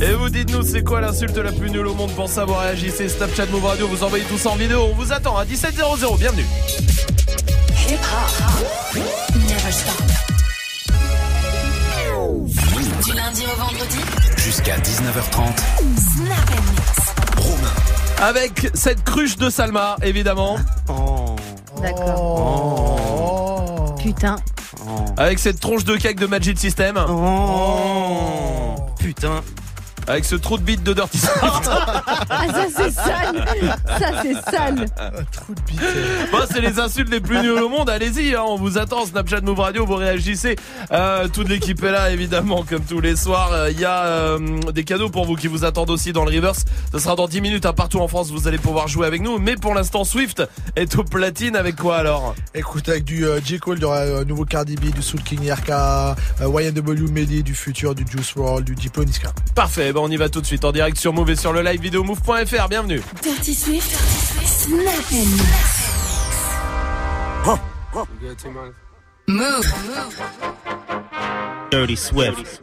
Et vous dites-nous c'est quoi l'insulte la plus nulle au monde pour savoir réagissez Snapchat Move Radio, vous envoyez tout ça en vidéo, on vous attend à 17h00, bienvenue. Du lundi au vendredi, Jusqu'à 19h30. Snap and Mix. Avec cette cruche de Salma, évidemment. D'accord. Putain. Avec cette tronche de cake de Magic System. Putain. Avec ce trou de bite de Dirty Swift. Ah, ça c'est sale. Ça c'est sale. Bon, c'est les insultes les plus nulles au monde. Allez-y, hein, on vous attend. Snapchat Move Radio, vous réagissez. Euh, toute l'équipe est là, évidemment, comme tous les soirs. Euh, Il y a euh, des cadeaux pour vous qui vous attendent aussi dans le reverse. Ce sera dans 10 minutes. hein, partout en France, vous allez pouvoir jouer avec nous. Mais pour l'instant, Swift est au platine. Avec quoi alors? Écoute, avec du euh, J. Cole, un nouveau Cardi B, du Soul King RK, euh, YNW Melly, du Future, du Juice WRLD, du Diplo Niska. Parfait, ben on y va tout de suite en direct sur Move et sur le live vidéo move.fr. Bienvenue. Dirty Swift, Snap and Mix. Move. Dirty Swift.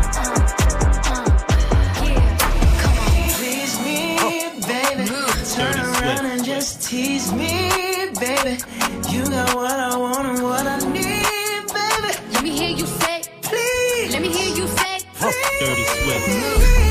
Tease me, baby. You got what I want and what I need, baby. Let me hear you say, Please, let me hear you say, Dirty Swift.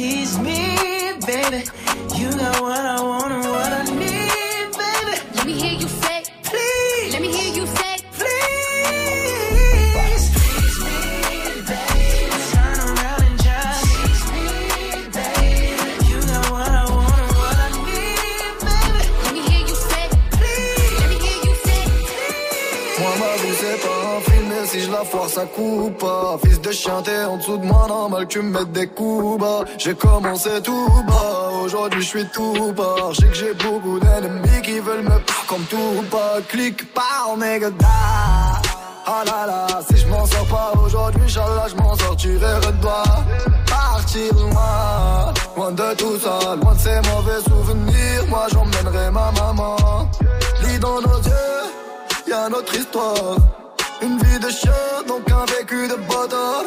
tease me, baby. La foire ça coupe pas Fils de chien t'es en dessous de moi normal que tu me mettes des coups bas J'ai commencé tout bas, aujourd'hui je suis tout bas Je sais que j'ai beaucoup d'ennemis qui veulent me faire comme tout pas Clique pas da Ah là là, si je m'en sors pas aujourd'hui, Inch'Allah, je m'en sortirai redoué. Partir loin, loin de tout ça, loin de ces mauvais souvenirs. Moi j'emmènerai ma maman. Lis dans nos yeux, y a notre histoire. Une vie de chien, donc un vécu de bâtard.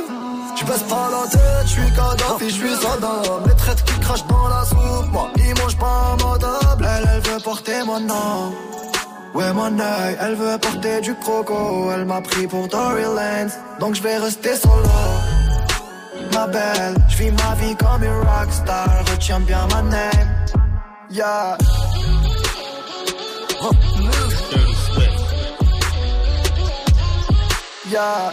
Je baisse pas la tête, je suis Kadhafi, je suis Saddam. Les traites qui crachent dans la soupe, moi ils mangent pas à ma. Elle, elle veut porter mon nom. Ouais mon œil, elle veut porter du croco Elle m'a pris pour Dory Lance Donc je vais rester solo Ma belle, je vis ma vie comme une rockstar Retiens bien ma name Yeah Dirty Yeah.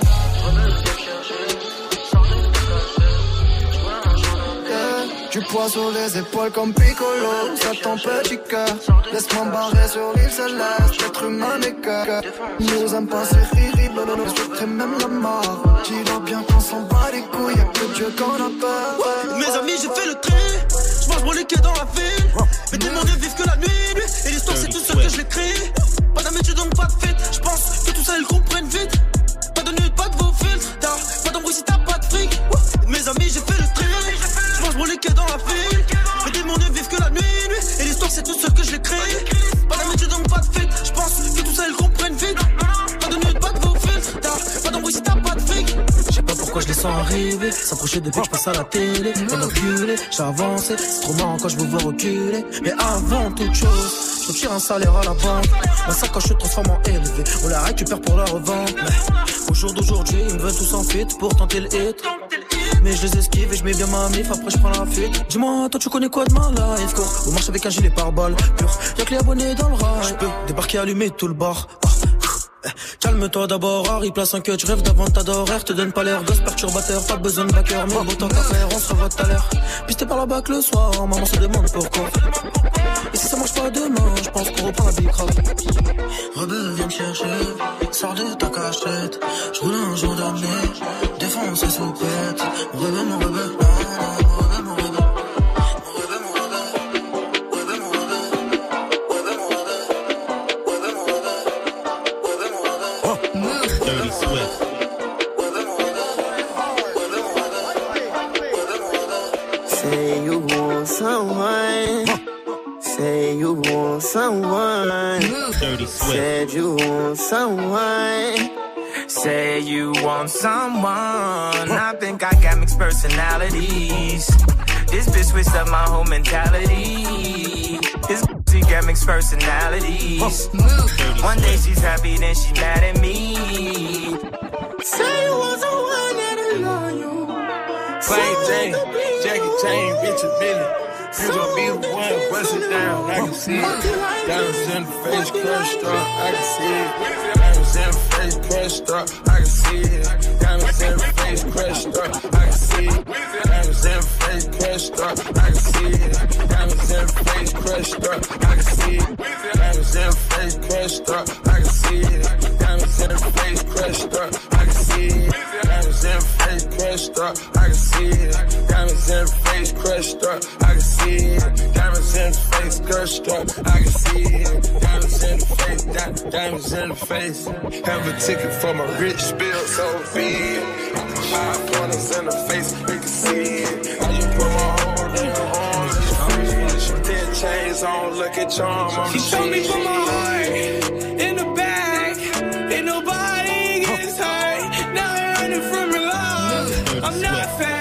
Du poids sur les épaules comme Piccolo Ça ton petit cœur Laisse-moi barrer sur l'île céleste Être humain n'est que Nous aime pas ces riri blablabla Je souhaiterais même la mort Dis-leur bien qu'on s'en bat les couilles Y'a que Dieu qu'on a peur Mes amis, j'ai fait le tri. Je mange mon liquide dans la ville. Mais des mondes vivent que la nuit. Et l'histoire, c'est tout seul que je l'écris. Pas d'amitié, donc pas de fête. Je pense que tout ça, ils comprennent vite. Si t'as pas de fric. Mes amis, j'ai fait le tri. Je mange mon liquide dans la ville. Mais des mondes vivent que la nuit. Et l'histoire, c'est tout seul que je l'écris. Pas d'amitié, donc pas de fête. Je pense pourquoi je les sens arriver? S'approcher depuis que je passe à la télé. On enculé, avancé. C'est trop marrant quand je vous vois reculer. Mais avant toute chose, je retire un salaire à la banque. Ma sacoche se transforme en élevé. On la récupère pour la revente. Au jour d'aujourd'hui, ils me veulent tous en fuite pour tenter le hit. Mais je les esquive et je mets bien ma mif, après je prends la fuite. Dis-moi, toi tu connais quoi de ma life, quoi On marche avec un gilet pare-balles pur. Y'a que les abonnés dans le rail. Je peux débarquer, allumer tout le bar. Ah. Calme-toi d'abord, Harry, place un cut, je rêve d'avant horaire, te donne pas l'air gosse perturbateur, pas besoin de backer, mais temps qu'à faire, on se revoit tout à l'heure. Pisté par la bac le soir, maman se demande pourquoi. Et si ça marche pas demain, je pense qu'on reprend la big crowd. Rebelle, viens me chercher, sors de ta cachette, je roule un jour d'année, défonce et soupette. Rebelle, mon rebelle, want someone. Dirty Swift. Said you want someone. Say you want someone. I think I got mixed personalities. This bitch switched up my whole mentality. This bitch got mixed personalities. One day she's happy, then she mad at me. Say you want someone that'll love you. Plain Jane, Jackie Chain, Richard Billy. Gon' be one, bust it down, I can see it. Diamonds in the face, crushed up, I can see it. Diamonds in the face, crushed up, I can see it. Diamonds in the face, crushed up, I can see it. Diamonds in the face, crushed up, I can see it. Diamonds in the face, crushed up, I can see it. Diamonds in the face, crushed up, I can see it. Diamonds in the face, crushed up, I can see it. Diamonds in face, crushed up, I can see it. Diamonds in the face, crushed up, I can see it. Diamonds in face, crushed up, I can see it. Diamonds in the face, di- diamonds in face. Have a ticket for my rich bill, so be it. Five pointers in the face, we can see it. I just put my whole damn arms. Ten chains on, look at charm She told me put my heart I'm not fast,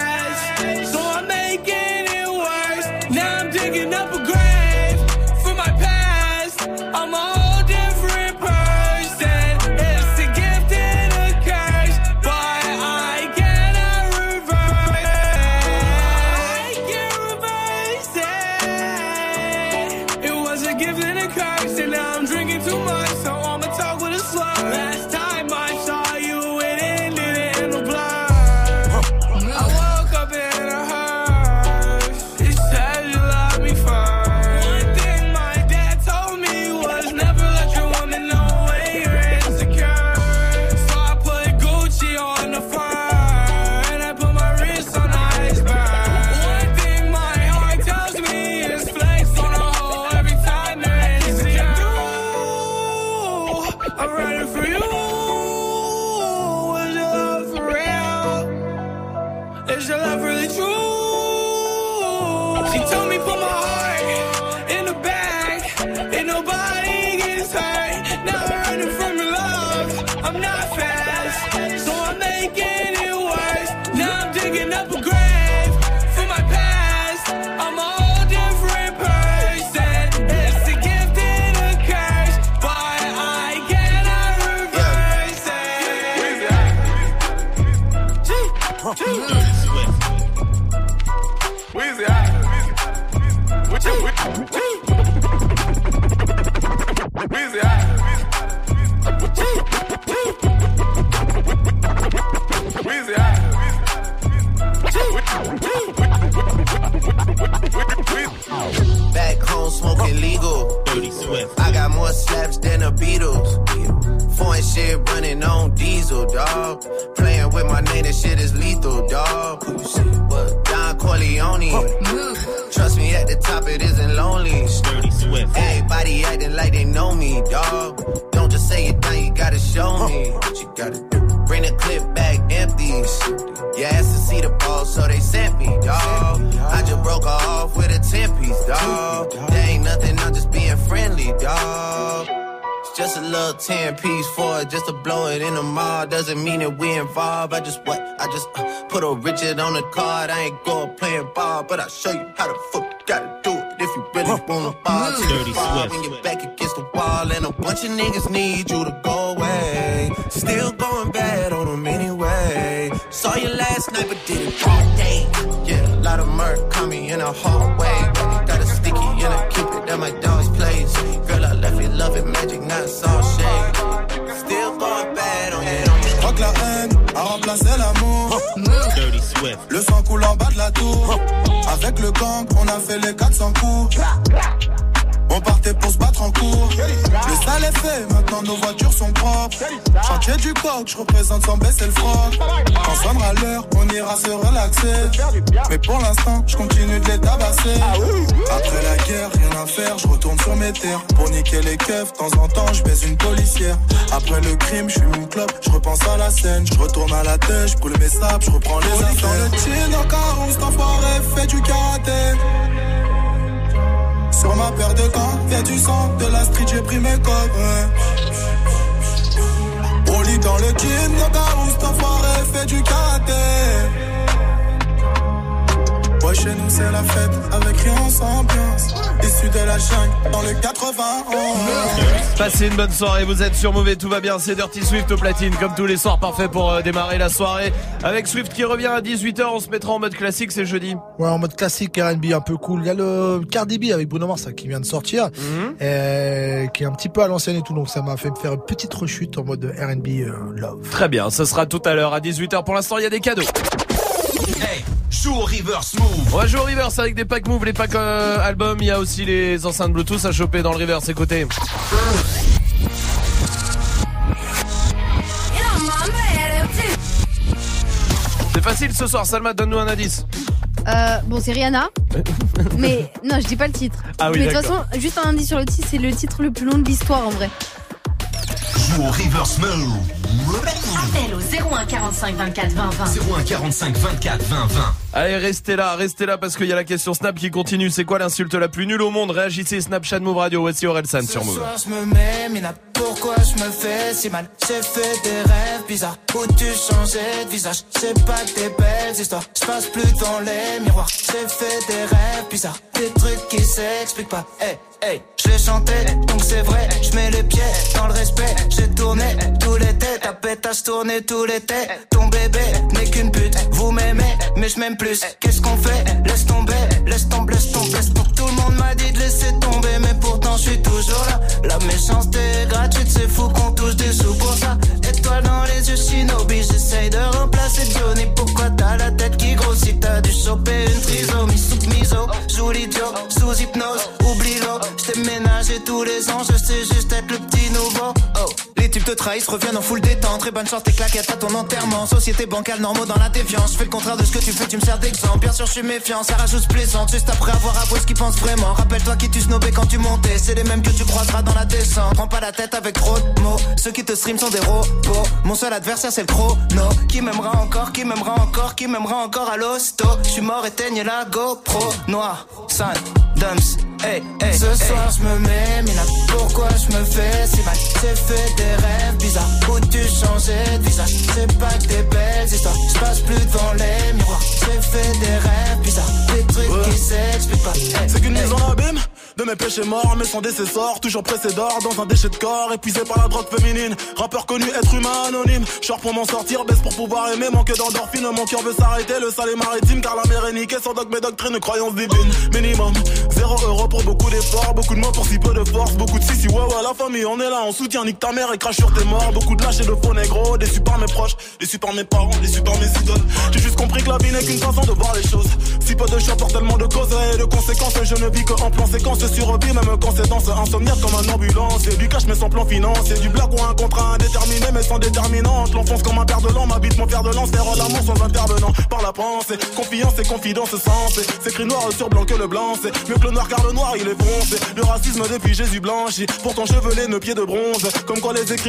je représente sans baisser le froc. Quand sonnera l'heure, on ira se relaxer. Mais pour l'instant, je continue de les tabasser. Après la guerre, rien à faire, je retourne sur mes terres. Pour niquer les keufs, de temps en temps, je baise une policière. Après le crime, je suis mon club, je repense à la scène. Je retourne à la tête, je brûle mes sables, je reprends les affaires. Dans le jean, en cet enfoiré fait du karaté. Sur ma paire de gants, y'a du sang, de la street, j'ai pris mes codes. Ouais. Dans le jean, no où cet enfoiré fait du karaté. Ouais, chez nous c'est la fête, avec rien sans ambiance. Issu de la jungle, dans le 91. Passez une bonne soirée, vous êtes sur Mauvais, tout va bien, c'est Dirty Swift au platine, comme tous les soirs, parfait pour euh, démarrer la soirée. Avec Swift qui revient à 18h, on se mettra en mode classique, c'est jeudi. Ouais, en mode classique R&B un peu cool. Il y a le Cardi B avec Bruno Mars qui vient de sortir, Mhm. Qui est un petit peu à l'ancienne et tout, donc ça m'a fait me faire une petite rechute en mode R&B euh, love. Très bien, ce sera tout à l'heure à 18h. Pour l'instant, il y a des cadeaux. Hey, joue au reverse move. On va jouer au reverse avec des packs move, les packs euh, albums. Il y a aussi les enceintes Bluetooth à choper dans le reverse. Écoutez. C'est facile ce soir, Salma, donne-nous un indice. Euh, bon, c'est Rihanna. mais non, je dis pas le titre. Ah oui, mais de toute façon, juste un indice sur le titre, c'est le titre le plus long de l'histoire en vrai. Joue au reverse. Appel au 01 45 24 20 20. 01 45 24 20 20. Allez, restez là, restez là parce qu'il y a la question Snap qui continue. C'est quoi l'insulte la plus nulle au monde? Réagissez Snapchat Move Radio, voici Orelsan sur Move. soir je me mets, pourquoi je me fais si mal. J'ai fait des rêves bizarres. Où tu changeais de visage? C'est pas que des belles histoires, je passe plus dans les miroirs. J'ai fait des rêves bizarres, des trucs qui s'expliquent pas. Hey, hey, je les chantais, donc c'est vrai. Je mets les pieds dans le respect. J'ai tourné tout l'été, ta pétasse tournée tout l'été. Ton bébé n'est qu'une pute, vous m'aimez mais je m'aime plus. Qu'est-ce qu'on fait? Laisse tomber, laisse tomber, laisse tomber. Tout le monde m'a dit de laisser tomber mais pourtant je suis toujours là. La méchanceté est gratuite, c'est fou qu'on touche des sous pour ça. Étoile dans les yeux shinobi, j'essaye de remplacer Johnny. Pourquoi t'as la tête qui grossit? T'as dû choper une trisomie. Sous miso Joue l'idiot, sous hypnose, oublie-le. J't'ai ménagé tous les ans, je sais juste être le petit nouveau. Oh, types te trahissent, reviennent en full détente Très bonne chance, tes claquettes à ton enterrement. Société bancale, normaux dans la défiance. Je fais le contraire de ce que tu fais, tu me sers d'exemple. Bien sûr, je suis méfiant, ça rajoute plaisante. Juste après avoir avoué ce qu'ils pensent vraiment. Rappelle-toi qui tu snobais quand tu montais. C'est les mêmes que tu croiseras dans la descente. Prends pas la tête avec trop de mots. Ceux qui te stream sont des robots. Mon seul adversaire, c'est le chrono. Qui m'aimera encore, qui m'aimera encore, qui m'aimera encore à l'hosto. Je suis mort, éteigne la GoPro. Noir, sun, dumps. Hey, hey, Ce soir je me mets, mais là pourquoi je me fais si mal? J'ai fait des rêves bizarres Où tu changeais de visage? C'est pas que des belles histoires. Je passe plus devant les miroirs. J'ai fait des rêves bizarres. Des trucs qui s'expliquent pas. Hey, C'est qu'une hey. mise en abîme de mes péchés morts, mais sans décessor, toujours pressé d'or dans un déchet de corps, épuisé par la drogue féminine. Rappeur connu, être humain anonyme. Short pour m'en sortir, baisse pour pouvoir aimer, manque d'endorphine. Mon cœur veut s'arrêter, le sale est maritime, car la mer est niquée. Sans dogme et doctrine, croyance divine. Minimum, zéro euro pour beaucoup d'efforts, beaucoup de mots pour si peu de force, beaucoup de si si ouais ouais la famille, on est là, on soutient, nique ta mère et crache sur tes morts. Beaucoup de lâches et de faux négros, déçus par mes proches, déçus par mes parents, déçus par mes idoles. J'ai juste compris que la vie n'est qu'une façon de voir les choses. Si peu de choix pour tellement de causes et de conséquences, je ne vis que en plan séquence survie, même quand c'est dans insomniaque comme un ambulance. Et du cash mais sans plan financier, du blague ou un contrat indéterminé mais sans déterminante. L'enfonce comme un père de m'habite mon père de lance, faire l'amour sans intervenant. Par la pensée, confiance et confidence sensée. C'est écrit noir sur blanc que le blanc, c'est mieux que le noir car le noir il est foncé. Le racisme depuis Jésus blanchi, pourtant chevelé, nos pieds de bronze. Comme quoi les écrits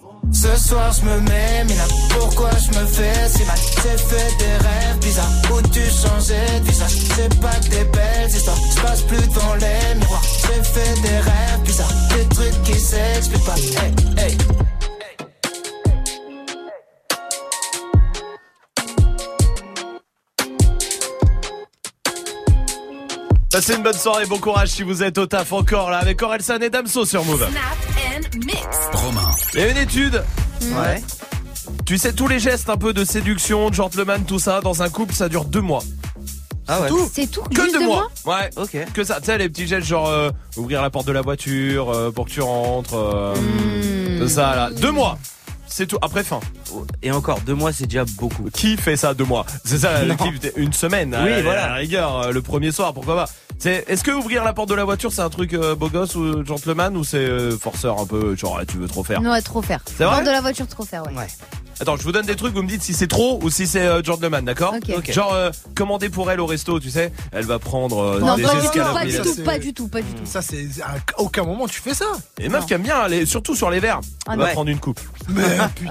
Ce soir je me mets, mais là pourquoi je me fais si mal? J'ai fait des rêves bizarres. Où tu changeais de visage? C'est pas que des belles histoires. Je passe plus devant les miroirs. J'ai fait des rêves bizarres. Des trucs qui s'expliquent pas. Hey, hey. Passez une bonne soirée, bon courage si vous êtes au taf encore là avec Orelsan et Damso sur Move. Romain. Il y a une étude. Ouais. Tu sais tous les gestes un peu de séduction, de gentleman, tout ça dans un couple ça dure deux mois. Ah ouais C'est tout Que juste deux deux mois. mois Ouais. Ok. Que ça. Tu sais les petits gestes genre euh, ouvrir la porte de la voiture euh, pour que tu rentres. euh, Hmm. Ça là. Deux mois. C'est tout. Après fin. Et encore, deux mois, c'est déjà beaucoup. Qui fait ça deux mois? C'est ça. Une semaine. Oui, à la- voilà. à la rigueur, euh, le premier soir, pourquoi pas? C'est, est-ce que ouvrir la porte de la voiture, c'est un truc euh, beau gosse ou gentleman ou c'est euh, forceur un peu genre ah, tu veux trop faire? Non, ouais, trop faire. C'est vrai? Porte de la voiture, trop faire, ouais. Attends, je vous donne des trucs, vous me dites si c'est trop ou si c'est euh, gentleman, d'accord Ok. Ok. Genre euh, commander pour elle au resto, tu sais, elle va prendre euh, Non, des pas du tout, pas du mais- tout, pas du tout, pas du tout. Ça, c'est à aucun moment tu fais ça. Et meuf qui aime bien, aller, surtout sur les verres, Ah elle va non. prendre une coupe.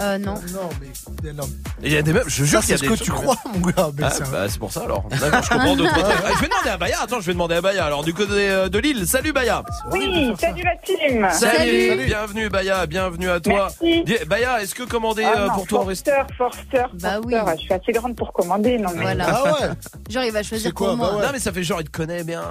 Euh, non. Non, mais non. Et il y a des meufs, je jure Ça, qu'il y a c'est des ce que tu crois, mon gars. Mais Ah, c'est un- bah, c'est pour ça alors. D'accord, je comprends d'autres trucs. Ah, je vais demander à Baya. Attends, je vais demander à Baya. Alors du côté euh, de Lille, salut Baya. Oui, salut la team. Salut. Bienvenue Baya, bienvenue à toi. Merci. Dis- Baya, est-ce que commander Ah euh, non, pour toi Forster, Forster, Bah oui. Forster. Je suis assez grande pour commander, non mais. Voilà. Ah ouais Genre, il va choisir C'est quoi, pour moi. bah ouais. Non mais ça fait genre il te connaît bien.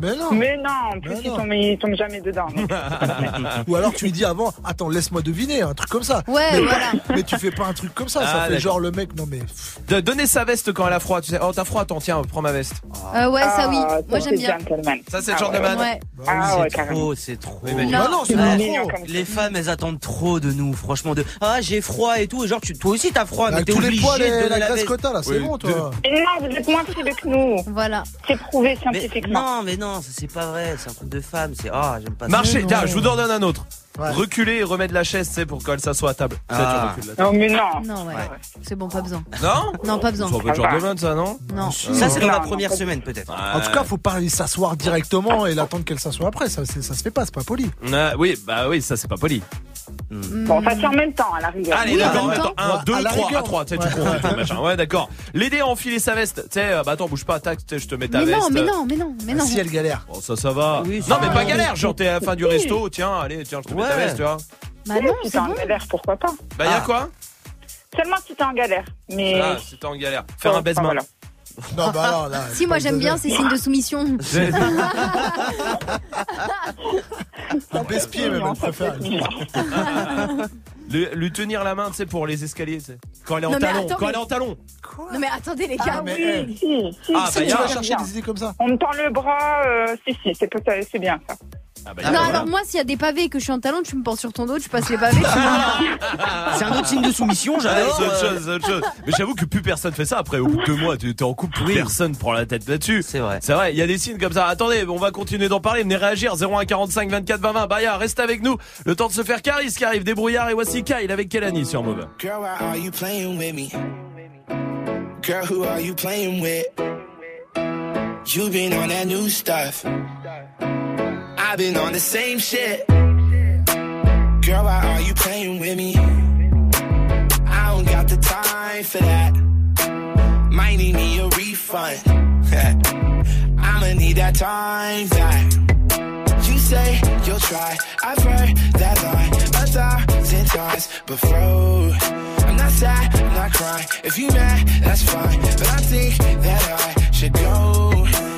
Mais non. Mais non, en plus tombent, ils tombent jamais dedans. donc. Ou alors tu lui dis avant, attends, laisse-moi deviner, un truc comme ça. Ouais, mais, voilà. mais tu fais pas un truc comme ça, Ah, ça fait d'accord. genre le mec, non mais. De donner sa veste quand elle a froid, tu sais. Oh t'as froid, attends tiens, prends ma veste. Euh, ouais, ça oui. Ah, Moi, j'aime bien. gentleman. Ça c'est Ah, genre de man. Ouais. Ah ouais, c'est carrément. trop, c'est trop. Non. Bah non, c'est C'est pas mignon trop. comme ça. Les femmes, elles attendent trop de nous, franchement. De ah, j'ai froid et tout. Et genre, tu, toi aussi, t'as froid, mais t'es tous les obligé poils de donner la la veste. t'as là, c'est Oui, bon toi. Et non, vous êtes moins frileux que nous. Voilà. C'est prouvé Mais scientifiquement. non, mais non, c'est pas vrai. C'est un truc de femme. C'est ah, j'aime pas non. tiens, je vous en donne un autre. Ouais. Reculer et remettre la chaise, sais, pour qu'elle s'assoie à table. Tu Ah. recules la table. Non, mais non. Non, ouais. C'est bon, pas besoin. Non Non, pas besoin. C'est un peu genre de man ça, non Non. Ça, c'est dans la première semaine, peut-être. En tout cas, faut pas aller s'asseoir directement et l'attendre qu'elle s'assoie après. Ça, c'est- ça se fait pas, c'est pas poli. Ah, oui, bah oui, ça c'est pas poli. Bon, ça fait en même temps à la rigueur. Allez, Oui, d'accord, en même attends, temps. 1, Ouais, 2, à la 3, rigueur. à 3, tu sais, tu Ouais. cours tout, machin. Ouais, d'accord. L'aider à enfiler sa veste, tu sais, bah attends, bouge pas, tac, je te mets ta Mais veste. non, mais non, mais non, mais non. Si elle galère. Bon, ça, ça va. Oui, non, ça mais pas galère, genre t'es à la fin du resto, tiens, allez, tiens, je te mets ta Ouais. veste, tu vois. Bah non, si c'est t'es en galère, pourquoi pas Bah, y'a Ah. quoi? Seulement si t'es en galère. Mais. Ah, si t'es en galère. Faire Ouais, un baise-main. voilà. Non, bah alors là. Si, moi j'aime bien ces signes de soumission. Un baisse-pied même, elle préfère. Le- lui tenir la main, tu sais, pour les escaliers, tu sais. Quand elle est en Non, mais talon. attends, Quand mais- elle est en talon. Non mais attendez les gars. Ah oui, si, si, Ah, si, bah, y a- j'aime tu vas chercher bien. des idées comme ça. On me tend le bras, euh, si, si, c'est peut- c'est bien ça. Ah, bah, Non, alors moi, s'il y a des pavés et que je suis en talon, tu me portes sur ton dos, tu passes les pavés. C'est un autre signe de soumission, j'adore. c'est autre chose, c'est autre chose. Mais j'avoue que plus personne fait ça. Après, au bout de deux mois, tu es en couple, plus Oui. personne prend la tête là-dessus. C'est vrai. C'est vrai, il y a des signes comme ça. Attendez, on va continuer d'en parler. Venez réagir. 0145 24 20 20. Baya, reste avec nous. Le temps de se faire Caris qui arrive. Débrouillard et voici Kyle avec Kelani sur Move. Girl, why are you playing with me? Girl, who are you playing with? You been on that new stuff. I've been on the same shit. Girl, why are you playing with me? I don't got the time for that. Might need me a refund. I'ma need that time back. You say you'll try. I've heard that line a thousand times before. I'm not sad, I'm not crying. If you mad, that's fine. But I think that I should go.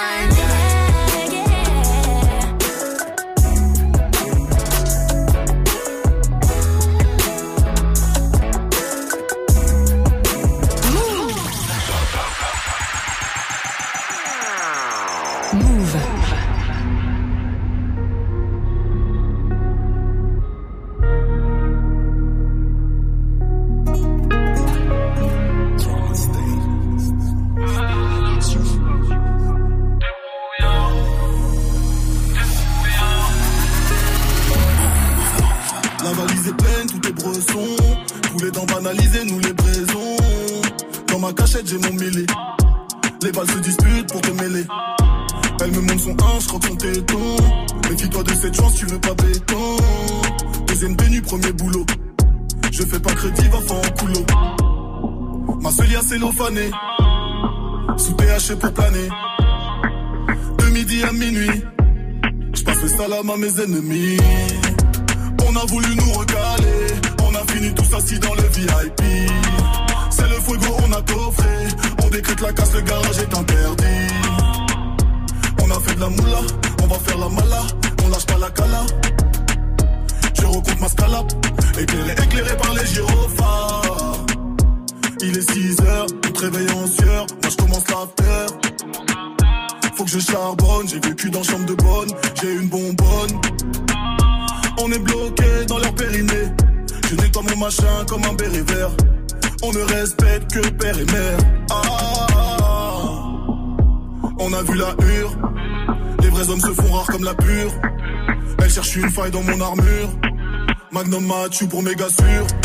Pour méga sûr.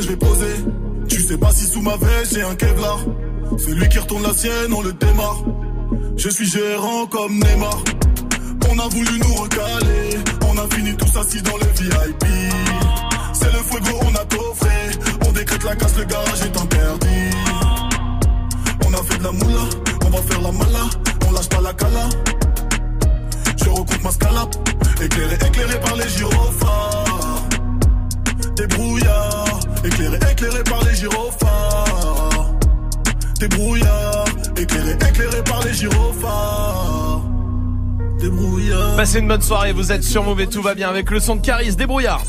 Je vais poser. Tu sais pas si sous ma veste j'ai un Kevlar. Celui qui retourne la sienne, on le démarre. Je suis gérant comme Neymar. On a voulu nous recaler. On a fini tous assis dans le VIP. C'est le feu gros, on a coffré. On décrète la casse, le garage est interdit. On a fait de la moula, on va faire la mala. On lâche pas la cala. Je recompte ma scalap. Éclairé, éclairé par les gyrophares. Des brouillards. Éclairé, éclairé par les gyrophares. Des brouillards. Éclairé, éclairé par les gyrophares. Des brouillards. Passez une bonne soirée, vous êtes sur Move et tout va bien avec le son de Caris, débrouillard.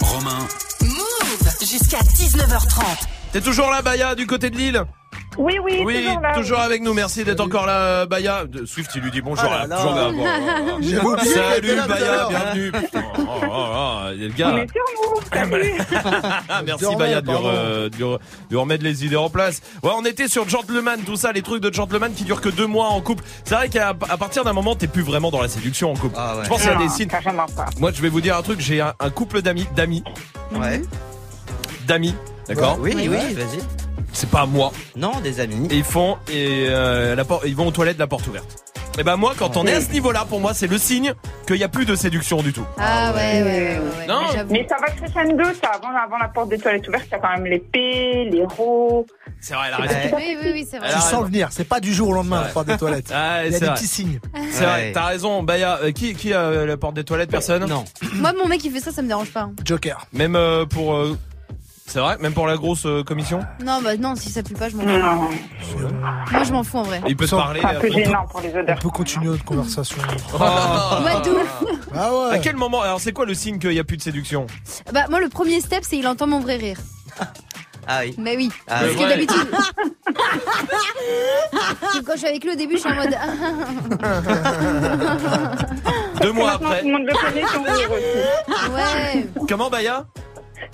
Romain. Move jusqu'à 19h30. T'es toujours là, Baya, du côté de Lille? Oui, oui, Oui, toujours là. toujours avec nous. Merci d'être encore là, Baya. Swift, il lui dit bonjour. Ah là là, là. toujours là. Bon, Salut Baya, bienvenue. Putain, oh, oh, oh, il y a le On gars. est sur merci Baya de remettre les idées en place. Ouais, on était sur Gentleman, tout ça, les trucs de Gentleman qui durent que deux mois en couple. C'est vrai qu'à à partir d'un moment, t'es plus vraiment dans la séduction en couple. Ah ouais. Je pense qu'il y a Non, des signes. Moi, je vais vous dire un truc. J'ai un, un couple d'amis, d'amis, Ouais. d'amis. D'accord. Oui, oui, Ouais. vas-y. C'est pas moi. Non, des amis. Et ils font et euh, la porte, ils vont aux toilettes la porte ouverte. Et ben moi, quand on est à ce niveau-là, pour moi, c'est le signe qu'il n'y a plus de séduction du tout. Ah ouais, ouais, ouais, ouais, ouais. Non. Mais ça va crescendo, ça. Avant, avant la porte des toilettes ouverte, il y a quand même les P, les rots. C'est vrai, elle a Ouais. raison. Oui, oui, oui, c'est vrai. Tu sens venir, c'est pas du jour au lendemain, la porte des toilettes. Ah, Il y a c'est des vrai. petits signes. C'est vrai, t'as raison. Baya, euh, qui, qui a la porte des toilettes? Personne? Non. Moi, mon mec, il fait ça, ça me dérange pas. Joker. Même euh, pour. euh, c'est vrai, même pour la grosse euh, commission. Non, bah non, si ça pue pas, je m'en fous. Non, Moi, je m'en fous en vrai. Il peut te Sans- parler. c'est un peu euh, gênant pour les On odeurs. peut continuer notre conversation. Oh. Ouais, de ouf. Ah À ouais. quel moment Alors, c'est quoi le signe qu'il n'y a plus de séduction Bah, moi, le premier step, c'est il entend mon vrai rire. Ah oui. Mais oui. Ah Parce oui. que Ouais. d'habitude. Parce que quand je suis avec lui au début, je suis en mode. Deux mois Maintenant, après. tout le monde le connaît, son rire aussi. Ouais. Comment Baya?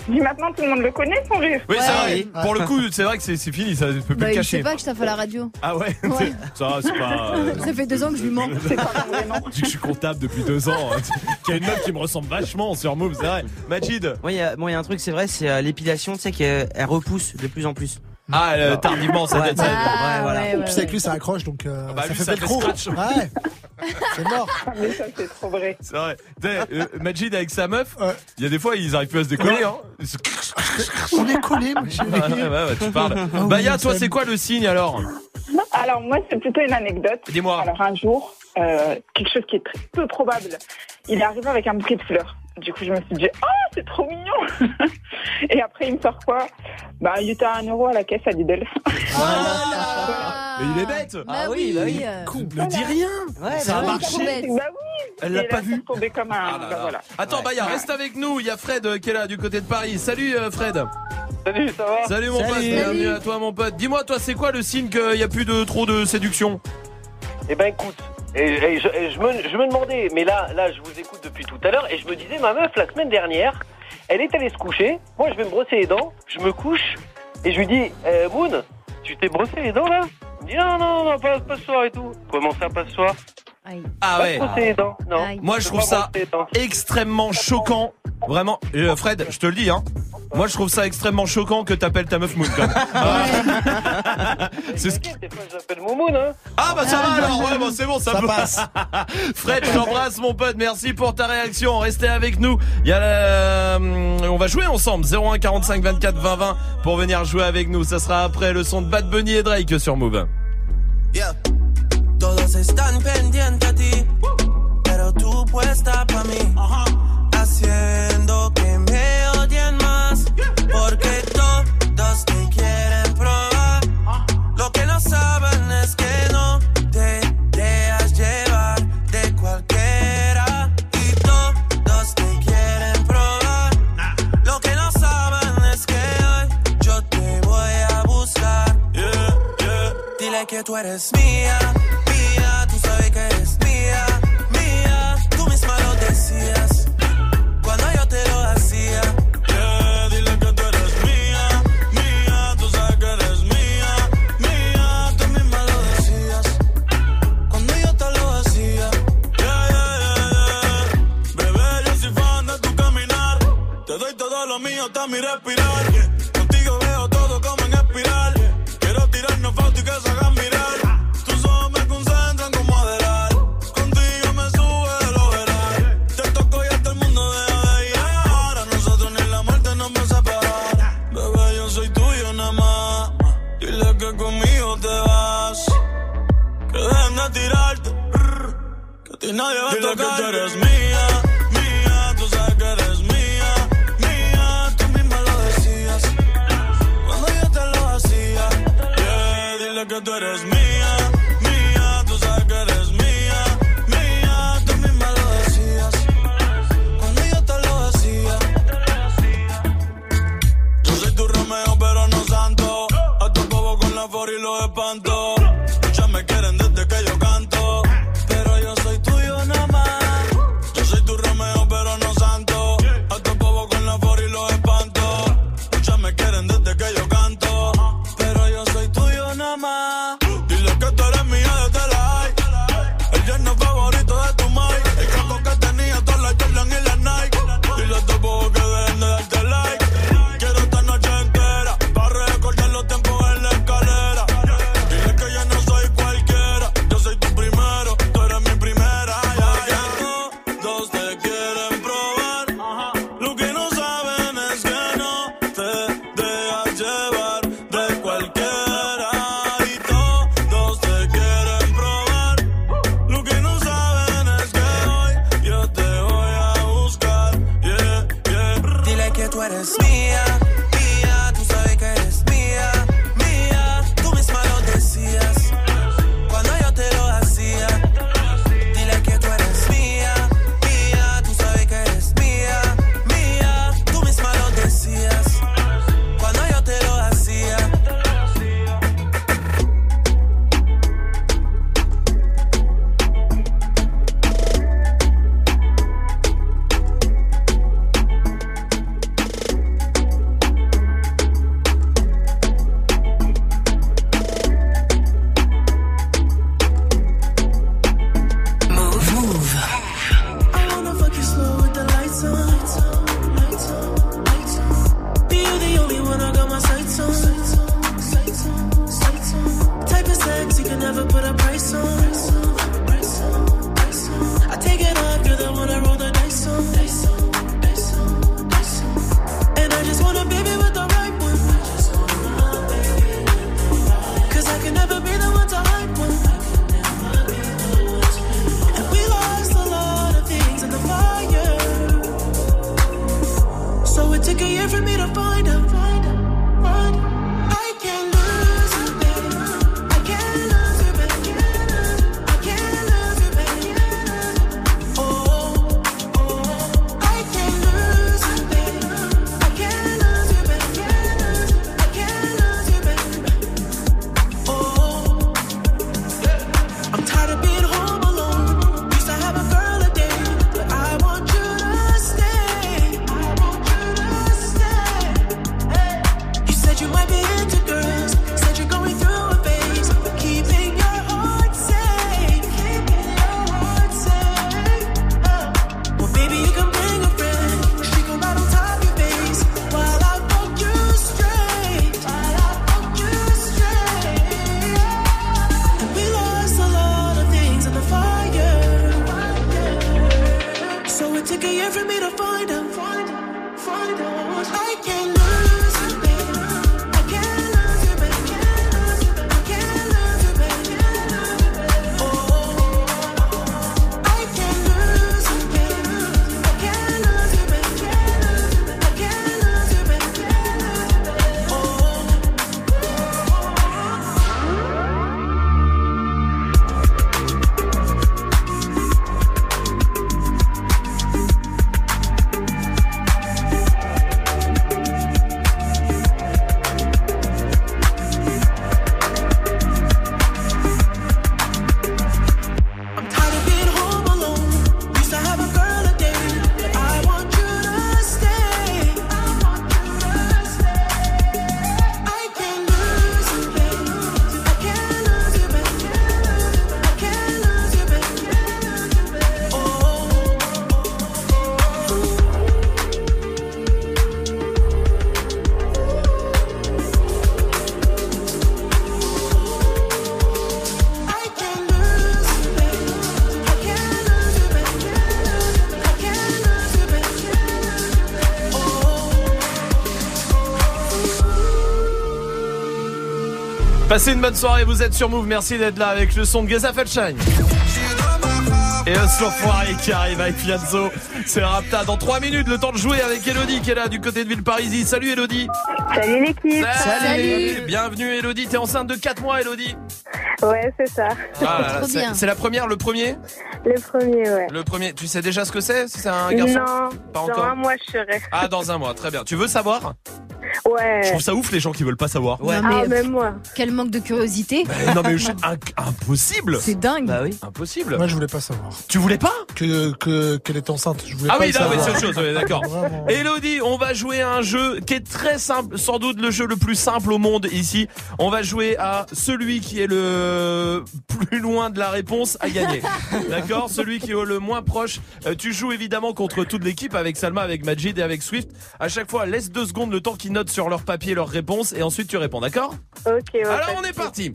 Dis maintenant, tout le monde le connaît, son rire. Oui, Ouais. c'est vrai. Oui. Pour le coup, c'est vrai que c'est c'est fini, ça ne peut plus Bah, le il cacher. sait pas que je taffe à la radio. Ah ouais, Ouais. Ça, c'est pas. euh, Ça fait deux ans que je lui mens. C'est pas vraiment. Je dis que je suis comptable depuis deux ans. hein. Qu'il y a une meuf qui me ressemble vachement sur Move, c'est vrai. Majid. Moi, il y a, il y a un truc, c'est vrai, c'est euh, l'épilation, tu sais, qu'elle elle repousse de plus en plus. Ah, euh, tardivement, ça Ouais. date. ça. Ah, Ouais, voilà. ouais, ouais, Puis avec lui, ça accroche, donc euh, bah, ça lui, fait ça fait scratch. Ouais. C'est mort. Ah, Mais ça, c'est trop vrai. C'est vrai. T'sais, euh, Majid avec sa meuf, il Ouais. y a des fois, ils arrivent plus à se décoller. Hein. Ils se- On est collés, ma chérie. Ouais, ouais, ouais, tu parles. Ah oui, Baya, toi, c'est quoi le signe alors Alors, moi, c'est plutôt une anecdote. Dis-moi. Alors, un jour, euh, quelque chose qui est très peu probable. Il est arrivé avec un bouquet de fleurs. Du coup, je me suis dit, oh, c'est trop mignon. Et après, il me sort quoi Bah, il était à un euro à la caisse à Lidl. Mais il est bête Bah Ah oui, bah oui. euh, Con, ne dis rien Ouais, Ça a bah marché. Bah oui. Elle l'a pas vu tombé comme un. Ah là bah, là. voilà. Attends, Ouais. Baya, reste avec nous. Il y a Fred euh, qui est là du côté de Paris. Salut euh, Fred. Salut, ça va? Salut mon Salut. pote, bienvenue à toi mon pote. Dis-moi, toi, c'est quoi le signe qu'il n'y a plus de trop de séduction? Eh ben écoute, et, et je, et je me, je me demandais, mais là, là, je vous écoute depuis tout à l'heure, et je me disais, ma meuf, la semaine dernière, elle est allée se coucher, moi je vais me brosser les dents, je me couche, et je lui dis, eh, Moon, tu t'es brossé les dents là? Il me dit, non, non, non, pas, pas ce soir et tout. Comment ça, pas ce soir? Aïe. Ah Pas ouais. se brosser les dents, non. Aïe. Moi, je trouve ça extrêmement choquant. Vraiment, euh, Fred, je te le dis. Hein. Moi, je trouve ça extrêmement choquant que t'appelles ta meuf Mooncock. Ah. c'est Ah, bah ça va alors, ouais, bon, c'est bon, ça, passe. Fred, j'embrasse mon pote, merci pour ta réaction. Restez avec nous. Il. Euh, on va jouer ensemble, 01 45 24 20 pour venir jouer avec nous. Ça sera après le son de Bad Bunny et Drake sur Move. Entiendo que me odian más. Porque todos te quieren probar. Lo que no saben es que no te has llevar de cualquiera. Y todos te quieren probar. Lo que no saben es que hoy yo te voy a buscar. Dile que tú eres mía. mío está mi respirar. Contigo veo todo como en espiral. Quiero tirarnos fotos y que se hagan mirar. Tus ojos me concentran como Adelar. Contigo me sube el overal. Te toco y hasta el mundo de llegar. A nosotros ni la muerte nos va a separar. Bebé, yo soy tuyo nada más. Dile que conmigo te vas. Que dejen de tirarte. Que a ti nadie va a tocar. que tú eres mío. eres Passez une bonne soirée, vous êtes sur Move, merci d'être là avec le son de Geza Shine. Et un l'enfoiré qui arrive avec Fianzo. C'est Rapta dans 3 minutes, le temps de jouer avec Elodie qui est là du côté de Villeparisis. Salut Elodie. Salut l'équipe. Salut. Bienvenue Elodie, t'es enceinte de 4 mois Elodie. Ouais, c'est ça. Ah c'est- c'est la première, le premier Le premier, ouais. Le premier, tu sais déjà ce que c'est? Si c'est un garçon? Non, Pas dans encore un mois, je serai. Ah, dans un mois, très bien. Tu veux savoir? Ouais. Je trouve ça ouf les gens qui veulent pas savoir. Non, Ah, mais même moi. quel manque de curiosité. Eh, non mais je- impossible. C'est dingue. Bah oui. Impossible. Moi, je voulais pas savoir. Tu voulais pas que que qu'elle est enceinte. Je voulais Ah pas oui, c'est autre chose, oui, d'accord. Elodie, on va jouer à un jeu qui est très simple, sans doute le jeu le plus simple au monde ici. On va jouer à celui qui est le loin de la réponse à gagner. D'accord Celui qui est le moins proche. Euh, tu joues évidemment contre toute l'équipe avec Salma, avec Majid et avec Swift. À chaque fois, laisse deux secondes le temps qu'ils notent sur leur papier leurs réponses et ensuite tu réponds, d'accord Ok, ouais. Alors on est parti.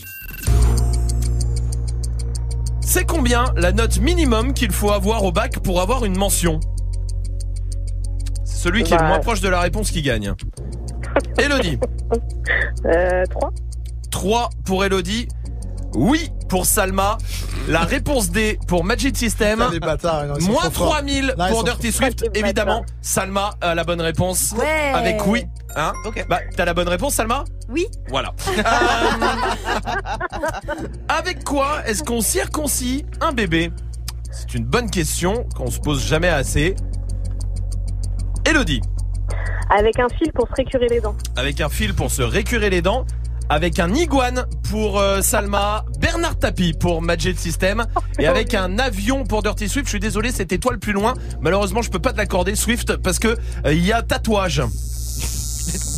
C'est combien la note minimum qu'il faut avoir au bac pour avoir une mention C'est celui qui est le Bah. moins proche de la réponse qui gagne. Elodie, Euh, 3 3 pour Elodie. Oui pour Salma. La réponse D pour Magic System. Putain, les bâtards, non, ils sont Moins trop forts. 3000 Là, ils pour Dirty Swift. Évidemment, Salma a la bonne réponse. Ouais. Avec oui. Hein Bah, t'as la bonne réponse, Salma? Oui. Voilà. Euh, avec quoi est-ce qu'on circoncis un bébé? C'est une bonne question qu'on se pose jamais assez. Elodie, Avec un fil pour se récurer les dents. avec un fil pour se récurer les dents. Avec un iguane pour euh, Salma, Bernard Tapie pour Magic System et avec un avion pour Dirty Swift. Je suis désolé, c'était toi le plus loin. Malheureusement, je peux pas te l'accorder Swift parce que euh, il y a tatouage.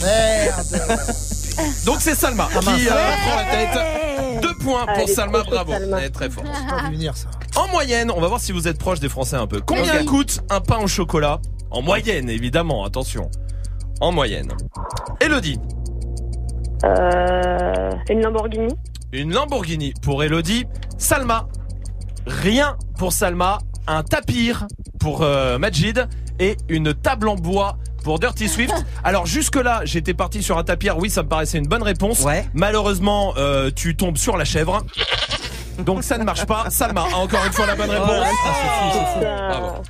Merde. Donc c'est Salma Ah, qui euh, Ouais. prend la tête. Deux points Ah, pour Salma, bravo. Salma. Elle est très forte. En moyenne, on va voir si vous êtes proche des Français un peu. Combien coûte un pain au chocolat? En moyenne, évidemment, attention. En moyenne. Elodie, Euh, une Lamborghini. une Lamborghini pour Elodie. Salma, rien pour Salma. Un tapir pour euh, Majid et une table en bois pour Dirty Swift. Alors jusque-là, j'étais parti sur un tapir. Oui, ça me paraissait une bonne réponse. Ouais. Malheureusement, euh, tu tombes sur la chèvre. Donc ça ne marche pas. Salma a encore une fois la bonne réponse. Bravo.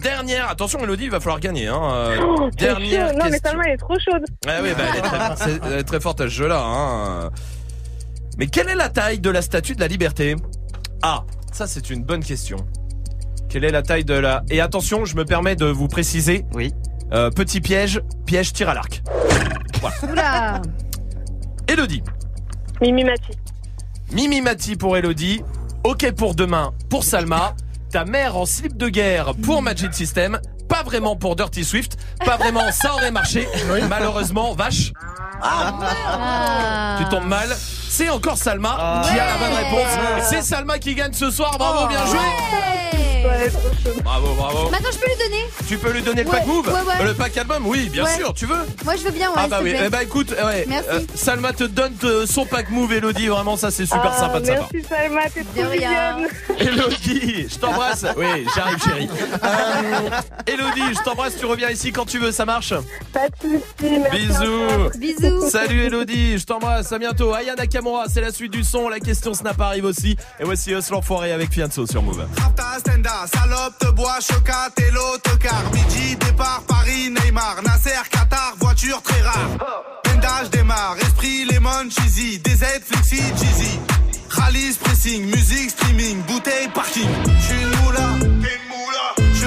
Dernière, attention Elodie, il va falloir gagner. Hein. Euh, Oh, dernière. Non, mais. Salma, elle est trop chaude. Ah oui, bah, elle, est très, c'est- elle est très forte à ce jeu-là. Hein. Mais quelle est la taille de la statue de la liberté? Ah, ça c'est une bonne question. Quelle est la taille de la... Et attention, je me permets de vous préciser. Oui. Euh, petit piège, piège tir à l'arc. Voilà. Oula. Elodie. Mimi Mati. Mimi Mati pour Elodie. Ok pour demain pour Salma. Ta mère en slip de guerre pour Magic System. Pas vraiment pour Dirty Swift. Pas vraiment, ça aurait marché. Malheureusement, vache. Ah. Tu tombes mal. C'est encore Salma Ah. qui a la bonne réponse. C'est Salma qui gagne ce soir. Bravo, bien joué. Ouais, trop chaude. Bravo, bravo. Maintenant, je peux lui donner. Tu peux lui donner le Ouais, pack move ouais, ouais. Le pack album Oui, bien Ouais. sûr, tu veux Moi, je veux bien, ouais. Ah bah oui, eh bah écoute, ouais, Merci. euh, Salma te donne euh, son pack move, Elodie, vraiment ça c'est super Ah, sympa de sa part. Merci Salma, t'es trop mignonne. Elodie, je t'embrasse. Oui, j'arrive chérie. Euh, Elodie, je t'embrasse, tu reviens ici quand tu veux, ça marche Pas de soucis, merci. Bisous. Bisous. Salut Elodie, je t'embrasse, à bientôt. Aya Nakamura, c'est la suite du son, la question Snap arrive aussi. Et voici Us l'enfoiré avec Fianso sur Move. Salope, te bois, chocat et l'autocar. Midi, départ, Paris, Neymar, Nasser, Qatar, voiture très rare. Pendage démarre, esprit, lemon, cheesy, DZ, flexi, cheesy. Rallye, pressing, musique, streaming, bouteille, parking. J'suis une moula. J'suis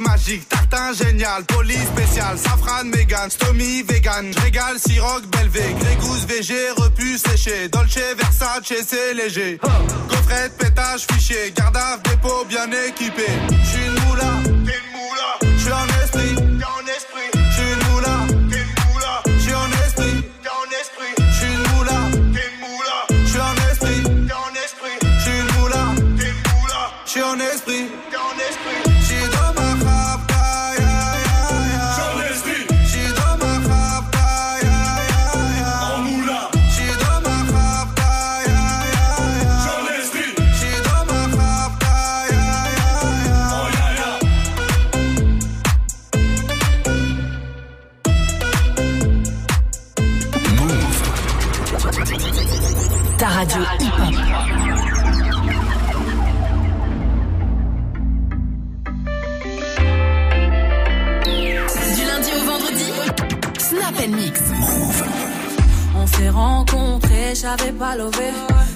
Magique. Tartin génial, police spécial, safran, mégan, stomy, vegan. Régal, siroc, belvé, grégousse, VG, repu, séché. Dolce, Versace, c'est léger. Coffrette, pétage, fichier, garde dépôt bien équipé. J'suis une moula. J'suis en esprit.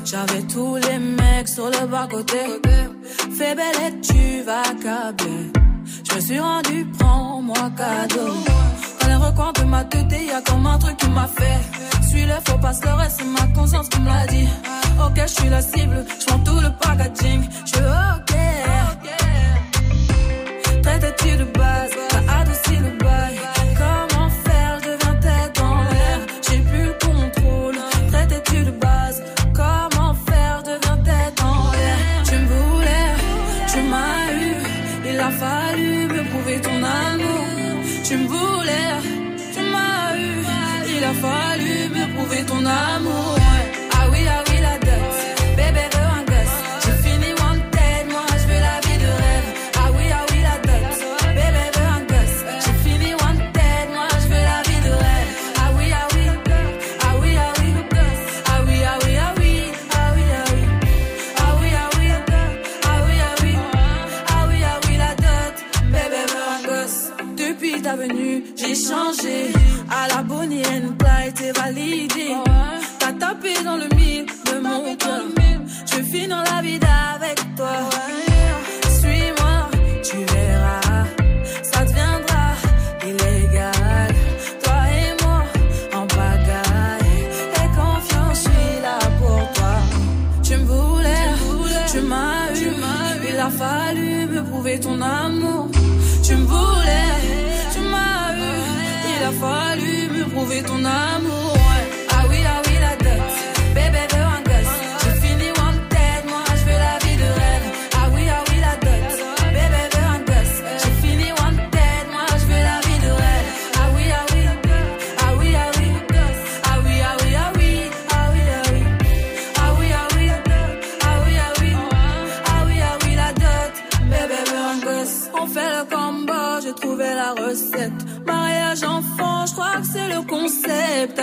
J'avais tous les mecs sur le bas-côté. Fais belle et tu vas câbler. Je me suis rendu, prends-moi cadeau. Dans les recoins de ma tête, y a comme un truc qui m'a fait. Suis-le, faut pas se leurrer, c'est ma conscience qui me l'a dit. Ok, je suis la cible, je tout le packaging. Je suis ok.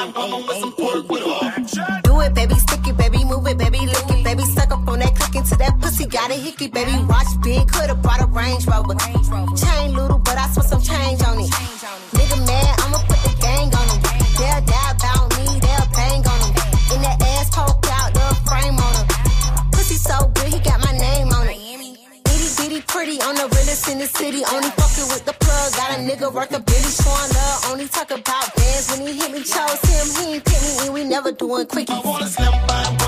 Do it, baby, stick it, baby, move it, baby, lick it, baby, suck up on that click into that pussy, got a hickey, baby, watch big, coulda brought a Range Rover. Chain little, but I spent some change on it. Nigga mad, I'ma put the gang on him. They'll die about me, they'll bang on him. In that ass poke out the frame on him. Pussy so good, he got my name on it. Itty bitty pretty on the realest in the city. Only fucking with the plug. Got a nigga worth a billy showing love. Only talk about bands when he hit me. Chose doing quickies. I want a slim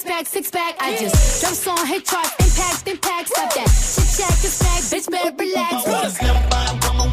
six pack, six pack. I just drop song, hit charts, impact, impact. Stop that. Chit chat, get back, bitch, better relax.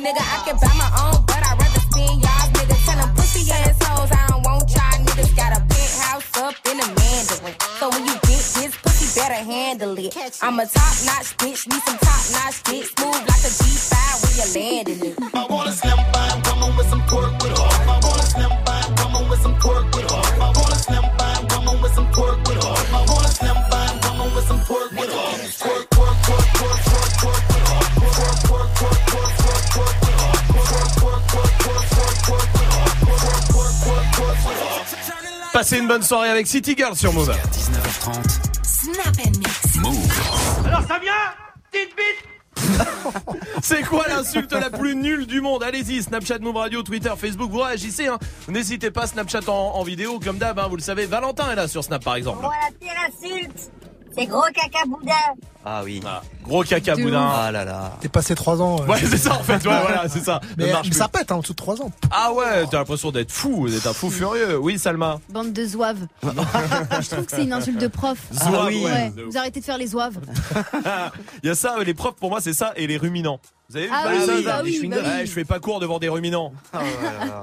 Nigga. I can buy my own, but I'd rather spend y'all's nigga. Tell them pussy assholes I don't want y'all niggas. Got a penthouse up in the Mandarin. So when you get this pussy, better handle it. I'm a top notch bitch, need some top notch her. Passez une bonne soirée avec City Girl sur Move. 19h30. Snap and mix. Move. Alors ça vient Petite bite C'est quoi l'insulte la plus nulle du monde? Allez-y, Snapchat, Move Radio, Twitter, Facebook, vous réagissez. Hein. N'hésitez pas, Snapchat en, en vidéo, comme d'hab, hein, vous le savez. Valentin est là sur Snap par exemple. Voilà, pire insulte. C'est gros caca boudin. Ah oui. Gros caca boudin. Ah là là. T'es passé 3 ans. euh. Ouais, c'est ça en fait, ouais, voilà, c'est ça. Mais, ça pète hein, en dessous de 3 ans. Ah ouais, t'as l'impression d'être fou, d'être un fou furieux. Oui, Salma. Bande de zouaves. Je trouve que c'est une insulte de prof. Zouave, oui. ouais. Ouais, Vous arrêtez de faire les zouaves. Il y a ça, les profs pour moi c'est ça et les ruminants. Vous avez vu Ah oui, bah oui, bah. Ouais, je fais pas cours devant des ruminants.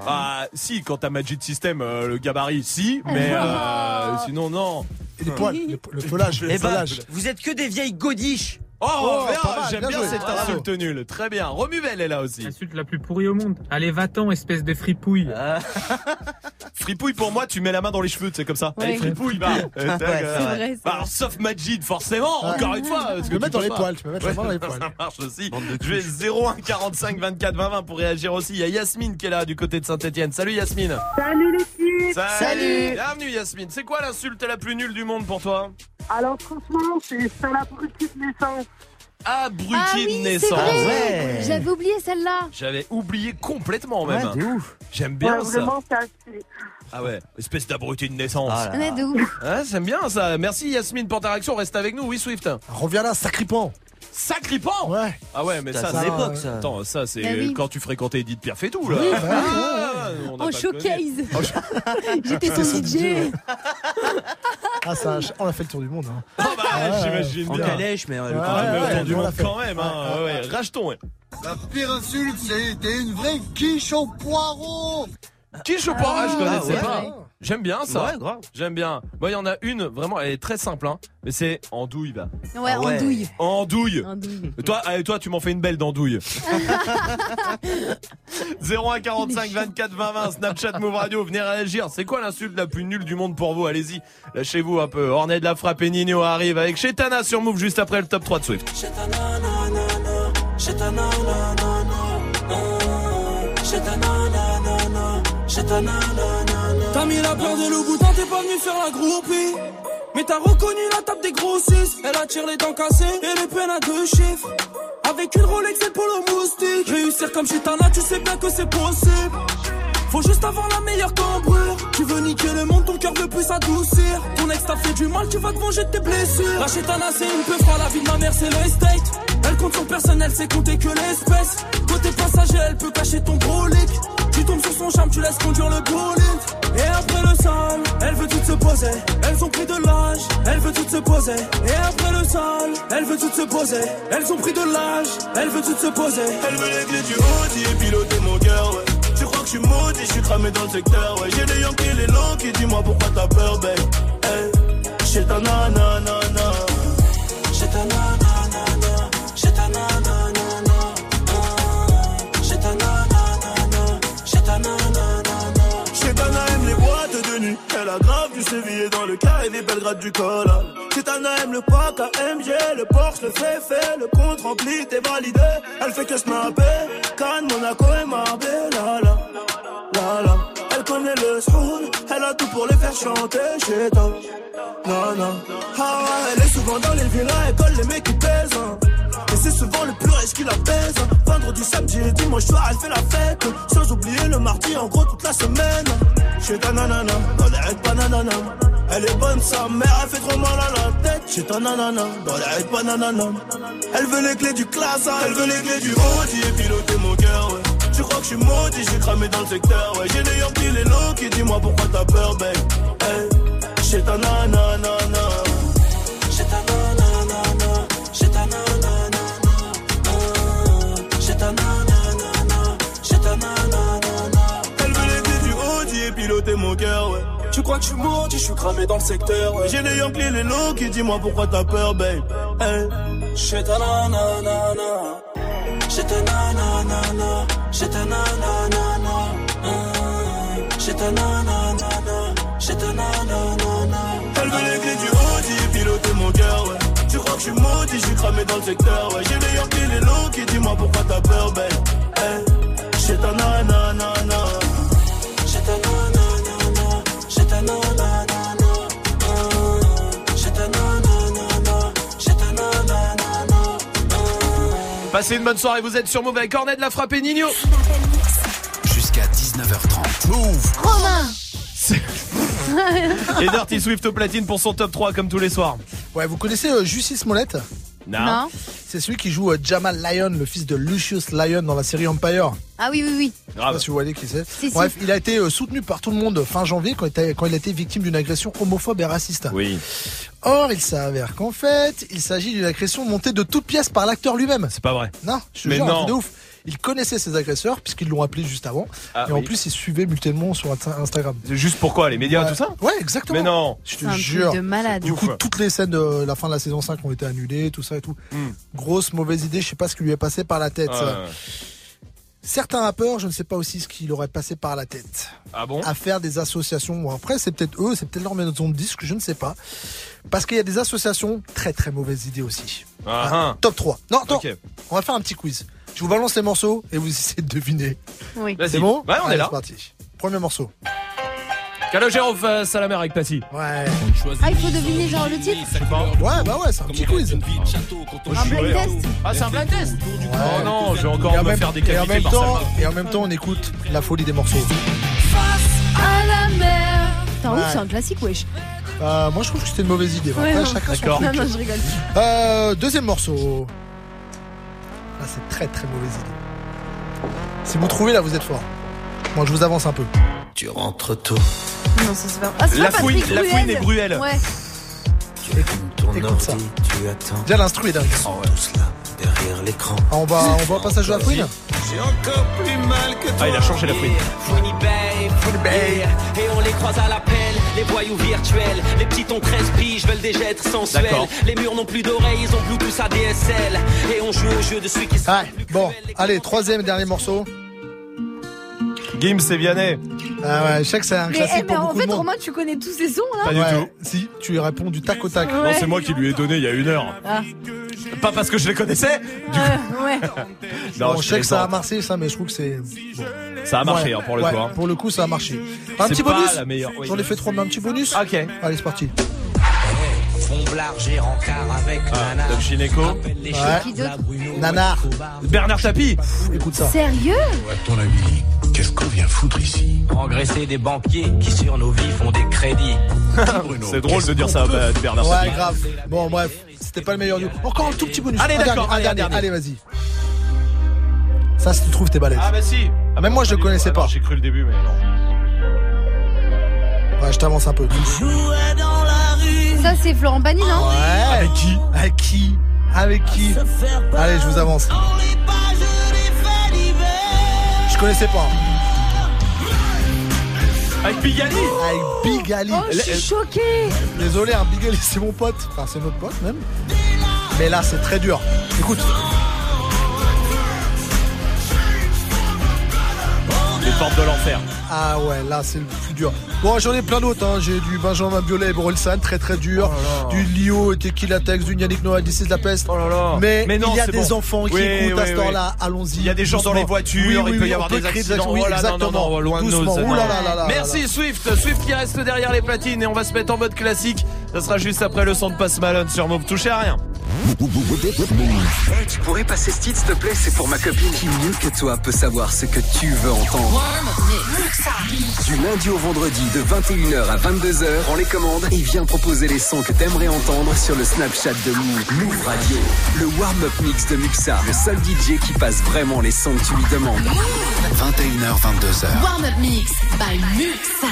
Ah si, quand t'as Magic System, euh, le gabarit, si, mais euh, sinon non. Et les poils, le, le pelage. Eh le ben, pelage. vous êtes que des vieilles godiches. Oh, Oh, j'aime bien cette Bravo. insulte nulle. Très bien. Romuvel est là aussi. L'insulte la plus pourrie au monde. Allez, va-t'en, espèce de fripouille. Fripouille pour moi, tu mets la main dans les cheveux, c'est comme ça. Ouais. Allez, fripouille, bah. Euh, bah, alors, sauf Majid, forcément, Ouais. encore une fois. que peux mettre dans les poils, tu peux mettre la main dans les poils. Ça marche aussi. Je vais 01 45 24 20 20 pour réagir aussi. Il y a Yasmine qui est là du côté de Saint-Etienne. Salut Yasmine. Salut les filles Salut. Bienvenue Yasmine. C'est quoi l'insulte la plus nulle du monde pour toi Alors franchement, c'est ça la petite naissance. Abruti Ah de oui, c'est naissance. Ouais. J'avais oublié celle-là. J'avais oublié complètement même. Ouais, de ouf. J'aime bien Ouais, ça. Vraiment. Ah ouais, espèce d'abruti de naissance. Ah là Ouais, de ouf. Ouais, j'aime bien ça. Merci Yasmine pour ta réaction. Reste avec nous. Oui, Swift. Reviens là, sacripant. Sacripant Ouais. Ah ouais, mais ça, c'est l'époque, ça. Attends, ça, c'est Bah oui. quand tu fréquentais Edith Pierre fait tout, là. Oui, bah Ah, on En showcase. J'étais son DJ. Ah, ça, on a fait le tour du monde. Hein. Ah bah, Ouais, j'imagine En calèche, mais euh, le Ouais, Ah, mais ouais, autour du monde quand même, hein. Ouais, ouais. Racheton, ouais. La pire insulte, c'était une vraie quiche au poireau. Au poireau, ah, je connaissais ouais, pas. J'aime bien ça. Ouais, grave. J'aime bien. Moi, il y en a une, vraiment, elle est très simple, hein. Mais c'est andouille, bah. Ouais, Ah ouais. andouille. Andouille. Andouille. Et Toi, allez, toi, tu m'en fais une belle d'andouille. 01 45 24 20 20 Snapchat Move Radio, venez réagir. C'est quoi l'insulte la plus nulle du monde pour vous? Allez-y, lâchez-vous un peu. Ornette de la frappe et Nino arrive avec Chetana sur Move juste après le top 3 de Swift. T'as mis la peur de loup boutin, t'es pas venu faire la groupie. Mais t'as reconnu la table des grossistes. Elle attire les dents cassées et les peines à deux chiffres. Avec une Rolex et pour le moustique. Réussir comme Chitana, tu sais bien que c'est possible. Faut juste avoir la meilleure cambrure. Tu veux niquer le monde, ton cœur veut plus s'adoucir. Ton ex t'a fait du mal, tu vas te manger de tes blessures. La Chitana, c'est une peu froide, la vie de ma mère, c'est le estate. Elle compte son personnel, c'est compter que l'espèce. Côté passager, elle peut cacher ton brolic. Tu tombes sur son charme, tu laisses conduire le bolide. Et après le sale, elle veut toutes se poser. Elles ont pris de l'âge, elle veut toutes se poser. Et après le sale, elle veut toutes se poser. Elles ont pris de l'âge, elle veut toutes se poser. Elle veut les clés du Audi et piloter mon cœur. Que je suis maudit, je suis cramé dans le secteur, ouais. J'ai les Yankees, les Lonkies, dis-moi pourquoi t'as peur, babe? Hey, j'ai ta nanana. J'ai ta nanana. J'ai ta nanana. J'ai ta nanana. J'ai ta nanana. J'ai ta aime les bois chevillé dans le carré des Belgrade du col. Chetana aime le pack AMG, le Porsche, le fait, le compte rempli, t'es validé. Elle fait que snapper, Cannes, Monaco et Marbella. Elle a tout pour les faire chanter chez toi. Non. Ah elle est souvent dans les villas, elle colle les mecs qui pèsent. hein. Et c'est souvent le plus riche qui la pèse. hein. Vendredi, samedi et dimanche soir, elle fait la fête. Sans oublier le mardi, en gros, toute la semaine. Chez ta nanana, dans les règles pas nanana. Elle est bonne, sa mère, elle fait trop mal à la tête. Chez ta nanana, dans les règles pas nanana. Elle veut les clés du classe, elle veut les clés du Audi et piloter mon cœur, ouais. Tu crois que je suis maudit, j'ai cramé dans le secteur, ouais. J'ai les Yankees, les low qui dis-moi pourquoi t'as peur, babe? Chez ta nanana. Chez ta nanana. Chez ta nanana. Chez ta nanana. Chez ta nanana. Elle veut les du Audi et piloter mon cœur, ouais. Tu crois que je suis maudit, je suis cramé dans le secteur, ouais. J'ai les Yankees, les low qui dis-moi pourquoi t'as peur, babe. Hey, chez ta nanana. Ta nanana. Chez ta nanana. Ta nanana. Ta nanana. Elle veut les clés du Audi piloter mon cœur, ouais. Tu crois que je suis maudit, je suis cramé dans le secteur, ouais. J'ai les Yankees, les low qui dis-moi pourquoi t'as peur, babe. Hey, chez ta nanana. Passez une bonne soirée, vous êtes sur Move avec Cornet de la frappe et Nino. Jusqu'à 19h30. Move Romain Et Dirty Swift au platine pour son top 3 comme tous les soirs. Ouais, vous connaissez euh, Justice Smollett? Non. Non. C'est celui qui joue euh, Jamal Lyon, le fils de Lucius Lyon dans la série Empire. Ah oui, oui, oui. Je sais pas si vous voyez qui c'est. Si, si. Bref, il a été euh, soutenu par tout le monde fin janvier quand il, était- quand il a été victime d'une agression homophobe et raciste. Oui. Or, il s'avère qu'en fait, il s'agit d'une agression montée de toutes pièces par l'acteur lui-même. C'est pas vrai. Non, je truc de ouf. Il connaissait ses agresseurs puisqu'ils l'ont appelé juste avant. Ah et en plus, il suivait mutuellement sur Insta- Instagram. Juste pourquoi Les médias, Ouais. tout ça Ouais, exactement. Mais non. Je te C'est un truc jure. de malade. Du coup, toutes les scènes de la fin de la saison 5 ont été annulées, tout ça et tout. Hmm. Grosse mauvaise idée, je sais pas ce qui lui est passé par la tête. Ah, Certains rappeurs, je ne sais pas aussi ce qui leur est passé par la tête. Ah bon À faire des associations. Bon, après, c'est peut-être eux, c'est peut-être leur maison de disque, je ne sais pas. Parce qu'il y a des associations, très très mauvaise idée aussi. Ah, ah. Top 3. Non, attends, Ok. on va faire un petit quiz. Je vous balance les morceaux et vous essayez de deviner. Oui. Vas-y. C'est bon Ouais, on Allez, est là. C'est parti. Premier morceau. Calogero face à la mer avec Passy. Ouais. Ah, il faut deviner genre le titre Ouais, bah ouais, c'est un petit quiz. Un blind test Ah, c'est un blind test Oh non, je vais Et encore en me même- faire et en décapiter même par temps, Salma. et en même temps, on écoute la folie des morceaux. À la mer Putain, Ouais. ouf, c'est un classique, wesh. Euh, moi, je trouve que c'était une mauvaise idée. Ouais, Après, non. chacun son D'accord. truc. Non, non, je rigole. Euh, deuxième morceau. Là, c'est très très mauvaise idée. Si vous trouvez, là, vous êtes fort. Moi, je vous avance un peu. Tu rentres tôt, Non, ça c'est pas. Ah, c'est La pas fouine- Patrick la fouine et Bruel. Ouais. tu allumes ton Écoute ça. tu attends. Déjà, l'instru est dingue. Tout cela derrière l'écran. Ah, on va, on va passer à jouer à la fouine J'ai encore plus mal que Ah, il a changé la fouine. Funny Bay, Funny Bay. Et on les croise à l'appel, les voyous virtuels. Les petits ont 13 piges, veulent des jets sensuels. D'accord. Les murs n'ont plus d'oreilles, ils ont Bluetooth ADSL. Et on joue au jeu de celui qui sera Ouais, bon, allez, troisième et dernier morceau. Gims et Vianney. Ah ouais, je sais que c'est un Mais, classique eh, mais pour en beaucoup fait, de monde. Romain, tu connais tous ces sons là Pas du Ouais, tout. Si, tu lui réponds du tac au tac. Non, c'est moi qui lui ai donné il y a une heure. Ah, Pas parce que je les connaissais. Du coup, euh, ouais. non, Bon, je sais que ça a marché, ça, mais je trouve que c'est. Ça a marché Ouais, hein, pour le ouais, coup. hein. Pour le coup, ça a marché. Un C'est petit pas bonus la meilleure, oui. J'en ai fait trois, mais un petit bonus Ok. Allez, c'est parti. Rencard avec Ah, Ouais. Nanar. Bernard Tapie. Écoute ça. Sérieux? À ton avis, qu'est-ce qu'on vient foutre ici Engraisser des banquiers qui sur nos vies font des crédits. C'est drôle de dire ça à Bernard Ouais, grave. Bon, bref, c'était pas le meilleur du. Encore un tout petit bonus. Allez, d'accord, allez, dernier. Allez, vas-y. Ça, si tu trouves, t'es balèze. Ah bah si. Ah, Même moi, je du connaissais pas. J'ai cru le début, mais non. Ouais, je t'avance un peu. Ça, c'est Florent Pagny, non? Ouais. Avec qui? Avec qui? Avec qui? Allez, je vous avance. Je connaissais pas. Avec Pigali. Avec Big Ali. Oh, je suis choquée Désolé, un Big Ali, c'est mon pote. Enfin, c'est notre pote même. Mais là, c'est très dur. Écoute. Portes de l'enfer. Ah ouais, là c'est le plus dur. Bon, j'en ai plein d'autres. Hein. J'ai du Benjamin Biolay et Borelsan, très très dur. Oh du Lio et Tequila Tex, du Yannick Noah, This is la peste. Mais, Mais non, il y a des bon. enfants qui Oui, écoutent à oui, cette oui. heure-là. Allons-y. Il y a des gens dans les voitures, Oui, il oui, peut oui, y avoir des peut créer accidents. Oui, Oh là, non, exactement. de là là là là Merci Swift, Swift qui reste derrière les platines et on va se mettre en mode classique. Ça sera juste après le son de Post Malone sur Move. Touchez à rien. Tu pourrais passer ce titre, s'il te plaît? C'est pour ma copine. Qui mieux que toi peut savoir ce que tu veux entendre? Du lundi au vendredi, de 21h à 22h, prends les commandes et viens proposer les sons que t'aimerais entendre sur le Snapchat de Move. Move Radio. Le warm-up mix de Muxa. Le seul DJ qui passe vraiment les sons que tu lui demandes. 21h, 22h. Warm Up Mix by Muxa.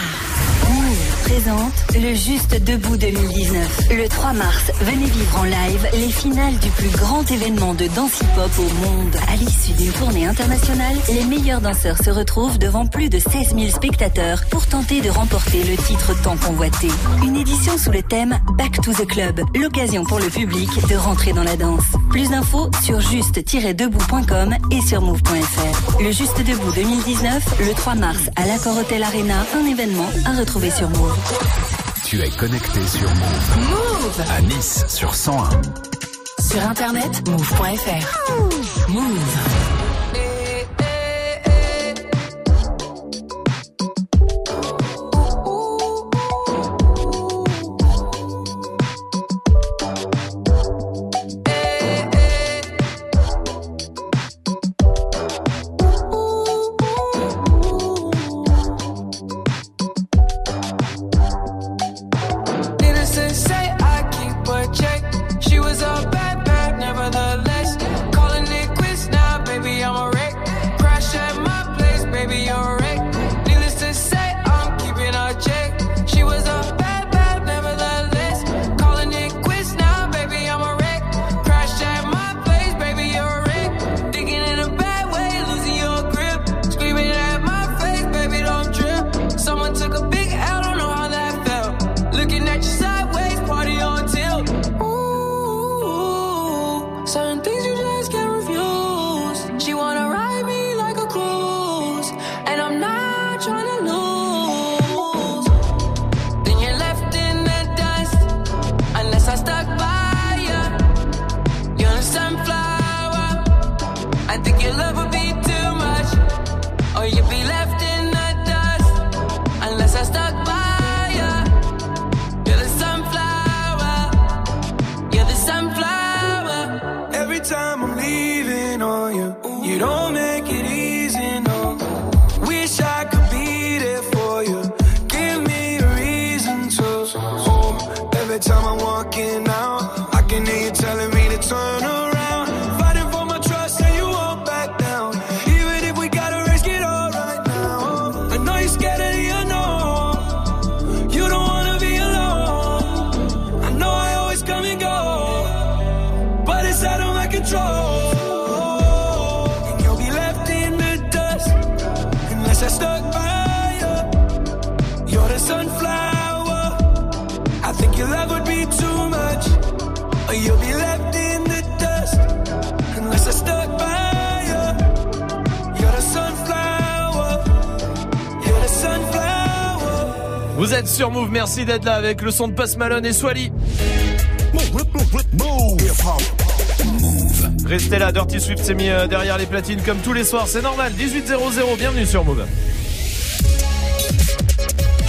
Présente le Juste Debout 2019. Le 3 mars, venez vivre en live les finales du plus grand événement de danse hip-hop au monde. À l'issue d'une tournée internationale, les meilleurs danseurs se retrouvent devant plus de 16 000 spectateurs pour tenter de remporter le titre tant convoité. Une édition sous le thème Back to the Club, l'occasion pour le public de rentrer dans la danse. Plus d'infos sur juste-debout.com et sur move.fr. Le Juste Debout 2019, le 3 mars à l'Accor Hotel Arena, un événement à retrouver sur Move. Tu es connecté sur Move. Move À Nice sur 101. sur internet move.fr. Move. Merci d'être là avec le son de Post Malone et Swally. Restez là, Dirty Swift s'est mis euh, derrière les platines comme tous les soirs, c'est normal. 18.00, bienvenue sur Move.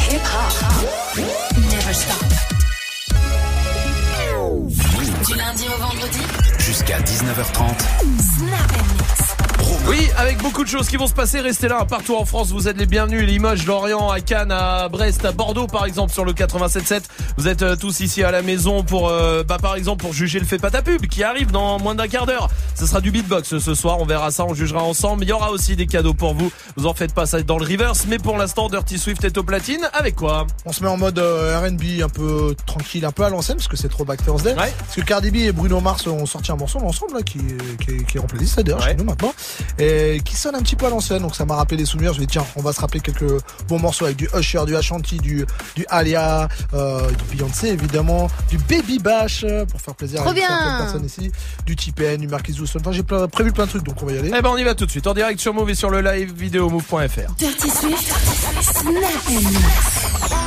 Hip hop. Never stop. Du lundi au vendredi. Jusqu'à 19h30. Snap and mix. Oui, avec beaucoup de choses qui vont se passer, restez là. Partout en France, vous êtes les bienvenus. Limoges, Lorient, à Cannes, à Brest, à Bordeaux, par exemple, sur le 87.7. Vous êtes euh, tous ici à la maison pour, euh, bah, par exemple, pour juger le fait pas ta pub qui arrive dans moins d'un quart d'heure. Ce sera du beatbox ce soir. On verra ça, on jugera ensemble. Il y aura aussi des cadeaux pour vous. Vous en faites pas ça dans le reverse, mais pour l'instant, Dirty Swift est au platine. Avec quoi? On se met en mode euh, R&B un peu tranquille, un peu à l'ancienne parce que c'est trop Back Thursday. Parce que Cardi B et Bruno Mars ont sorti un morceau ensemble là, qui, est- qui, qui est en playlist d'ailleurs chez nous maintenant. Et qui sonne un petit peu à l'ancienne. Donc ça m'a rappelé des souvenirs. Je vais tiens, on va se rappeler quelques bons morceaux avec du Usher, du Ashanti, du du Alia, euh, du Beyoncé évidemment, du Baby Bash euh, pour faire plaisir Trop à certaines personnes ici, du T-Pain, du Marquis Wilson. Enfin j'ai plein- prévu plein de trucs donc on va y aller. Eh ben on y va tout de suite en direct sur Move et sur le live vidéo move.fr. Dirty Swift, Snap and Mix.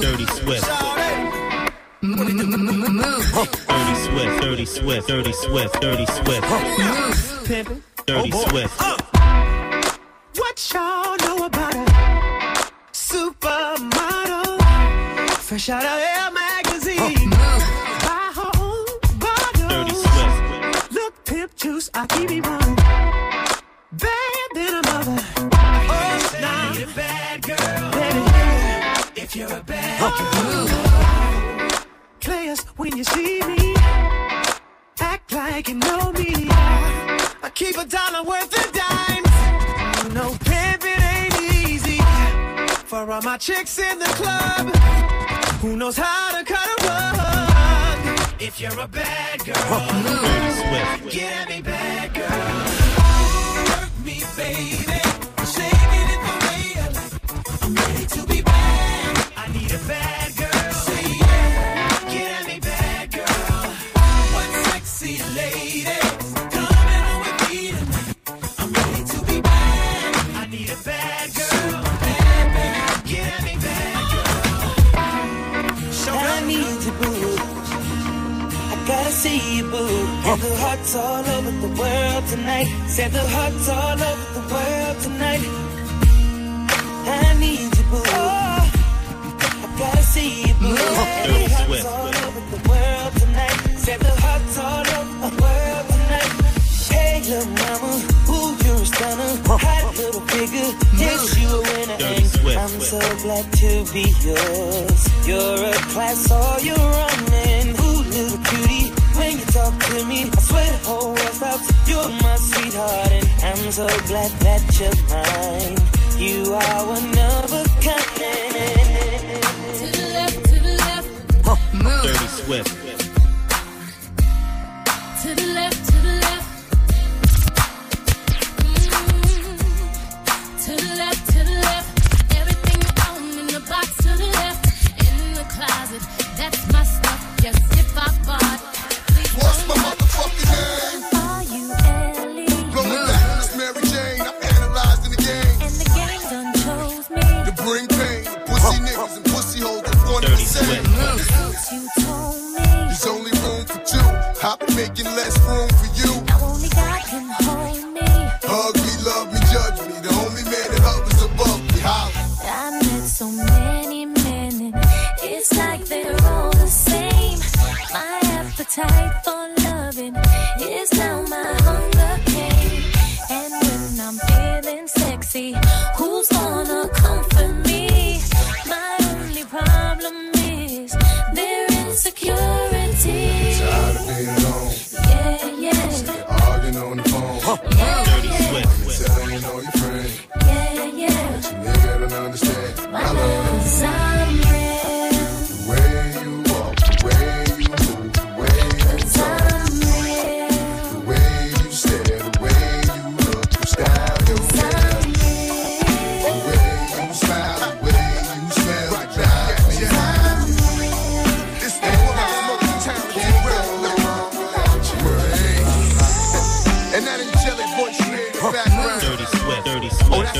Dirty Swift. Dirty Swift, Dirty Swift, Dirty Swift, Dirty Swift. Dirty oh, Swift. Uh. What y'all know about a supermodel? Fresh out of Air magazine. Buy her own bottle. Dirty Swift. Look, pimp juice, I keep it running. Bad than a mother. Oh, now a bad girl. Baby, if you're a bad girl. Players, when you see me, act like you know me. I keep a dollar worth of dimes. You know, pimping ain't easy. For all my chicks in the club, who knows how to cut a rug? If you're a bad girl, Swift. get at me, bad girl. Work me, baby. Boo. The hearts all over the world tonight. Said the hearts all over the world tonight. I need you, boo. I gotta see you, boo. And the hearts all over the world tonight. Said the hearts all over the world tonight. Hey, little mama, ooh, you're a stunner. Hot little figure, yes, you a winner. And I'm so glad to be yours. You're a class, all you're running. Ooh, little cutie, when talk to me, I swear the whole world stops. You're my sweetheart, and I'm so glad that you're mine. You are one of a kind. To the left, to the left, move. Dirty Swift. To the left, to the left. Mm. To the left, to the left. Everything you own in the box to the left. In the closet, that's my stuff. Yes, if I bought. What's my motherfucking name?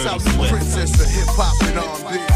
Swift. Oh, that's our Dirty Swift. princess of hip hop and R&B.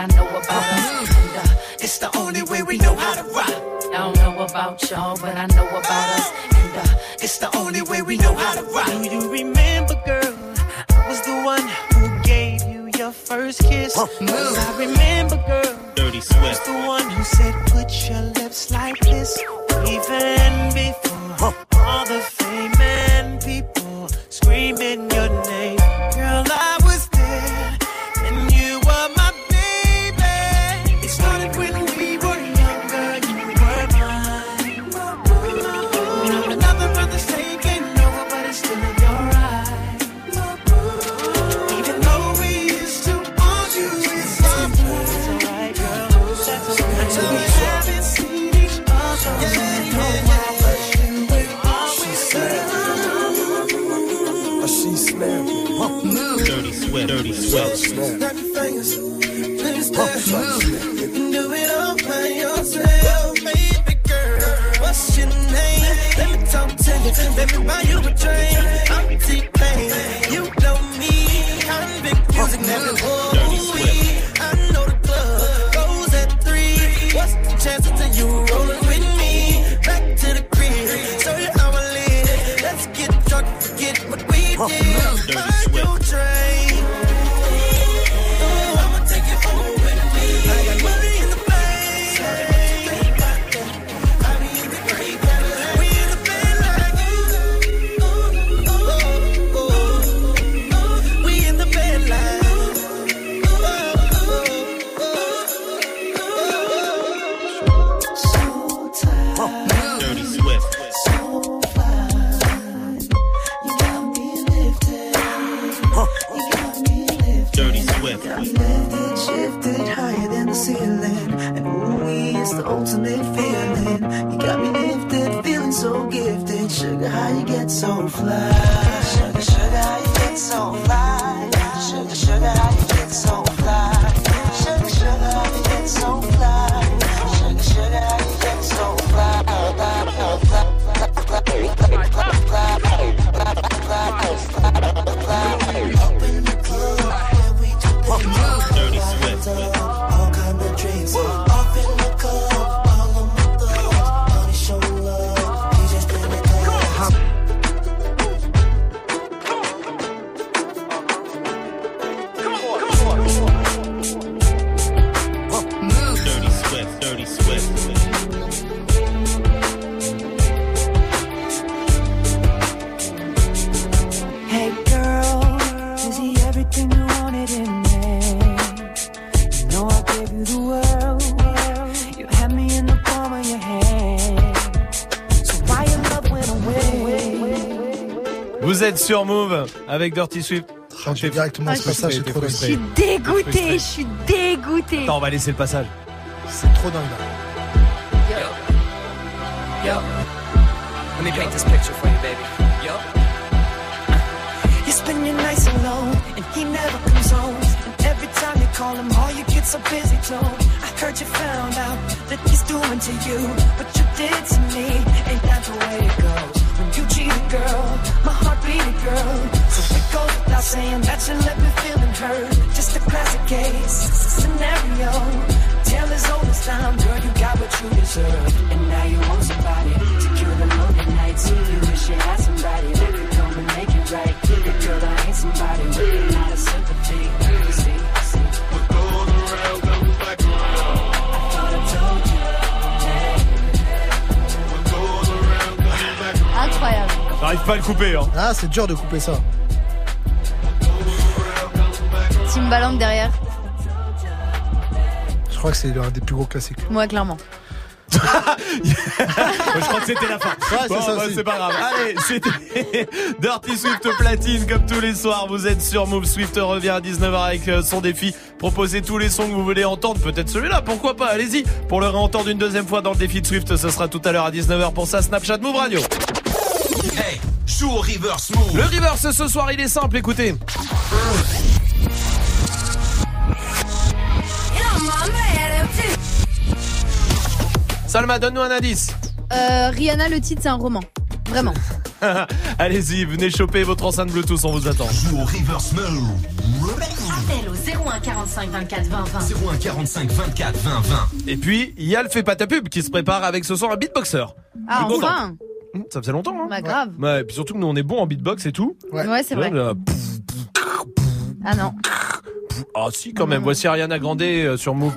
I know about us, and uh, it's the only way we know how to rock. I don't know about y'all, but I know about us. And uh, it's the only way we know how to rock. Do you remember, girl? I was the one who gave you your first kiss. Huh. I remember, girl. Dirty I was the one sur Move avec Dirty Swift. Je suis dégoûté, je suis dégoûté. Attends, on va laisser le passage. C'est trop dingue. Yo. Yo. Let me paint this picture for you, baby. Yo. Uh. You spend your nights alone, and he never comes home. And every time you call him, all you get so busy, Joe. I heard you found out that he's doing to you what you did to me. Ain't that the way it goes? When you cheat a girl? girl. So it goes without saying that you left me feeling hurt. Just a classic case scenario. Tell us all as time, girl. J'arrive pas à le couper. Hein. Ah, c'est dur de couper ça. Timbaland derrière. Je crois que c'est l'un des plus gros classiques. Moi, clairement. je crois que c'était la fin. Ouais, c'est Bon, bah, c'est pas grave. Allez, c'était Dirty Swift platine comme tous les soirs. Vous êtes sur Move. Swift revient à 19h avec euh, son défi. Proposez tous les sons que vous voulez entendre. Peut-être celui-là, pourquoi pas. Allez-y. Pour le réentendre une deuxième fois dans le défi de Swift, ce sera tout à l'heure à 19h pour ça. Snapchat Move Radio. Hey, joue au reverse move. Le reverse ce soir, il est simple. Écoutez. Salma, donne-nous un indice. Euh, Rihanna, le titre, c'est un roman. Vraiment. Allez-y, venez choper votre enceinte Bluetooth, on vous attend. Joue au reverse move. Appel au 01 45 24 20 20. 01 45 24 20 20. Et puis, il y a le Fais pas ta pub qui se prépare avec ce soir un beatboxer. Ah, enfin Ça faisait longtemps, hein Bah, grave. Ouais, et puis surtout que nous on est bon en beatbox et tout. Ouais, c'est vrai. là, Ah non. Ah si quand même, voici Ariana Grande euh, sur Move.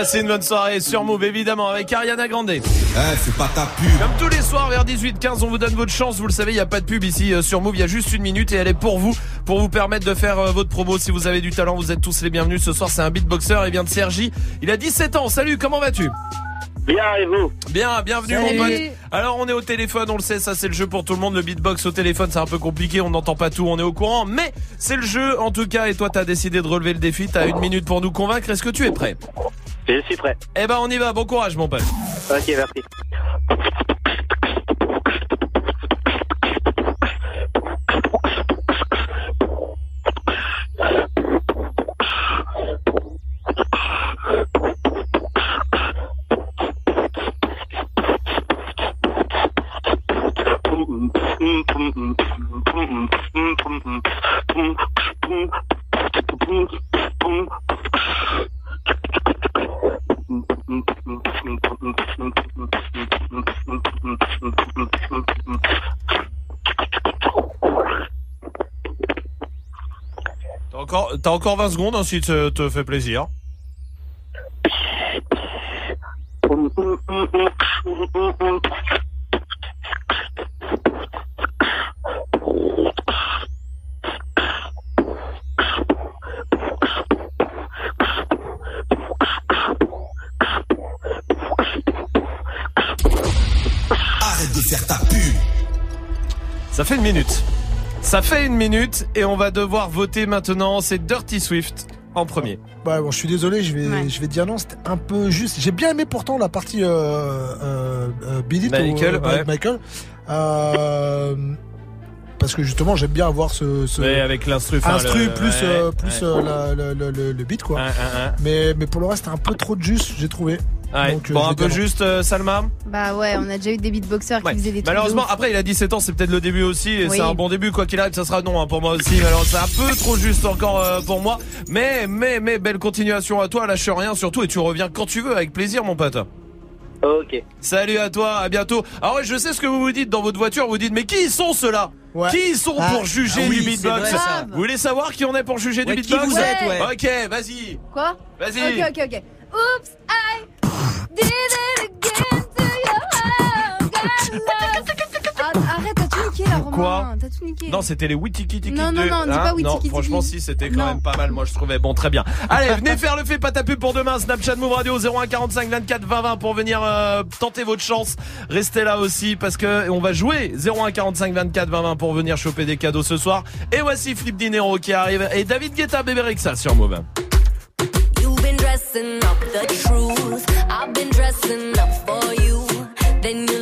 Passez une bonne soirée sur Move évidemment avec Ariana Grande. Eh, c'est pas ta pub. Comme tous les soirs vers 18h15, on vous donne votre chance. Vous le savez, il n'y a pas de pub ici euh, sur Move. Il y a juste une minute et elle est pour vous, pour vous permettre de faire euh, votre promo. Si vous avez du talent, vous êtes tous les bienvenus. Ce soir, c'est un beatboxer. Il vient de Sergi. Il a 17 ans. Salut, comment vas-tu? Bien, et vous? Bien, bienvenue Salut. mon pote. Alors on est au téléphone, on le sait, ça c'est le jeu pour tout le monde. Le beatbox au téléphone c'est un peu compliqué, on n'entend pas tout, on est au courant, mais c'est le jeu en tout cas. Et toi t'as décidé de relever le défi, t'as une minute pour nous convaincre. Est-ce que tu es prêt? Je suis prêt. Eh ben on y va, bon courage mon pote. Ok, merci. T'as encore 20 secondes, hein, ensuite te, fait plaisir. Arrête de faire ta pub. Ça fait une minute. Ça fait une minute et on va devoir voter maintenant. C'est Dirty Swift en premier. Ouais, bon, je suis désolé, je vais, je vais dire non, c'était un peu juste. J'ai bien aimé pourtant la partie euh, euh, euh, Beat It Michael, ou, euh, ouais. Michael. Euh, parce que justement, j'aime bien avoir ce, ce Ouais, avec l'instru, enfin, instru le- plus, ouais, euh, plus ouais. euh, la- le, le- le- le beat quoi. Mais, mais pour le reste, c'était un peu trop de juste, j'ai trouvé. Ouais. Donc, euh, bon, un peu juste, euh, Salma. Bah ouais, on a déjà eu des beatboxers qui faisaient des trucs. Malheureusement, de ouf. après, il a 17 ans, c'est peut-être le début aussi, et Oui. c'est un bon début, quoi qu'il arrive, ça sera non hein, pour moi aussi. Alors, c'est un peu trop juste encore euh, pour moi, mais, mais, mais, belle continuation à toi, lâche rien surtout, et tu reviens quand tu veux, avec plaisir, mon pote. Ok. Salut à toi, à bientôt. Alors, ouais, je sais ce que vous vous dites dans votre voiture, vous dites, mais qui sont ceux-là? Ouais. Qui sont Ah. pour juger Ah oui, du beatbox? Vrai, ça. Vous voulez savoir qui on est pour juger Ouais, du qui beatbox? vous êtes, ouais. Ok, vas-y. Quoi? Vas-y. Ok, ok, ok. Oops, I Arrête, t'as tout niqué là, Romain. Quoi T'as tout niqué. Non, c'était les Witiki Tiki Non, non, non, dis pas Witiki Tiki. franchement, si, c'était quand Non. même pas mal, moi je trouvais. Bon, très bien. Allez, venez faire le fait pas ta pub pour demain. Snapchat Move Radio 0145 24 20 20 pour venir euh, tenter votre chance. Restez là aussi parce que on va jouer 0145 24 20 20 pour venir choper des cadeaux ce soir. Et voici Flip Dinero qui arrive et David Guetta, Bébé Rexa sur Move. You've been dressing up the truth. I've been dressing up for you. Then you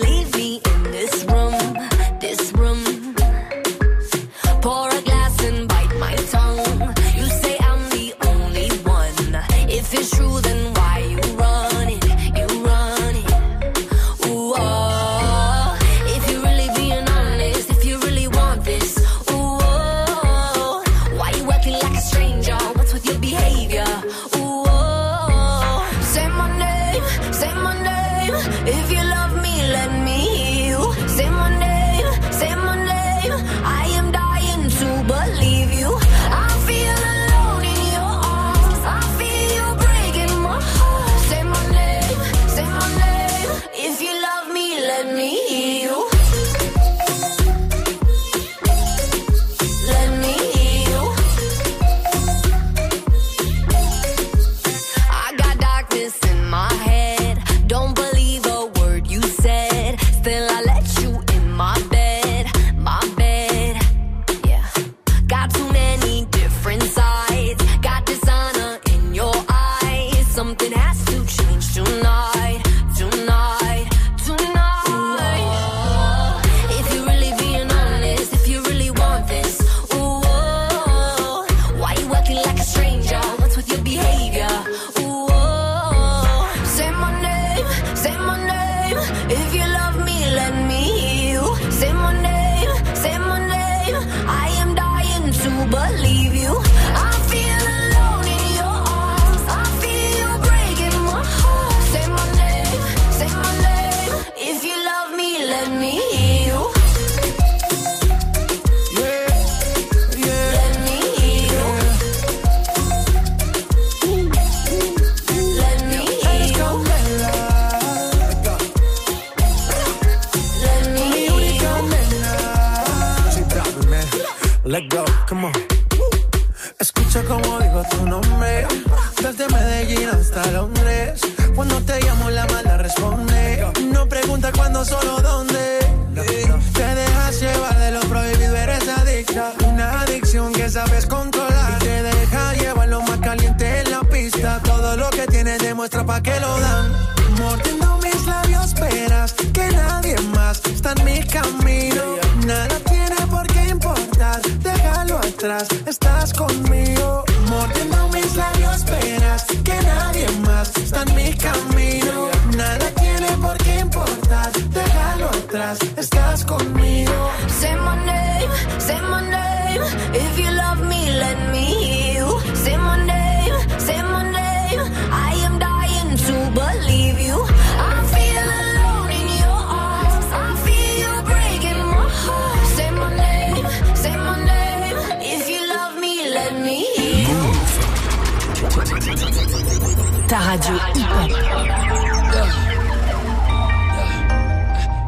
radio hip-hop.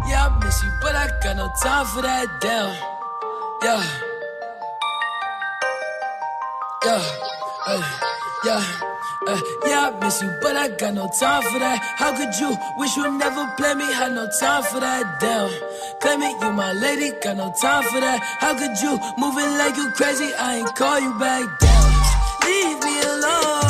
Yeah, I miss you, but I got no time for that damn. Yeah. Yeah. Hey, yeah. Uh, yeah, I miss you, but I got no time for that. How could you wish you never play me? Had no time for that. Damn, claim it, you my lady, got no time for that. How could you moving like you crazy? I ain't call you back. Damn, leave me alone.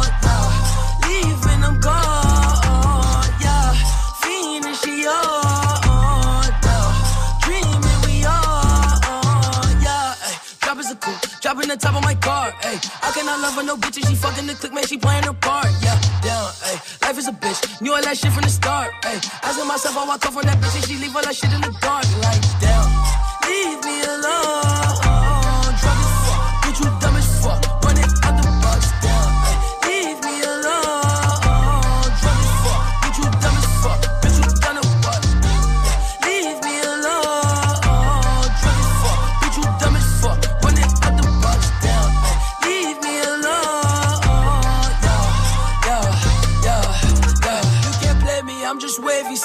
The top of my car, ay. I cannot love her, no bitch, and she fucking the click, man, she playing her part, yeah. Down, ay. Life is a bitch, knew all that shit from the start, ay. Asking myself, I walk off on that bitch, and she leave all that shit in the dark, like, damn. Leave me alone,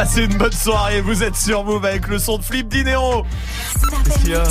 Passez une bonne soirée, vous êtes sur Move avec le son de Flip Dinero. Qu'est-ce qu'il y a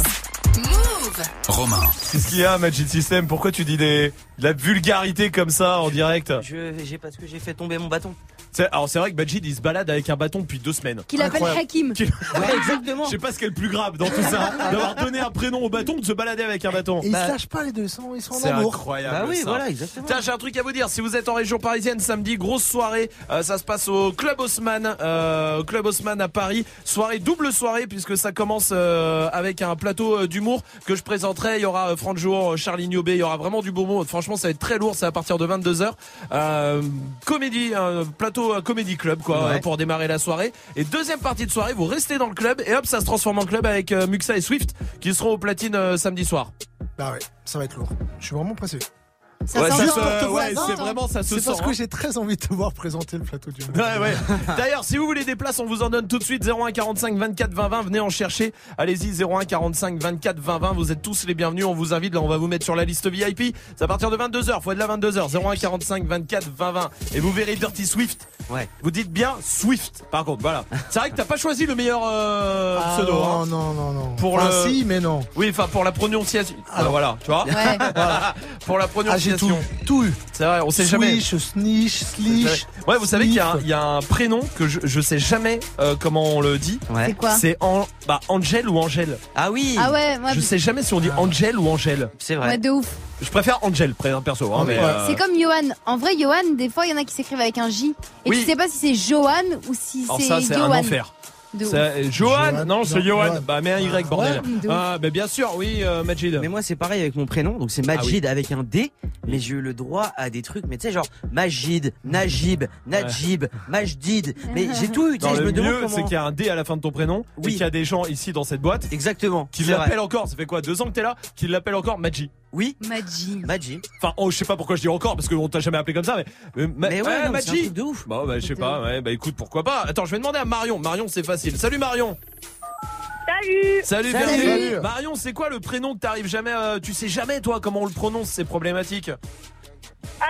Romain. Qu'est-ce qu'il y a, Magic System? Pourquoi tu dis des, de la vulgarité comme ça en direct? Je, j'ai parce que j'ai fait tomber mon bâton. C'est- Alors c'est vrai que Majid il se balade avec un bâton depuis deux semaines. Qu'il appelle. Hakim. Ouais, exactement. Je sais pas ce qui est le plus grave dans tout ça. D'avoir donné un prénom au bâton, de se balader avec un bâton. Et ils se lâchent pas les deux, ils sont, ils sont en C'est amour. incroyable. Bah oui, ça. voilà, exactement. Tiens, j'ai un truc à vous dire. Si vous êtes en région parisienne, samedi, grosse soirée. Euh, ça se passe au Club Haussmann, euh, Club Haussmann à Paris. Soirée, double soirée, puisque ça commence euh, avec un plateau d'humour que je présenterai. Il y aura euh, Franck Jour, Charlie Niobé. Il y aura vraiment du beau monde. Franchement, ça va être très lourd. C'est à partir de 22h. Euh, comédie, un plateau euh, comédie club, quoi, Ouais. pour démarrer la soirée. Et deuxième partie de soirée, vous restez dans le club et hop, ça se transforme en club avec euh, Muxa et Swift qui seront au platine euh, samedi soir. Bah ouais, ça va être lourd. Je suis vraiment pressé. Ça Ouais, sent ça se- voir, ouais, c'est vraiment ça se C'est sent. parce que hein. j'ai très envie de te voir présenter le plateau du Ouais, ouais. D'ailleurs, si vous voulez des places, on vous en donne tout de suite 01 45 24 20 20. Venez en chercher. Allez-y 01 45 24 20 20. Vous êtes tous les bienvenus. On vous invite. Là, on va vous mettre sur la liste VIP. C'est à partir de 22h. Faut être là 22h. 01 45 24 20 20. Et vous verrez Dirty Swift. Ouais. Vous dites bien Swift. Par contre, voilà. C'est vrai que t'as pas choisi le meilleur euh, Ah, pseudo. non, hein. non, non, non. Pour Enfin, le- si, mais non. Oui, enfin pour la prononciation. Ah, Alors. voilà, tu vois. Ouais. pour la Ah, tout, tout eu. C'est vrai, on sait jamais. Swish, snish, slish. Ouais, vous savez qu'il y, a un- sniff. il y a un prénom que je, je sais jamais euh, comment on le dit. Ouais. C'est quoi C'est An- bah, Angel ou Angèle. Ah oui. Ah ouais, moi, Je sais jamais si on dit Angel ou Angèle. C'est ouais, vrai. de ouf. Je préfère Angel, perso. Hein, Ouais. Ouais. euh, C'est comme Johan. En vrai, Johan, des fois, il y en a qui s'écrivent avec un J. Et Oui. tu sais pas si c'est Johan ou si Alors c'est ça, c'est un Johan. enfer. C'est- euh, Johan, Non, c'est Johan. Bah, mets un Y, bordel. Ah, bah, bien sûr, oui, euh, Majid. Mais moi, c'est pareil avec mon prénom. Donc, c'est Majid avec un D. Mais j'ai eu le droit à des trucs. Mais tu sais, genre Majid, Najib, Najib, Majdid. Mais j'ai tout eu. Tu Non, sais, je le me demande mieux, c'est comment. qu'il y a un D à la fin de ton prénom. Et Oui. qu'il y a des gens ici dans cette boîte Exactement. qui l'appellent encore. Ça fait quoi Deux ans que t'es là Qui l'appellent encore Maji. Oui. Maji. Maji. Enfin, oh, je sais pas pourquoi je dis encore parce qu'on t'a jamais appelé comme ça, mais. Mais, ma- Mais ouais, non, mais c'est un Maji. truc de ouf. Bon, bah, je sais pas, ouais, bah écoute, pourquoi pas. Attends, je vais demander à Marion. Marion, c'est facile. Salut Marion. Salut Salut, Salut. bienvenue. Salut. Marion, c'est quoi le prénom que t'arrives jamais, euh, tu sais jamais toi comment on le prononce, c'est problématique.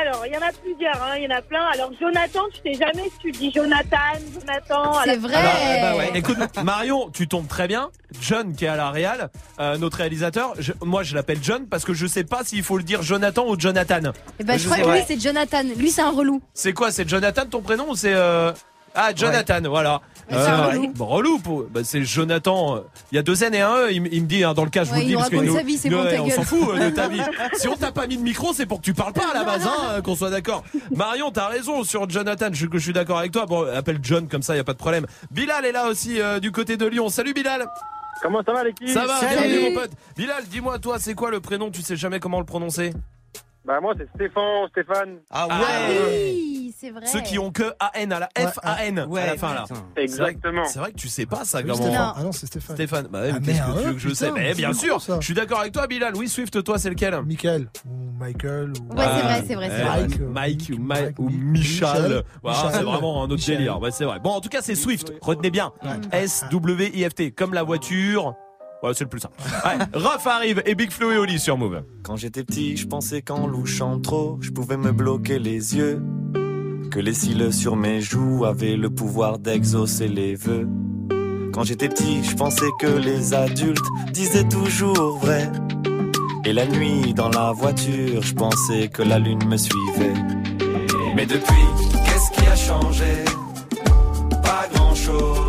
Alors, il y en a plusieurs, hein, il y en a plein. Alors, Jonathan, tu sais jamais si tu dis Jonathan, Jonathan. la- Alors, euh, bah ouais. Écoute, Marion, tu tombes très bien. John, qui est à la Real, euh, notre réalisateur, je- moi je l'appelle John parce que je sais pas s'il faut le dire Jonathan ou Jonathan. Eh ben, je crois que lui, c'est Jonathan. Lui, c'est un relou. C'est quoi C'est Jonathan ton prénom ou c'est euh... Ah Jonathan, voilà. Un relou. bon, relou pour- bah, c'est Jonathan. euh, Il y a deux N et un E. Il, il me dit hein, dans le cas, je Ouais, vous le dis nous parce que raconte nous- sa vie, c'est nous, bon, ouais, ta on s'en fout euh, de ta vie. si on t'a pas mis de micro, c'est pour que tu parles pas à la base, hein, euh, qu'on soit d'accord. Marion, t'as raison sur Jonathan. Je, je suis d'accord avec toi. Bon, appelle John comme ça, y a pas de problème. Bilal est là aussi euh, du côté de Lyon. Salut Bilal. Comment ça va l'équipe? Ça va, Salut. bienvenue mon pote. Bilal, dis-moi toi, c'est quoi le prénom? Tu sais jamais comment le prononcer? Bah moi c'est Stéphane, Stéphane. Ah Oui, c'est vrai. Ceux qui ont que AN à la F A N à la fin là. Exactement. C'est vrai que tu sais pas ça, comment Stéphane. Ah non, c'est Stéphane. Stéphane. Bah, ouais, Ah, mais qu'est-ce merde, que tu veux que je sais? Mais bien sûr, je suis d'accord avec toi, Bilal. Oui, Swift, toi, c'est lequel? Michael ou Michael ou Ouais, c'est vrai, c'est vrai, c'est. Mike, Mike, ou, Ma- ou Michal. Michel. Voilà, c'est vraiment un autre Michel. délire. Ouais, c'est vrai. Bon, en tout cas, c'est Swift. Retenez bien. S-W-I-F-T. Comme la voiture. Ouais, c'est le plus simple. Ouais. Ruff arrive et Big Flo et Oli sur Move. Quand j'étais petit, je pensais qu'en louchant trop, je pouvais me bloquer les yeux. Que les cils sur mes joues avaient le pouvoir d'exaucer les vœux. Quand j'étais petit, je pensais que les adultes disaient toujours vrai. Et la nuit, dans la voiture, je pensais que la lune me suivait. Mais depuis, qu'est-ce qui a changé? Pas grand-chose.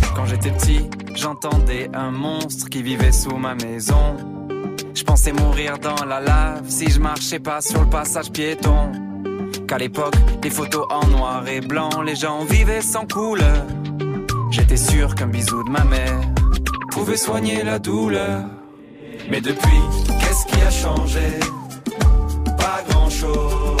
Quand j'étais petit, j'entendais un monstre qui vivait sous ma maison. Je pensais mourir dans la lave si je marchais pas sur le passage piéton. Qu'à l'époque, les photos en noir et blanc, les gens vivaient sans couleur. J'étais sûr qu'un bisou de ma mère pouvait soigner la douleur. Mais depuis, qu'est-ce qui a changé? Pas grand-chose.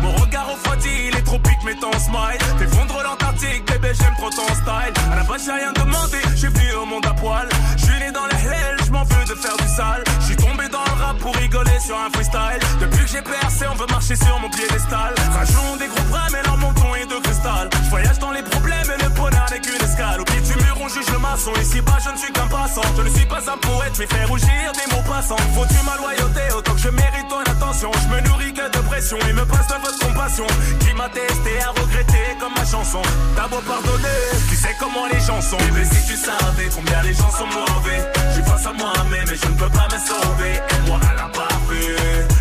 Mon regard refroidi, les tropiques met ton smile. T'es fondre l'Antarctique, bébé, j'aime trop ton style. À la base, j'ai rien demandé, j'ai venu au monde à poil. Je suis né dans la hell, je m'en veux de faire du sale. Je suis tombé dans le rap pour rigoler sur un freestyle. Depuis que j'ai percé, on veut marcher sur mon piédestal. Rajoutons des gros bras, mais leur menton est de cristal. Je voyage dans les problèmes et le bonheur n'est qu'une escale. Mur, on juge le maçon. Ici bas, je ne suis qu'un passant. Je ne suis pas un poète, je vais faire rougir des mots passants. Faut-tu ma loyauté autant que je mérite ton attention? Je me nourris que de pression et me passe de votre compassion. Qui m'a testé à regretter comme ma chanson. T'as beau pardonner, tu sais comment les gens sont. Mais si tu savais combien les gens sont mauvais, je suis face à moi-même et je ne peux pas me sauver. Et moi, la parfait,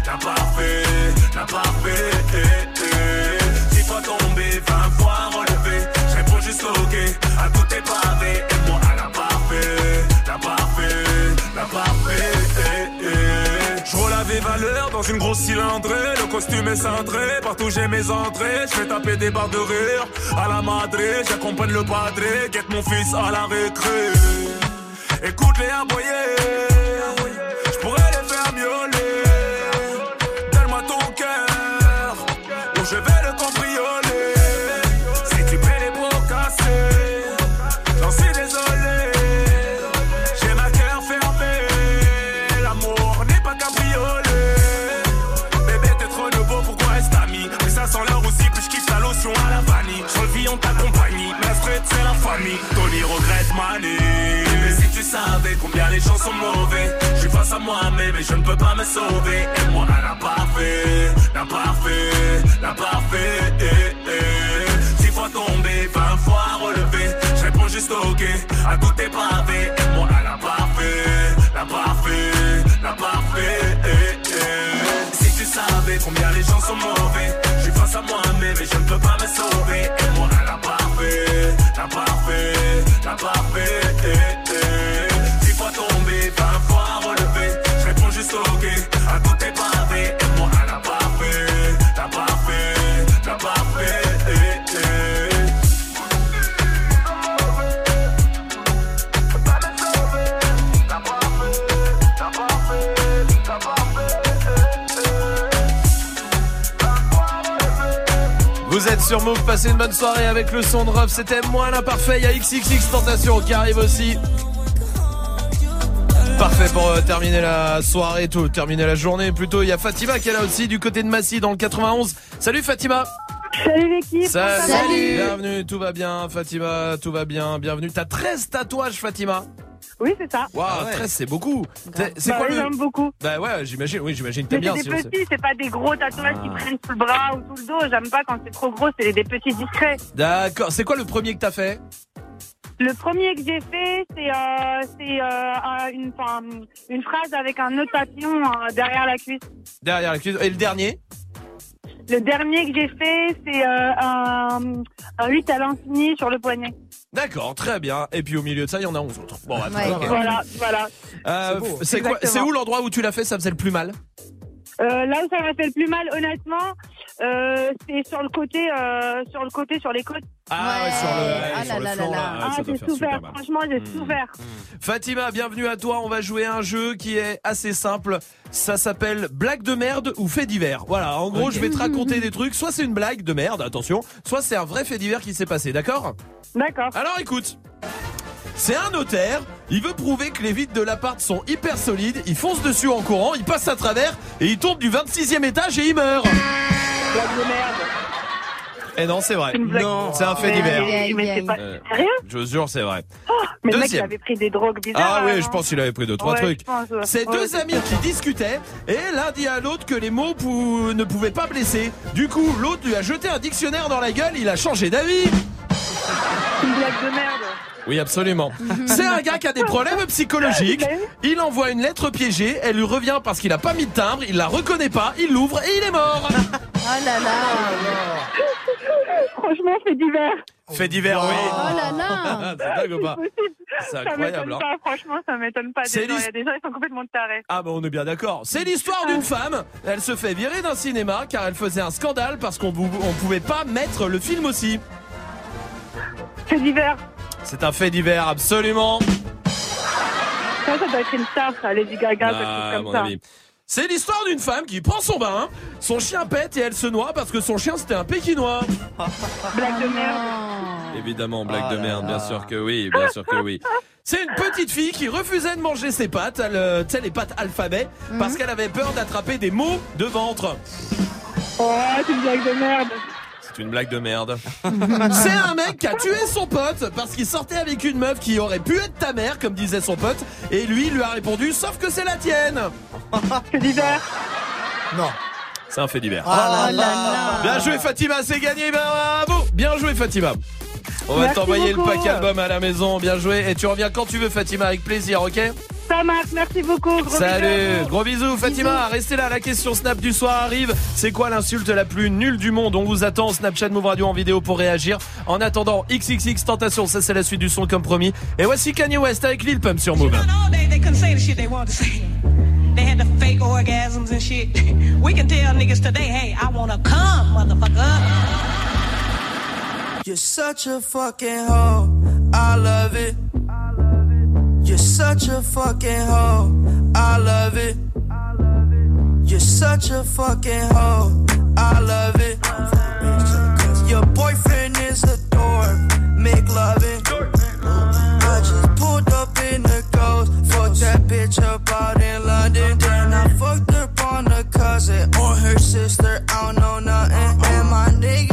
la parfait, la parfait. Dix fois tombé, vingt fois tout tes pavés. Et moi, à la parfait, la parfait, la parfait. Eh, eh. Je roule à valeurs dans une grosse cylindrée. Le costume est cintré, partout j'ai mes entrées. Je fais taper des barres de rire à la madré. J'accompagne le padré, guette mon fils à la récré. Pourrais les faire miauler. Donne-moi ton cœur, ou je vais gens sont mauvais, je suis face à moi-même et je ne peux pas me sauver. Et moi, à la parfait, la parfait, la parfait. Eh, eh. Six fois tombé, vingt fois relevé. Je réponds juste ok à tout tes pavés. Et moi, à la parfait, la parfait, la parfait. Eh, eh. Si tu savais combien les gens sont mauvais, je suis face à moi-même et je ne peux pas me sauver. Et moi, à la parfait, la parfait, la parfait. Sur Move, passez une bonne soirée avec le son de Ruff. C'était moins l'imparfait. Il y a XXX Tentation qui arrive aussi. Parfait pour euh, terminer la soirée, tout, terminer la journée plutôt. Il y a Fatima qui est là aussi du côté de Massy dans le 91. Salut Fatima. Salut l'équipe. Salut. Bienvenue, tout va bien Fatima, tout va bien. Bienvenue. T'as 13 tatouages Fatima. Oui, c'est ça. Waouh, 13 c'est beaucoup. C'est c'est Bah quoi oui, le j'aime beaucoup. Bah ouais, j'imagine. Oui, j'imagine t'aimes bien. c'est des petits, c'est pas des gros tatouages qui Ah. prennent tout le bras ou tout le dos. J'aime pas quand c'est trop gros, c'est des petits discrets. D'accord. C'est quoi le premier que t'as fait? Le premier que j'ai fait, c'est euh, c'est, euh, un- une, une phrase avec un nœud papillon euh, derrière la cuisse. Derrière la cuisse. Et le dernier? Le dernier que j'ai fait, c'est euh, un, un 8 à l'infini sur le poignet. D'accord, très bien. Et puis au milieu de ça, il y en a 11 autres. Bon, bah, Ouais. ok. Voilà, voilà. Euh, C'est beau. c'est quoi Exactement. C'est où l'endroit où tu l'as fait? Ça faisait le plus mal? Euh, là où ça m'a fait le plus mal, honnêtement, euh, c'est sur le côté, euh, sur le côté, sur les côtes. Ah ouais, sur le, ouais, Ah sur là le là flanc, là là, là. ouais, Ah, j'ai souffert. Franchement, j'ai souffert. Fatima, bienvenue à toi. On va jouer à un jeu qui est assez simple. Ça s'appelle blague de merde ou fait divers. Voilà, en gros, je vais te raconter des trucs. Soit c'est une blague de merde, attention. Soit c'est un vrai fait divers qui s'est passé, d'accord? D'accord. Alors écoute. C'est un notaire, il veut prouver que les vitres de l'appart sont hyper solides, il fonce dessus en courant, il passe à travers et il tombe du 26e étage et il meurt. Blague de merde. Et non, c'est vrai. Non, c'est un fait divers. mais- c'est pas Euh, sérieux Je vous jure, c'est vrai. Mais le mec, il Deuxième. avait pris des drogues bizarres. Ah oui, je hein. pense qu'il avait pris deux trois Ouais, trucs. ouais. C'est Ouais, deux amis ça. qui discutaient et l'un dit à l'autre que les mots pou- ne pouvaient pas blesser. Du coup, l'autre lui a jeté un dictionnaire dans la gueule, il a changé d'avis. Une blague de merde. Oui, absolument. C'est un gars qui a des problèmes psychologiques. Il envoie une lettre piégée, elle lui revient parce qu'il a pas mis de timbre, il la reconnaît pas, il l'ouvre et il est mort. Oh là là. Franchement, c'est divers. Fait divers, oui. Oh là là. C'est dingue ou pas C'est Ça incroyable. m'étonne hein. pas, franchement, ça m'étonne pas. C'est Des gens, Il y l'his- a des gens, ils sont complètement tarés. Ah bah on est bien d'accord. C'est l'histoire d'une femme. Elle se fait virer d'un cinéma car elle faisait un scandale parce qu'on bou- on pouvait pas mettre le film aussi. C'est divers. C'est un fait divers, absolument. Ça, ça doit être une star, ça, Lady Gaga, quelque Ah, à chose mon comme ça. avis. C'est l'histoire d'une femme qui prend son bain, son chien pète et elle se noie parce que son chien c'était un pékinois. Blague de merde. Évidemment, blague de merde, bien sûr que oui, bien sûr que oui. C'est une petite fille qui refusait de manger ses pâtes, elle, euh, tu sais, les pâtes alphabet, parce qu'elle avait peur d'attraper des maux de ventre. Oh, c'est une blague de merde. C'est une blague de merde. C'est un mec qui a tué son pote parce qu'il sortait avec une meuf qui aurait pu être ta mère, comme disait son pote, et lui lui a répondu sauf que c'est la tienne. C'est divers. Non. C'est un fait divers. Ah là là. Bien joué Fatima, c'est gagné, bravo Bien joué Fatima. On va t'envoyer le pack album à la maison, bien joué. Et tu reviens quand tu veux Fatima, avec plaisir, ok? Ça marche, merci beaucoup. Gros bisous Salut, vous. gros bisous Fatima, restez là, la question Snap du soir arrive. C'est quoi l'insulte la plus nulle du monde? On vous attend, Snapchat Move Radio en vidéo pour réagir. En attendant, XXX Tentation, ça c'est la suite du son comme promis. Et voici Kanye West avec Lil Pump sur Move. They had the fake orgasms and shit. We can tell niggas today, hey, I wanna come, motherfucker. You're such a fucking hoe. I love it. You're such a fucking hoe. I love it. You're such a fucking hoe. I love it. Your boyfriend is a dork. Make loving. I just pulled up in the ghost. Fucked that bitch up out in London. Then I fucked up on a cousin or her sister. I don't know nothing. And my niggas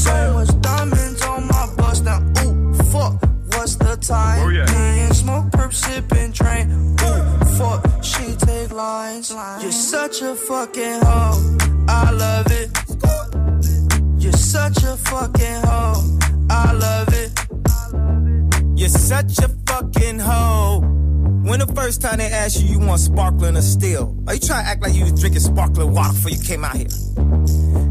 So much diamonds on my bust now. Ooh, fuck. What's the time? Oh, yeah. Me and smoke, perp, sipping, train. Ooh, fuck. She take lines. You're such a fucking hoe. I love it. You're such a fucking hoe. I love it. You're such a fucking hoe. When the first time they asked you, you want sparkling or still? Are you trying to act like you was drinking sparkling water before you came out here?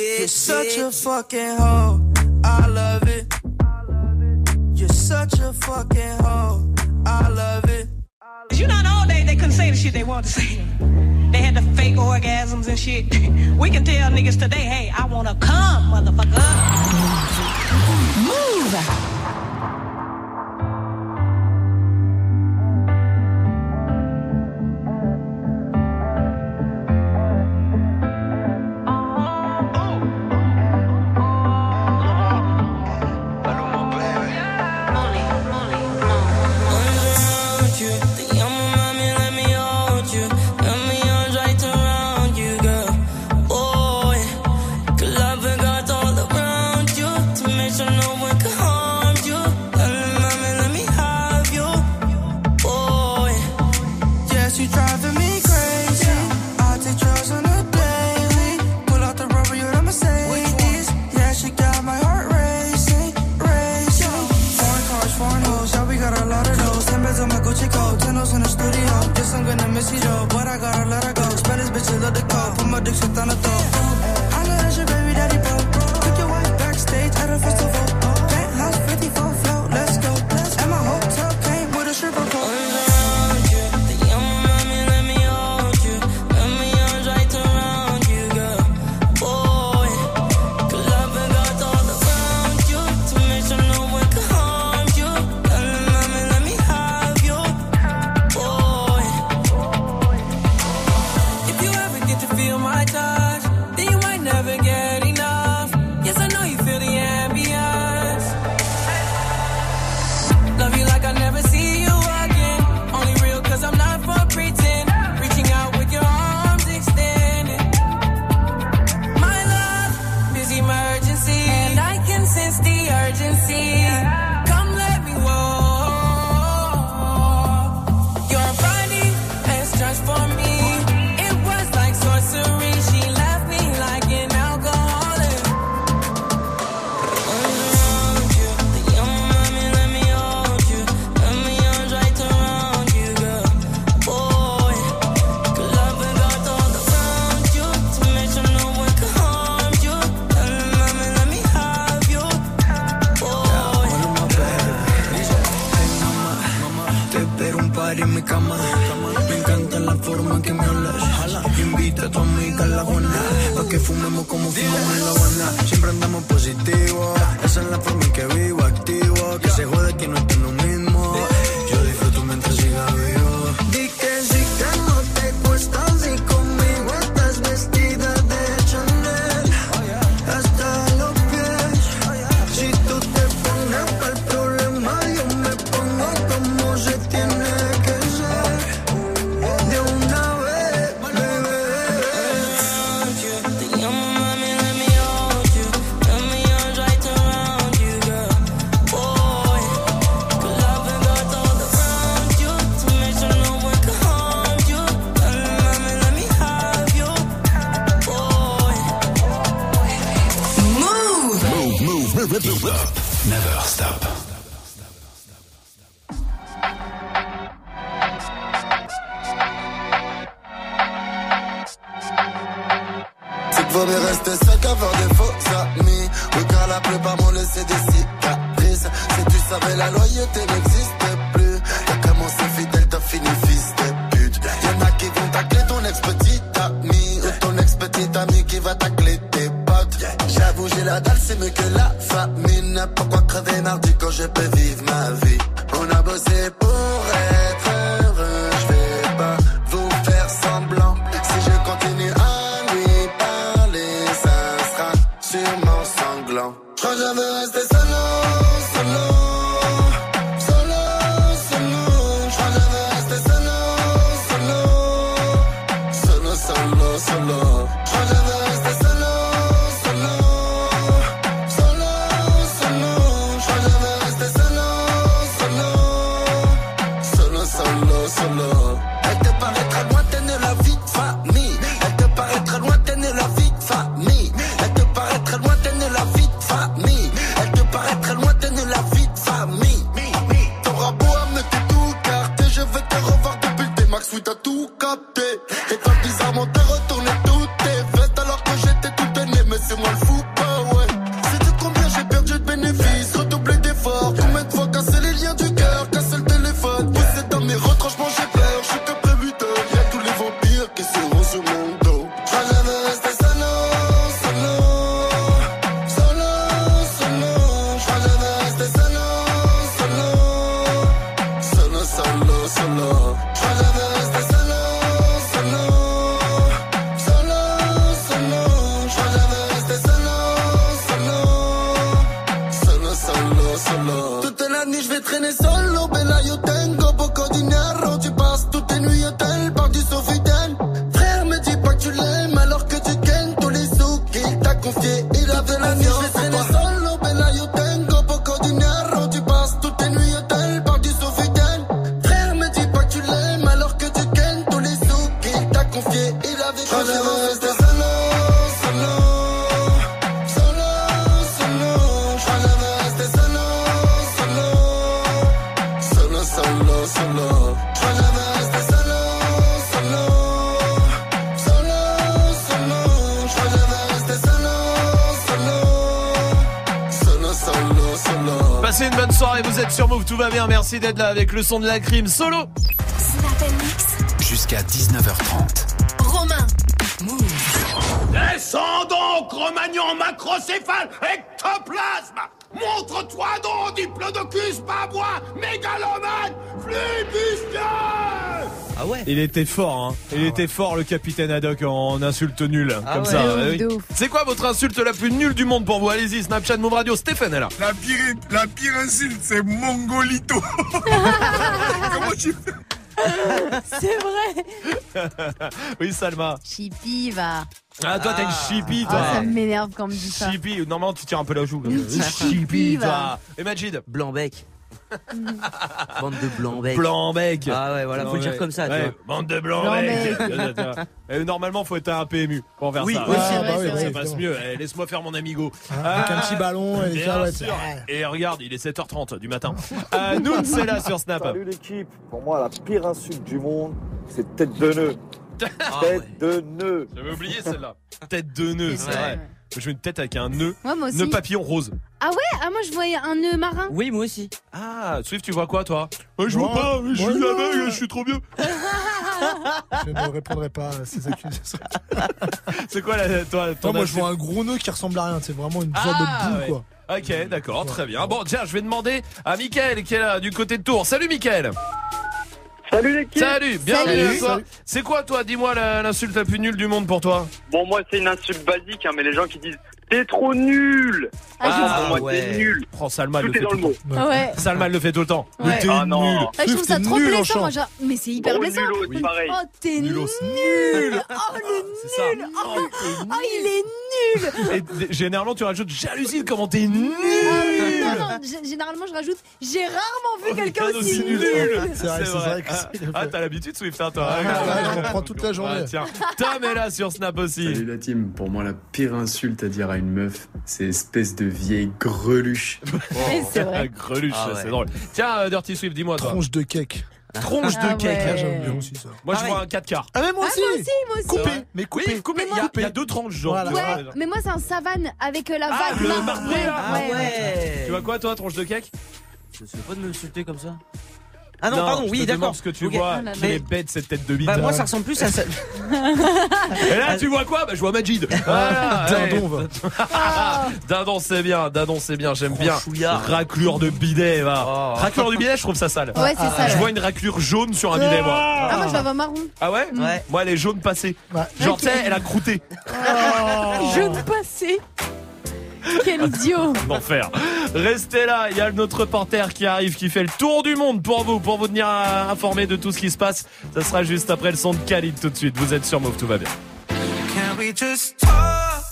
You're such a fucking hoe. I love it. You're such a fucking hoe. I love it. You know, in the old days they couldn't say the shit they wanted to say. They had the fake orgasms and shit. We can tell niggas today, hey, I wanna come, motherfucker. Move D'être là avec le son de la crime solo. Jusqu'à 19h30. Romain. Move. Descends donc, Romagnon macrocéphale, ectoplasme Montre-toi donc, diplodocus babois, mégalomane, flébustia ah ouais Il était fort, hein. Il ah était fort, le capitaine Haddock, en insulte nulle. Ah comme ça. Ah c'est quoi votre insulte la plus nulle du monde pour vous Allez-y, Snapchat, Move Radio. Stéphane est là. La pire, la pire insulte, c'est Mongolito. Comment tu fais c'est vrai. oui, Salma. Chippy va. Ah, toi, t'as une chippie, toi. Ça m'énerve quand on me dit ça. Chippie, normalement, tu tires un peu la joue. Chippie va. Et Majid. Blanc-bec. Bande de blancs becs. Blanc bec. Ah ouais, voilà, faut le dire comme ça. Ouais, tu vois. Bande de blancs becs. Normalement, faut être à un PMU pour faire Oui, ça. aussi, ah, bah oui, ça passe mieux. Eh, laisse-moi faire mon amigo. Ah, avec un petit ah, ballon et des bien carottes. sûr. Et regarde, il est 7h30 du matin. Euh, Noon, c'est là sur Snap. Salut l'équipe. Pour moi, la pire insulte du monde, c'est tête de nœud. Tête de nœud. J'avais oublié celle-là. Tête de nœud, c'est vrai. Je veux une tête avec un nœud. Ouais, moi aussi. Nœud papillon rose. Ah ouais Ah, moi je voyais un nœud marin. Oui, moi aussi. Ah, Swift, tu vois quoi, toi? Je vois pas, je suis aveugle, je suis trop vieux. Je ne répondrai pas à ces accusations. C'est quoi, la, toi, ton Non, moi, je vois un gros nœud qui ressemble à rien. C'est vraiment une sorte Ah, de boule, ouais. quoi. Ok, d'accord, très bien. Bon, tiens, je vais demander à Mickaël qui est là du côté de Tours. Salut, Mickaël. Salut l'équipe Salut, bienvenue Salut. à toi. C'est quoi, toi Dis-moi la- l'insulte la plus nulle du monde pour toi. Bon, moi, c'est une insulte basique, hein, mais les gens qui disent T'es trop nul Ah, Pour moi, t'es nul Oh, Salma Tout le fait tout le temps. Ouais. Salma le fait tout le temps. Ouais. Mais t'es Ah, non. nul. Ah, je trouve ça trop blessant. chant. Moi, genre, mais c'est hyper Gros blessant. nulos, pareil. Oh, t'es nul. Oh, le ça. nul. Oh, oh, il est nul. Et généralement, tu rajoutes J'hallucine comment t'es nul. Ah non, non, généralement je rajoute j'ai rarement vu quelqu'un Ah, aussi nul. C'est vrai, vrai Ah, c'est Ah, t'as l'habitude, Swift, hein, toi. Ah, Regarde, ouais, regarde. j'en prends toute la journée. Ah, tiens, Tom est là sur Snap aussi. Salut la team, pour moi la pire insulte à dire à une meuf, c'est espèce de vieille greluche. Ouais, c'est vrai. Greluche, Ah ouais. c'est drôle. Tiens, euh, Dirty Swift, dis-moi, toi. Tronche de cake. Tronche Ah de cake. ouais. Ah, j'aime bien aussi ça. Moi, je vois un 4 quarts. Ah, mais moi Ah, aussi moi aussi, moi aussi. Coupé, mais coupé. Oui, coupé. Mais Il y, a- moi- il y a deux tranches, genre. Voilà. Ouais, mais moi c'est un savane avec la Ah, vague le marron. marbré, là. Ah ouais. Tu vois quoi, toi, tronche de cake? Je sais pas de m'insulter comme ça. Ah non, Non, pardon, oui, d'accord. ce que tu vois. Ah là là. Quelle est bête cette tête de bite. Bah, moi, ça ressemble plus à ça. Et là, tu vois quoi? Bah, je vois Majid. Voilà, Dindon. Dindon, c'est bien. Dindon, c'est bien. J'aime bien. Raclure de bidet, va. Oh. Raclure de bidet, je trouve ça sale. Ouais, c'est ça. Je vois une raclure jaune sur un bidet, moi. Ah, moi je la vois marron. Ah ouais? Ouais. Moi, elle est jaune passée. Genre, tu sais, elle a croûté. Jaune passé. Quel idiot. L'enfer. Restez là, il y a notre reporter qui arrive, qui fait le tour du monde pour vous, pour vous tenir informé de tout ce qui se passe. Ça sera juste après le son de Khalid tout de suite. Vous êtes sur Move, tout va bien. Can we just talk?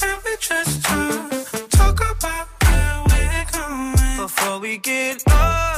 Can we just talk? Talk about where we're going before we get lost?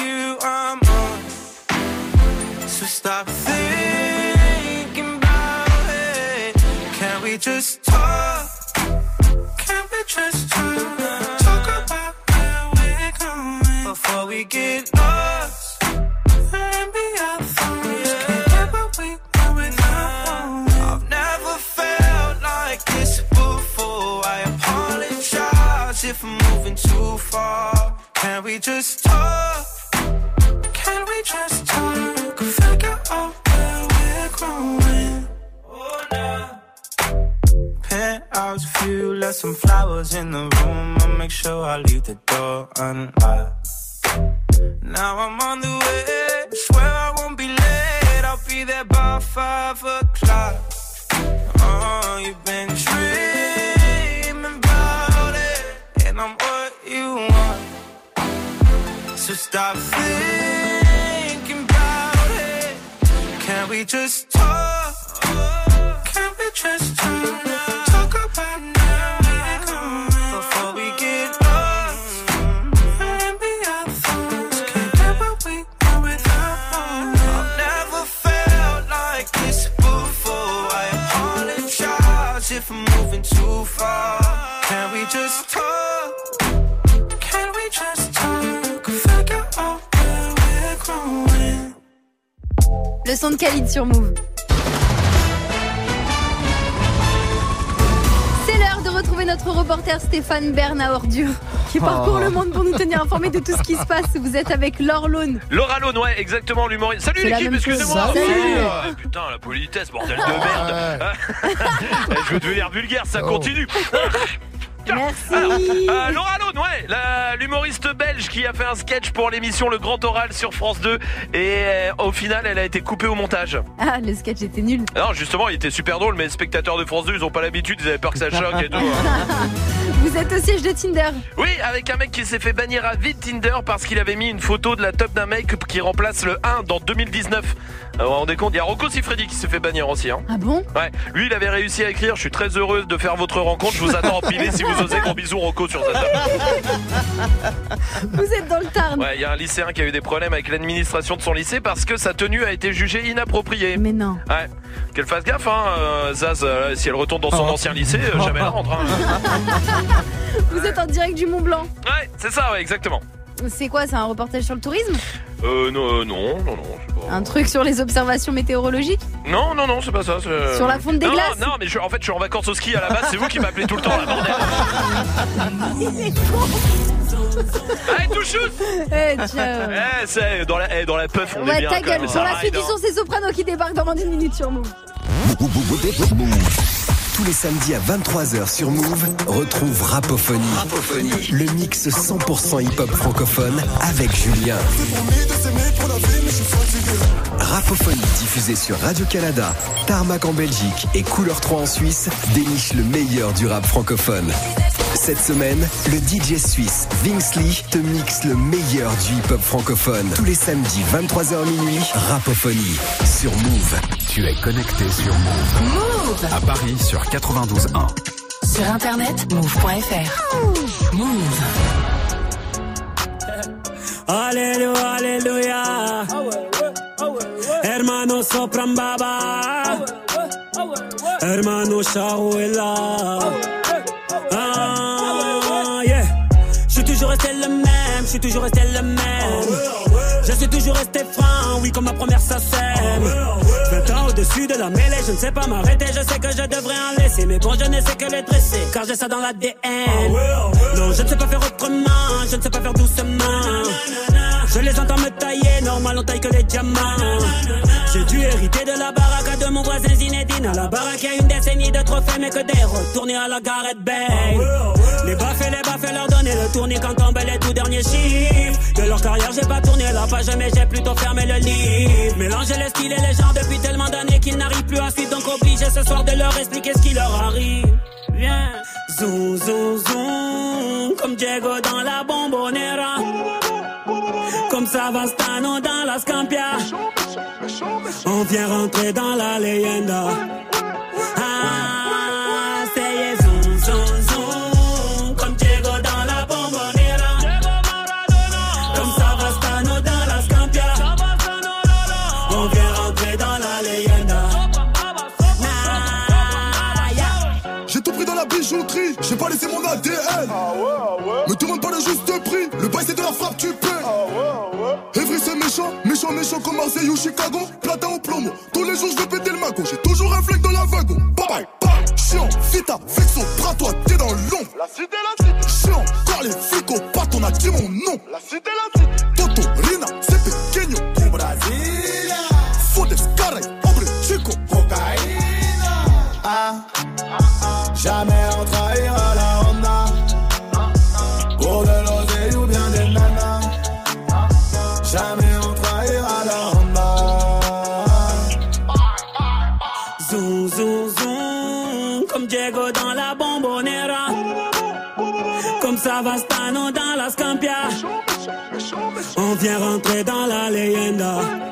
you I'm on. So stop thinking about it. Can we just talk? Can we just talk? Talk about where we're going before we get lost. Can't we. I've never felt like this before. I apologize if I'm moving too far. Can we just talk? Can we just talk? Figure out where we're growing. Oh, nah. Penthouse view, left some flowers in the room. I'll make sure I leave the door unlocked. Now I'm on the way, swear I won't be late. I'll be there by five o'clock. Oh, you've been dreaming about it, and I'm what you want. So stop thinking we just talk? Can we just talk? Le son de Khalid sur Move. C'est l'heure de retrouver notre reporter Stéphane Bern à Ordure qui parcourt Oh. le monde pour nous tenir informés de tout ce qui se passe. Vous êtes avec Laure Lone. Laura Lone, ouais, exactement, l'humoriste. Salut l'équipe, excusez-moi. Salut. Ah, putain, la politesse, bordel de merde. Je veux devenir vulgaire, ça continue. Merci. Alors, euh, Laura Lone, ouais, l'humoriste belge qui a fait un sketch pour l'émission Le Grand Oral sur France 2 et euh, au final elle a été coupée au montage. Ah, le sketch était nul. Non, justement, il était super drôle, mais les spectateurs de France 2, ils ont pas l'habitude, ils avaient peur que ça choque et tout. hein. Vous êtes au siège de Tinder. Oui, avec un mec qui s'est fait bannir à vite Tinder parce qu'il avait mis une photo de la top d'un mec qui remplace le 1 dans 2019. Euh, vous vous rendez compte Il y a Rocco Siffredi qui s'est fait bannir aussi. Hein. Ah bon? Ouais, lui il avait réussi à écrire Je suis très heureuse de faire votre rencontre, je vous attends en pilé si vous osez. Gros bisous Rocco sur table. Vous êtes dans le Tarn. Ouais, il y a un lycéen qui a eu des problèmes avec l'administration de son lycée parce que sa tenue a été jugée inappropriée. Mais non. Ouais, qu'elle fasse gaffe, hein, euh, Zaz, euh, si elle retourne dans son Oh. ancien lycée, euh, jamais elle rentre. hein. Vous êtes en direct du Mont Blanc. Ouais, c'est ça, ouais, exactement. C'est quoi C'est un reportage sur le tourisme Euh, non, euh, non, non, non, c'est pas- Un truc sur les observations météorologiques Non, non, non, c'est pas ça. c'est- Sur la fonte des non, glaces Non, mais je- en fait, je suis en vacances au ski à la base, c'est vous qui m'appelez tout le temps, là, bordel. Allez, tout shoot Eh, ciao. Eh, c'est dans la, eh, dans la puff, on est Ouais, bien. ta quand gueule. même, Pour ça la suite du son, c'est Soprano qui débarque dans moins d'une minute sur Move. Tous les samedis à 23h sur Move, retrouve Rapophonie. Le mix 100% hip-hop francophone avec Julien. Rapophonie diffusée sur Radio-Canada, Tarmac en Belgique et Couleur 3 en Suisse déniche le meilleur du rap francophone. Cette semaine, le DJ suisse Vince Lee te mixe le meilleur du hip-hop francophone. Tous les samedis 23h minuit, Rapophonie sur Move. Tu es connecté sur Move. Move À Paris sur 92.1. Sur internet, move.fr. Move. Alléluia, alléluia. Hermano sopran baba. Hermano Shahuela. Ah, yeah. Je suis toujours resté le même, je suis toujours resté le même. Je suis toujours resté franc, oui, comme ma première sacème. 20 ans au-dessus de la mêlée, je ne sais pas m'arrêter, je sais que je devrais en laisser. Mais bon, je ne sais que les dresser, car j'ai ça dans l'ADN. Non, je ne sais pas faire autrement, je ne sais pas faire doucement. Je les entends me tailler, normal on taille que les diamants. J'ai dû hériter de la baraque de mon voisin Zinedine. À la baraque, il y a une décennie de trophées, mais que des retournés à la Gareth Bale. Les baffes et les baffes, leur donner le tournis quand tombent les tout derniers chiffres. De leur carrière, j'ai pas tourné la page, mais j'ai plutôt fermé le livre. Mélanger les styles et les gens depuis tellement d'années qu'ils n'arrivent plus à suivre, donc obligé ce soir de leur expliquer ce qui leur arrive. Viens, zoom, zoom, zoom, comme Diego dans la bombonera. Comme Savastano dans la Scampia. On vient rentrer dans la leyenda. Ah, c'est zoom, zoom, zoom. Comme Diego dans la bombonera. Comme Savastano dans la Scampia. On vient rentrer dans la leyenda. J'ai tout pris dans la bijouterie, j'ai pas laissé mon ADN. Me demande pas le juste prix, le bail c'est de la frappe, tu paies. Evry c'est méchant, méchant, méchant comme Marseille ou Chicago. Platin ou plomo, tous les jours je vais péter le mago. J'ai toujours un flingue dans la wagon. Bye bye, bye. Chiant, vita, vexo, bras toi, t'es dans l'ombre. La cité, la cité. Chiant, car les flics au pas, on a dit mon nom. La cité, la cité. On vient rentrer dans la leyenda.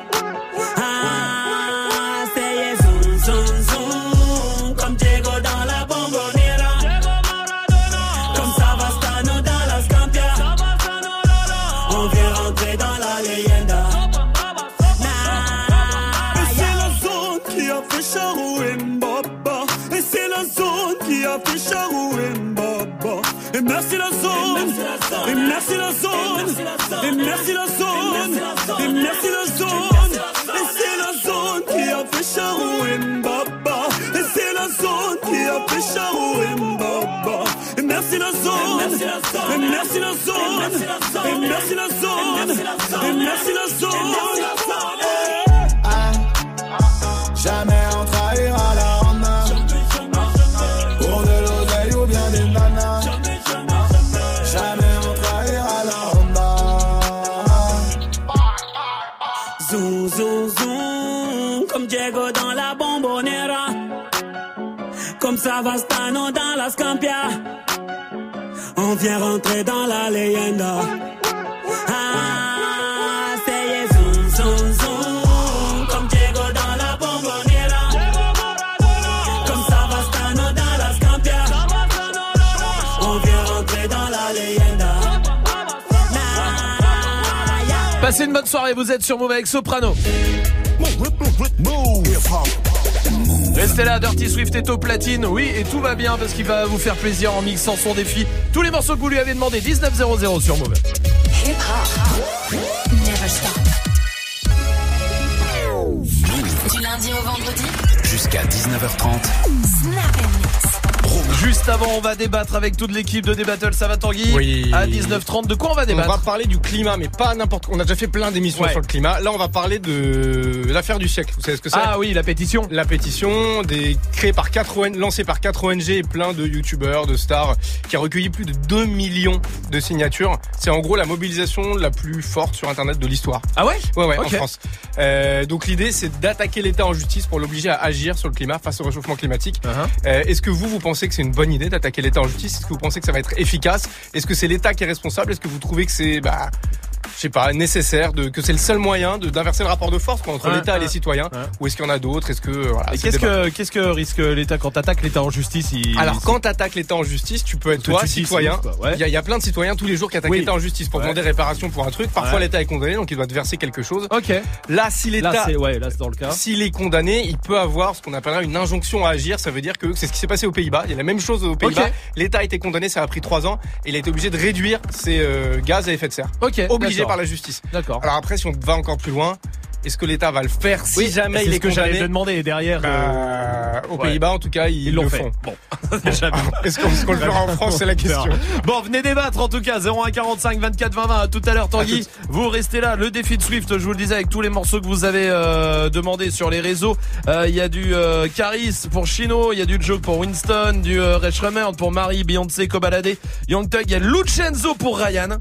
Merci la zone. Et merci la zone. Et merci la zone. Jamais on trahira la Honda Pour de l'oseille ou bien des nanas. Jamais on trahira la Honda Zoom, zoom, zoom Comme Diego dans la bombonera. Comme Savastano dans la Scampia On vient rentrer dans la leyenda. Ah, c'est zoom, zoom, zoom. Comme Diego dans la bombonera. Comme Savastano dans la Scampia. On vient rentrer dans la leyenda. Passez une bonne soirée, vous êtes sur Move avec Soprano. Restez là, Dirty Swift est au platine, oui, et tout va bien parce qu'il va vous faire plaisir en mixant son défi. Tous les morceaux que vous lui avez demandé, 19.00 sur Move. Du lundi au vendredi. Jusqu'à 19h30. Snap. Juste avant, on va débattre avec toute l'équipe de Débattle, ça va Tanguy Oui. À 19h30, de quoi on va débattre On va parler du climat, mais pas n'importe quoi. On a déjà fait plein d'émissions Ouais. sur le climat. Là, on va parler de l'affaire du siècle. Vous savez ce que c'est Ah oui, la pétition. La pétition, des, créée par 4 ONG, lancée par 4 ONG et plein de youtubeurs, de stars, qui a recueilli plus de 2 millions de signatures. C'est en gros la mobilisation la plus forte sur Internet de l'histoire. Ah ouais? Ouais, ouais, Ok. en France. Euh, donc l'idée, c'est d'attaquer l'État en justice pour l'obliger à agir sur le climat face au réchauffement climatique. Uh-huh. Euh, Est-ce que vous, vous pensez que c'est une bonne idée d'attaquer l'État en justice? Est-ce que vous pensez que ça va être efficace? Est-ce que c'est l'État qui est responsable? Est-ce que vous trouvez que c'est, bah, je sais pas, nécessaire, de, que c'est le seul moyen de- d'inverser le rapport de force quoi, entre Ouais, l'État et les citoyens ouais. Ou est-ce qu'il y en a d'autres? Est-ce que voilà, Et c'est qu'est-ce que, qu'est-ce que risque l'État quand t'attaques l'État en justice il... Alors quand t'attaques l'État en justice, tu peux être Parce toi citoyen. Il y, a- il y a plein de citoyens tous les jours qui attaquent Oui. l'État en justice pour demander réparation pour un truc. Parfois l'État est condamné, donc il doit te verser quelque chose. Ok. Là, si Là, l'État, c'est, ouais, là, c'est dans le cas. s'il est condamné, il peut avoir ce qu'on appellera une injonction à agir. Ça veut dire que c'est ce qui s'est passé aux Pays-Bas. Il y a la même chose aux Pays-Bas. L'État a été condamné, ça a pris trois ans. Et il a été obligé de réduire ses euh, gaz à effet de serre. Ok. Obligé. Par la justice. D'accord. Alors après, si on va encore plus loin, est-ce que l'État va le faire si Oui, jamais il ce est que condamné te demander derrière. euh, Bah, Aux ouais. Pays-Bas, en tout cas, ils, Ils l'ont fait. font. Bon. Est-ce qu'on le fera en France C'est la question. Bon, venez débattre en tout cas. 0145 24 20 20. À tout à l'heure, Tanguy. Vous restez là. Le défi de Swift, je vous le disais, avec tous les morceaux que vous avez euh, demandé sur les réseaux. Euh, Il y a du euh, Caris pour Chino, il y a du Joke pour Winston, du euh, Ray Shremmer pour Marie, Beyoncé, Kobalade, Young Thug. Il y a Lucenzo pour Ryan.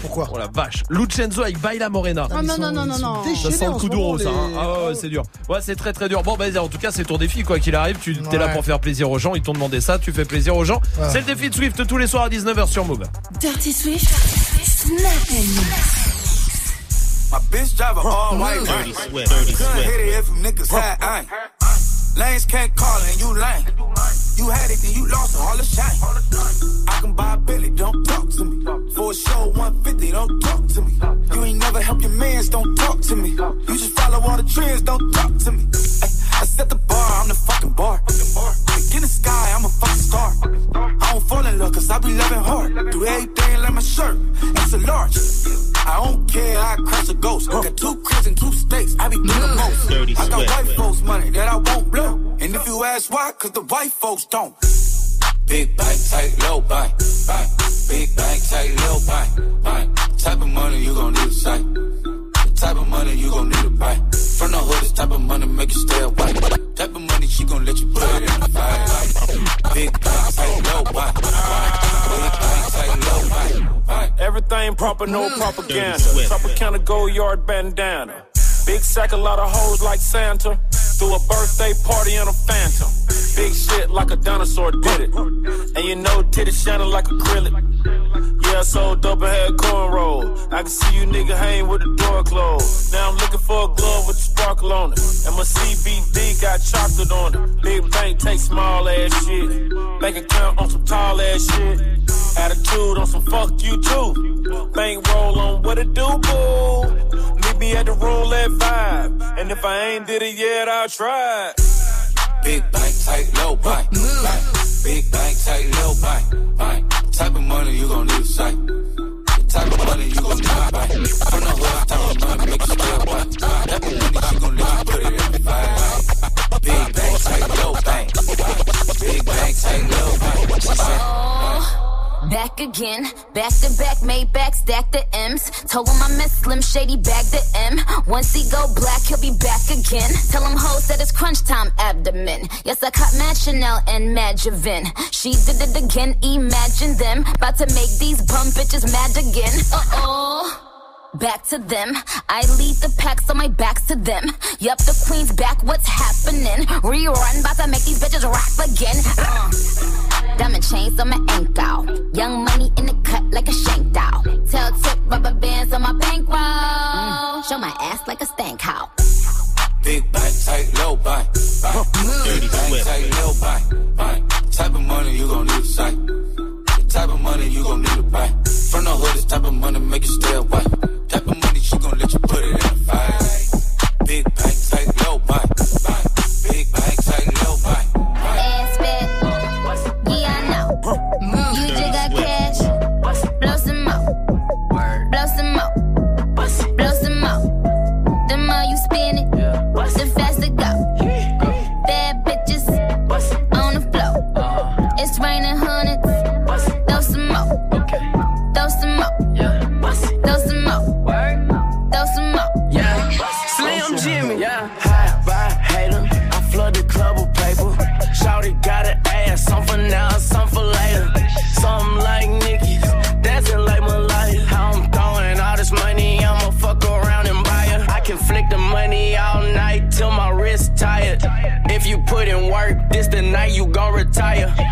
Pourquoi Oh la vache. Lucenzo avec Baila Morena. Oh non, non, non, non, non. Ça sent le coup d'euro, ça. hein. Ah ouais, ouais, c'est dur. Ouais, c'est très très dur. Bon, bah, en tout cas, c'est ton défi, quoi qu'il arrive. Tu t'es là pour faire plaisir aux gens. Ils t'ont demandé ça. Tu fais plaisir aux gens. C'est le défi de Swift tous les soirs à 19h sur Move. Dirty Swift. Snap and mix. My bitch drive a all white Dirty. Swift, Dirty Swift. Lanes can't call and you lame. You had it, then you lost it, all the shine. I can buy a Billy, don't talk to me. For a show 150, don't talk to me. You ain't never help your mans, don't talk to me. You just follow all the trends, don't talk to me. I set the bar, I'm the fucking bar. Like in the sky, I'm a fucking star. I don't fall in love, cause I be loving hard. Do everything like my shirt, it's a large. I don't care, I crash a ghost. I got two cribs and two states, I be doing the mm. most. Dirty I got white folks' money that I won't blow. And if you ask why, cause the white folks don't. Big bank, tight, low bank, bank. Big bank, tight, low bank, bank. Type of money you gon' need a sight. The type of money you gon' need a buy. From the hood, this type of money make you stay away. Type of money she gon' let you put it in the fire. Big bank, tight, low bank, bank. Big bank, tight, low bank, bank. Everything proper, no mm. propaganda. Dirty Swift. Tropicana gold yard bandana. Big sack, a lot of hoes like Santa. Threw a birthday party in a phantom. Big shit like a dinosaur did it. And you know titties shining like acrylic. I sold dope and had cornrow. I can see you nigga hang with the door closed. Now I'm looking for a glove with sparkle on it. And my CBD got chocolate on it. Big bank take small ass shit. Bank account on some tall ass shit. Attitude on some fuck you too. Bank roll on what it do, boo. Meet me at the roulette vibe. And if I ain't did it yet, I'll try. Big bank, take low bank. Big bank, take low bank. bank. Type of money you gon' need a sight. Type of money you gon' need buy. From the hood, type of money make you stay away. Type of money she gon' let you put it in the. Big bank, tight, low bank. Big bank, tight, low bank. She said, Back again, back to back, made back, stack the M's. Told him I miss Slim Shady, bag the M. Once he go black, he'll be back again. Tell him hoes that it's crunch time abdomen. Yes, I caught Mad Chanel and Mad Javin. She did it again, imagine them. About to make these bum bitches mad again. Uh oh back to them. I lead the packs so my back's to them. Yup, the queen's back, what's happening? Rerun, about to make these bitches rap again. Uh. Diamond chains on my ankle. Young money in the cut like a shank doll. Tail tip, rubber bands on my bankroll. Mm. Show my ass like a stank how. Big bite, tight, low bite. bite. Dirty bite, tight, low bite. bite. Type of money you gon' need to sight. The type of money you gon' need to buy. From the hood, this type of money make you stay away. Type of money she gon' let you put it in a fight. Big bank, take low bank. tonight you gon' retire.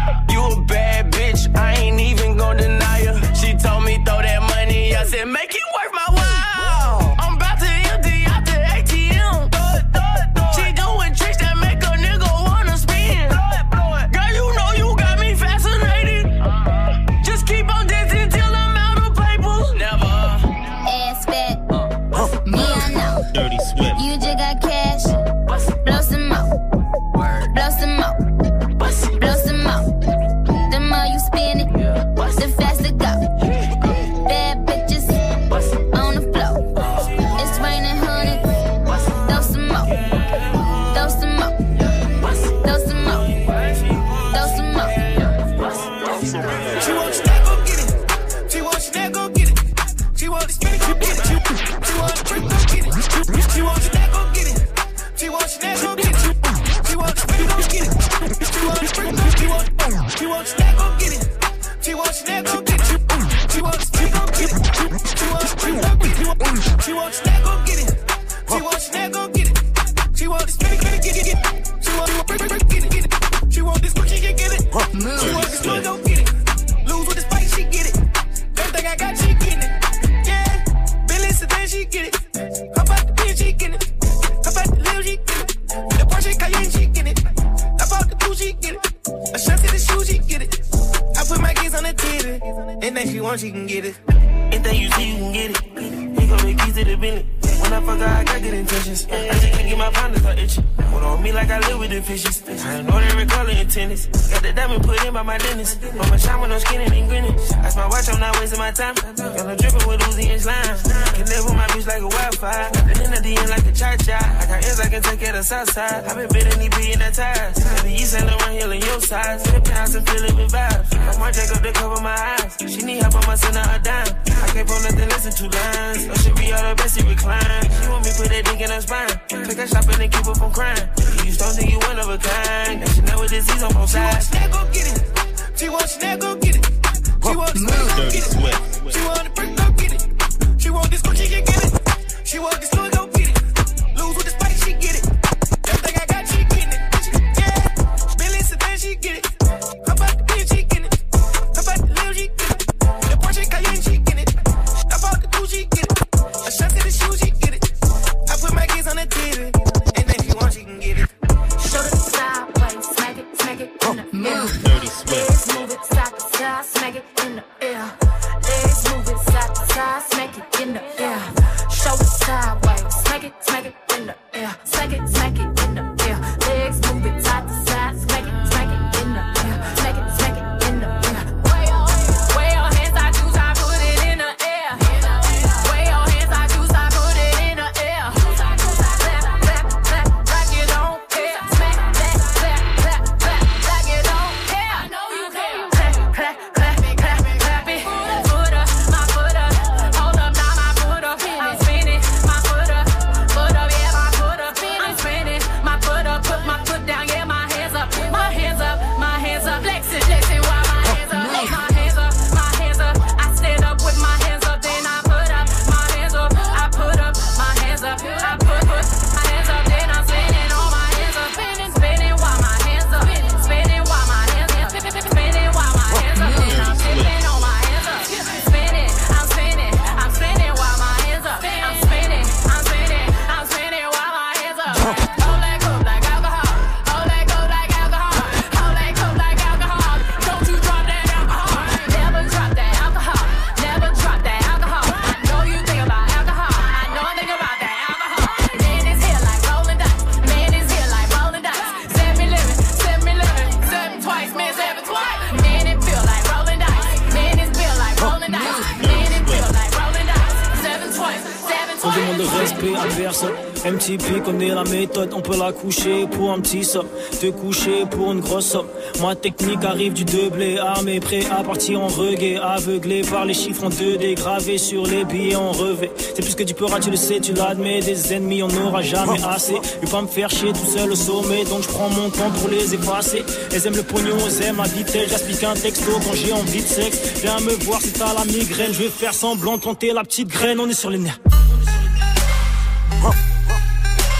La coucher pour un petit somme, te coucher pour une grosse somme. Ma technique arrive du doublé, armé, prêt à partir en reggae, aveuglé par les chiffres en 2D, gravés sur les billets en revêt. C'est plus que du peur, tu le sais, tu l'admets, des ennemis on n'aura jamais assez. Je pas me faire chier tout seul au sommet, donc je prends mon temps pour les effacer. Elles aiment le pognon, elles aiment la vitesse, j'explique un texto quand j'ai envie de sexe. Viens me voir si t'as la migraine, je vais faire semblant de planter la petite graine, on est sur les nerfs.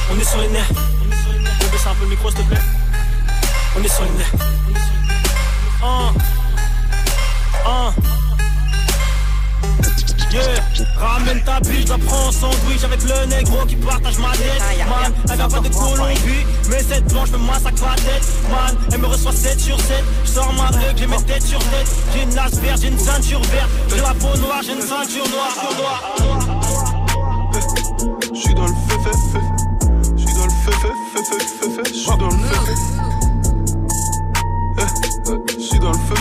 On est sur les nerfs. Un le micro, s'il te plaît. On est sur nerfs. Un. Un. Yeah. Ramène ta biche, la prends en sandwich avec le négro qui partage ma tête. Man, elle vient pas de Colombie, mais cette blanche me massacre la tête. Man, elle me reçoit 7 sur 7. Je sors ma règle, j'ai mes têtes sur tête. J'ai une lace verte, j'ai une ceinture verte. J'ai la peau noire, j'ai une ceinture noire sur noire. J'suis dans le feu. J'suis dans le feu, eh, J'suis dans le feu,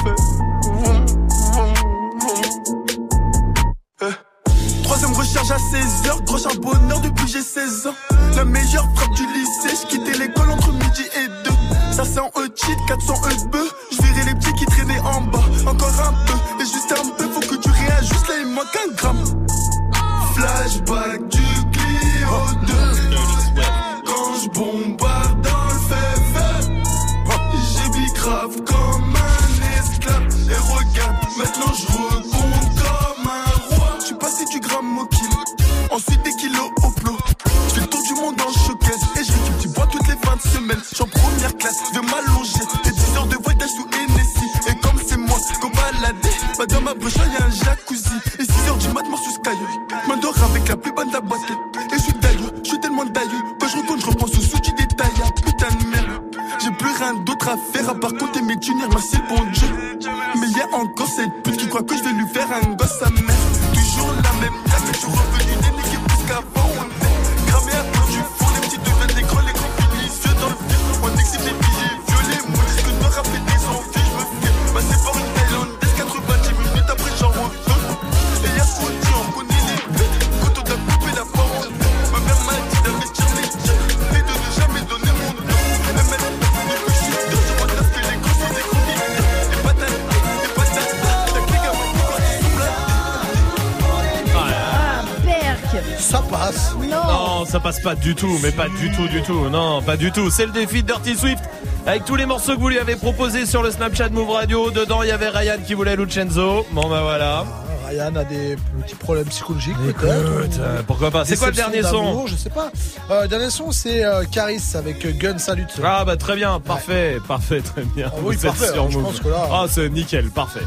feu. Troisième recharge à 16 heures, gros un bonheur depuis j'ai 16 ans. La meilleure frappe du lycée, j'quittais l'école entre midi et deux. Ça c'est en E-cheat, 400 E pas du tout, mais pas du tout, du tout. Non, pas du tout. C'est le défi de Dirty Swift. Avec tous les morceaux que vous lui avez proposés sur le Snapchat Move Radio. Dedans, il y avait Ryan qui voulait Lucenzo. Bon, bah voilà. Ah, Ryan a des petits problèmes psychologiques peut-être. euh, pourquoi pas. C'est quoi le dernier son Je sais pas. Euh, le dernier son, c'est euh, Caris avec Gun Salute. Ah bah très bien, parfait, parfait, très bien. Ah oui, Vous êtes parfait, sur hein, je Move. pense que là- Ah c'est nickel, parfait.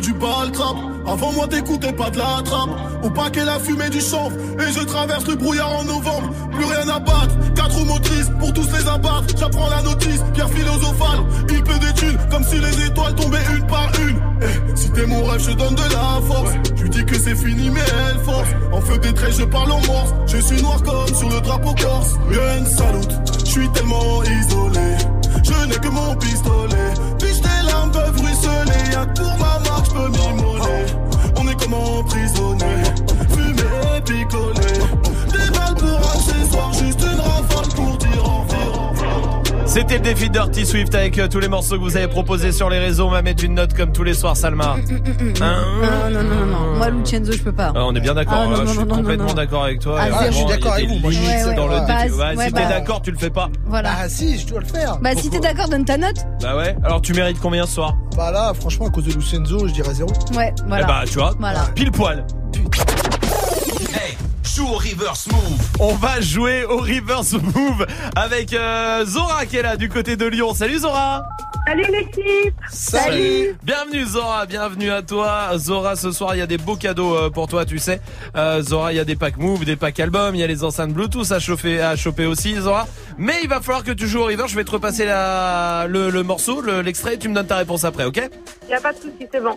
Du bal trap. Avant moi, t'écoutais pas de la trappe. Au paquet, la fumée du chanvre. Et je traverse le brouillard en novembre. Plus rien à battre. Quatre roues motrices pour tous les abattre. J'apprends la notice. Pierre philosophale. Il peut des thunes comme si les étoiles tombaient une par une. Eh, si t'es mon rêve, je donne de la force. Tu dis que c'est fini, mais elle force. En feu des traits, je parle en morse. Je suis noir comme sur le drapeau corse. Rien salute. Je suis tellement isolé. Je n'ai que mon pistolet. Puis tes larmes peuvent ruisseler. Y'a pour ma On est comme emprisonné. Fumer et picoler. Des balles pour accessoires. Juste une rafale pour dire au revoir. C'était le défi de Dirty Swift avec euh, tous les morceaux que vous avez proposés sur les réseaux. On va mettre une note comme tous les soirs, Salma. Hein Non, non, non, non, non. Moi, Lucenzo, je peux pas. Ah, on est bien d'accord, Ah, je suis complètement d'accord avec toi. Ah, vraiment, Je suis d'accord avec vous, moi, Ouais, ouais. dans le Bah, ouais, si bah. t'es d'accord, tu le fais pas. Voilà. Ah si, je dois le faire. Bah, si t'es d'accord, donne ta note. Bah ouais. Alors tu mérites combien ce soir? Bah là, franchement, à cause de Lucenzo, je dirais zéro. Ouais, voilà. Eh bah tu vois, Voilà. pile poil. Hey, joue au reverse move. On va jouer au reverse move avec euh, Zora qui est là du côté de Lyon. Salut Zora Salut l'équipe Salut Bienvenue Zora, bienvenue à toi. Zora, ce soir, il y a des beaux cadeaux euh, pour toi, tu sais. Euh, Zora, il y a des packs Move, des packs albums, il y a les enceintes Bluetooth à chauffer, à choper aussi, Zora. Mais il va falloir que tu joues au river. Je vais te repasser la, le, le morceau, le- l'extrait, et tu me donnes ta réponse après, ok? Y a pas de soucis, c'est bon.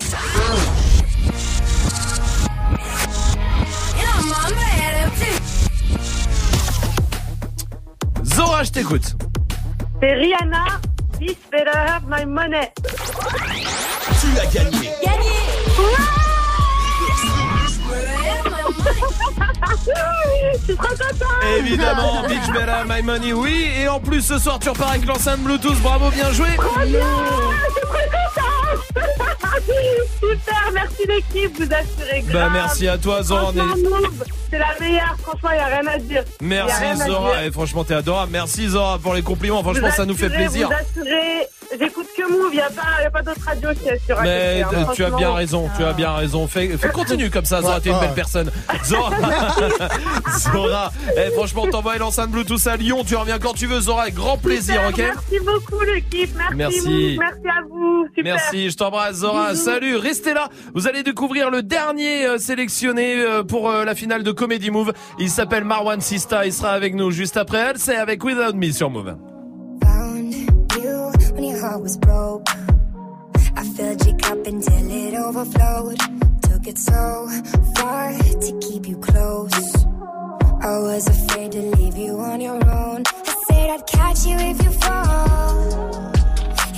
Zora, je t'écoute. C'est Rihanna, This better have my money. Tu as gagné. Je suis trop contente Évidemment, Bitch Better My Money, oui. Et en plus, ce soir, tu repars avec l'enceinte Bluetooth. Bravo, bien joué. Trop bien Je suis trop contente Super, merci l'équipe, vous assurez grave. Bah, merci à toi, Zora. C'est la meilleure, franchement, y a rien à dire. Merci à Zora. dire. Et franchement, t'es adorable. Merci Zora pour les compliments. Franchement, Vous ça nous fait plaisir. Vous j'écoute que Move, y a pas, y a pas d'autre radio qui assure. Mais hein, euh, tu as bien raison, tu as bien raison. Fais, fais- continue comme ça, Zora, t'es une belle personne. Zora, Zora, eh, franchement, t'envoies l'enceinte Bluetooth à Lyon, tu reviens quand tu veux, Zora, avec grand plaisir, Super, ok Merci beaucoup l'équipe, merci, Merci. Merci à vous. Super. Merci, je t'embrasse Zora. Bisous. Salut, restez là. Vous allez découvrir le dernier euh, sélectionné euh, pour euh, la finale de Comedy Move. Il s'appelle Marwan Sista, il sera avec nous juste après elle. C'est avec Without Me sur Move. found you when your heart was broke. I filled your cup until it overflowed. Took it so far to keep you close. I was afraid to leave you on your own. I said I'd catch you if you fall.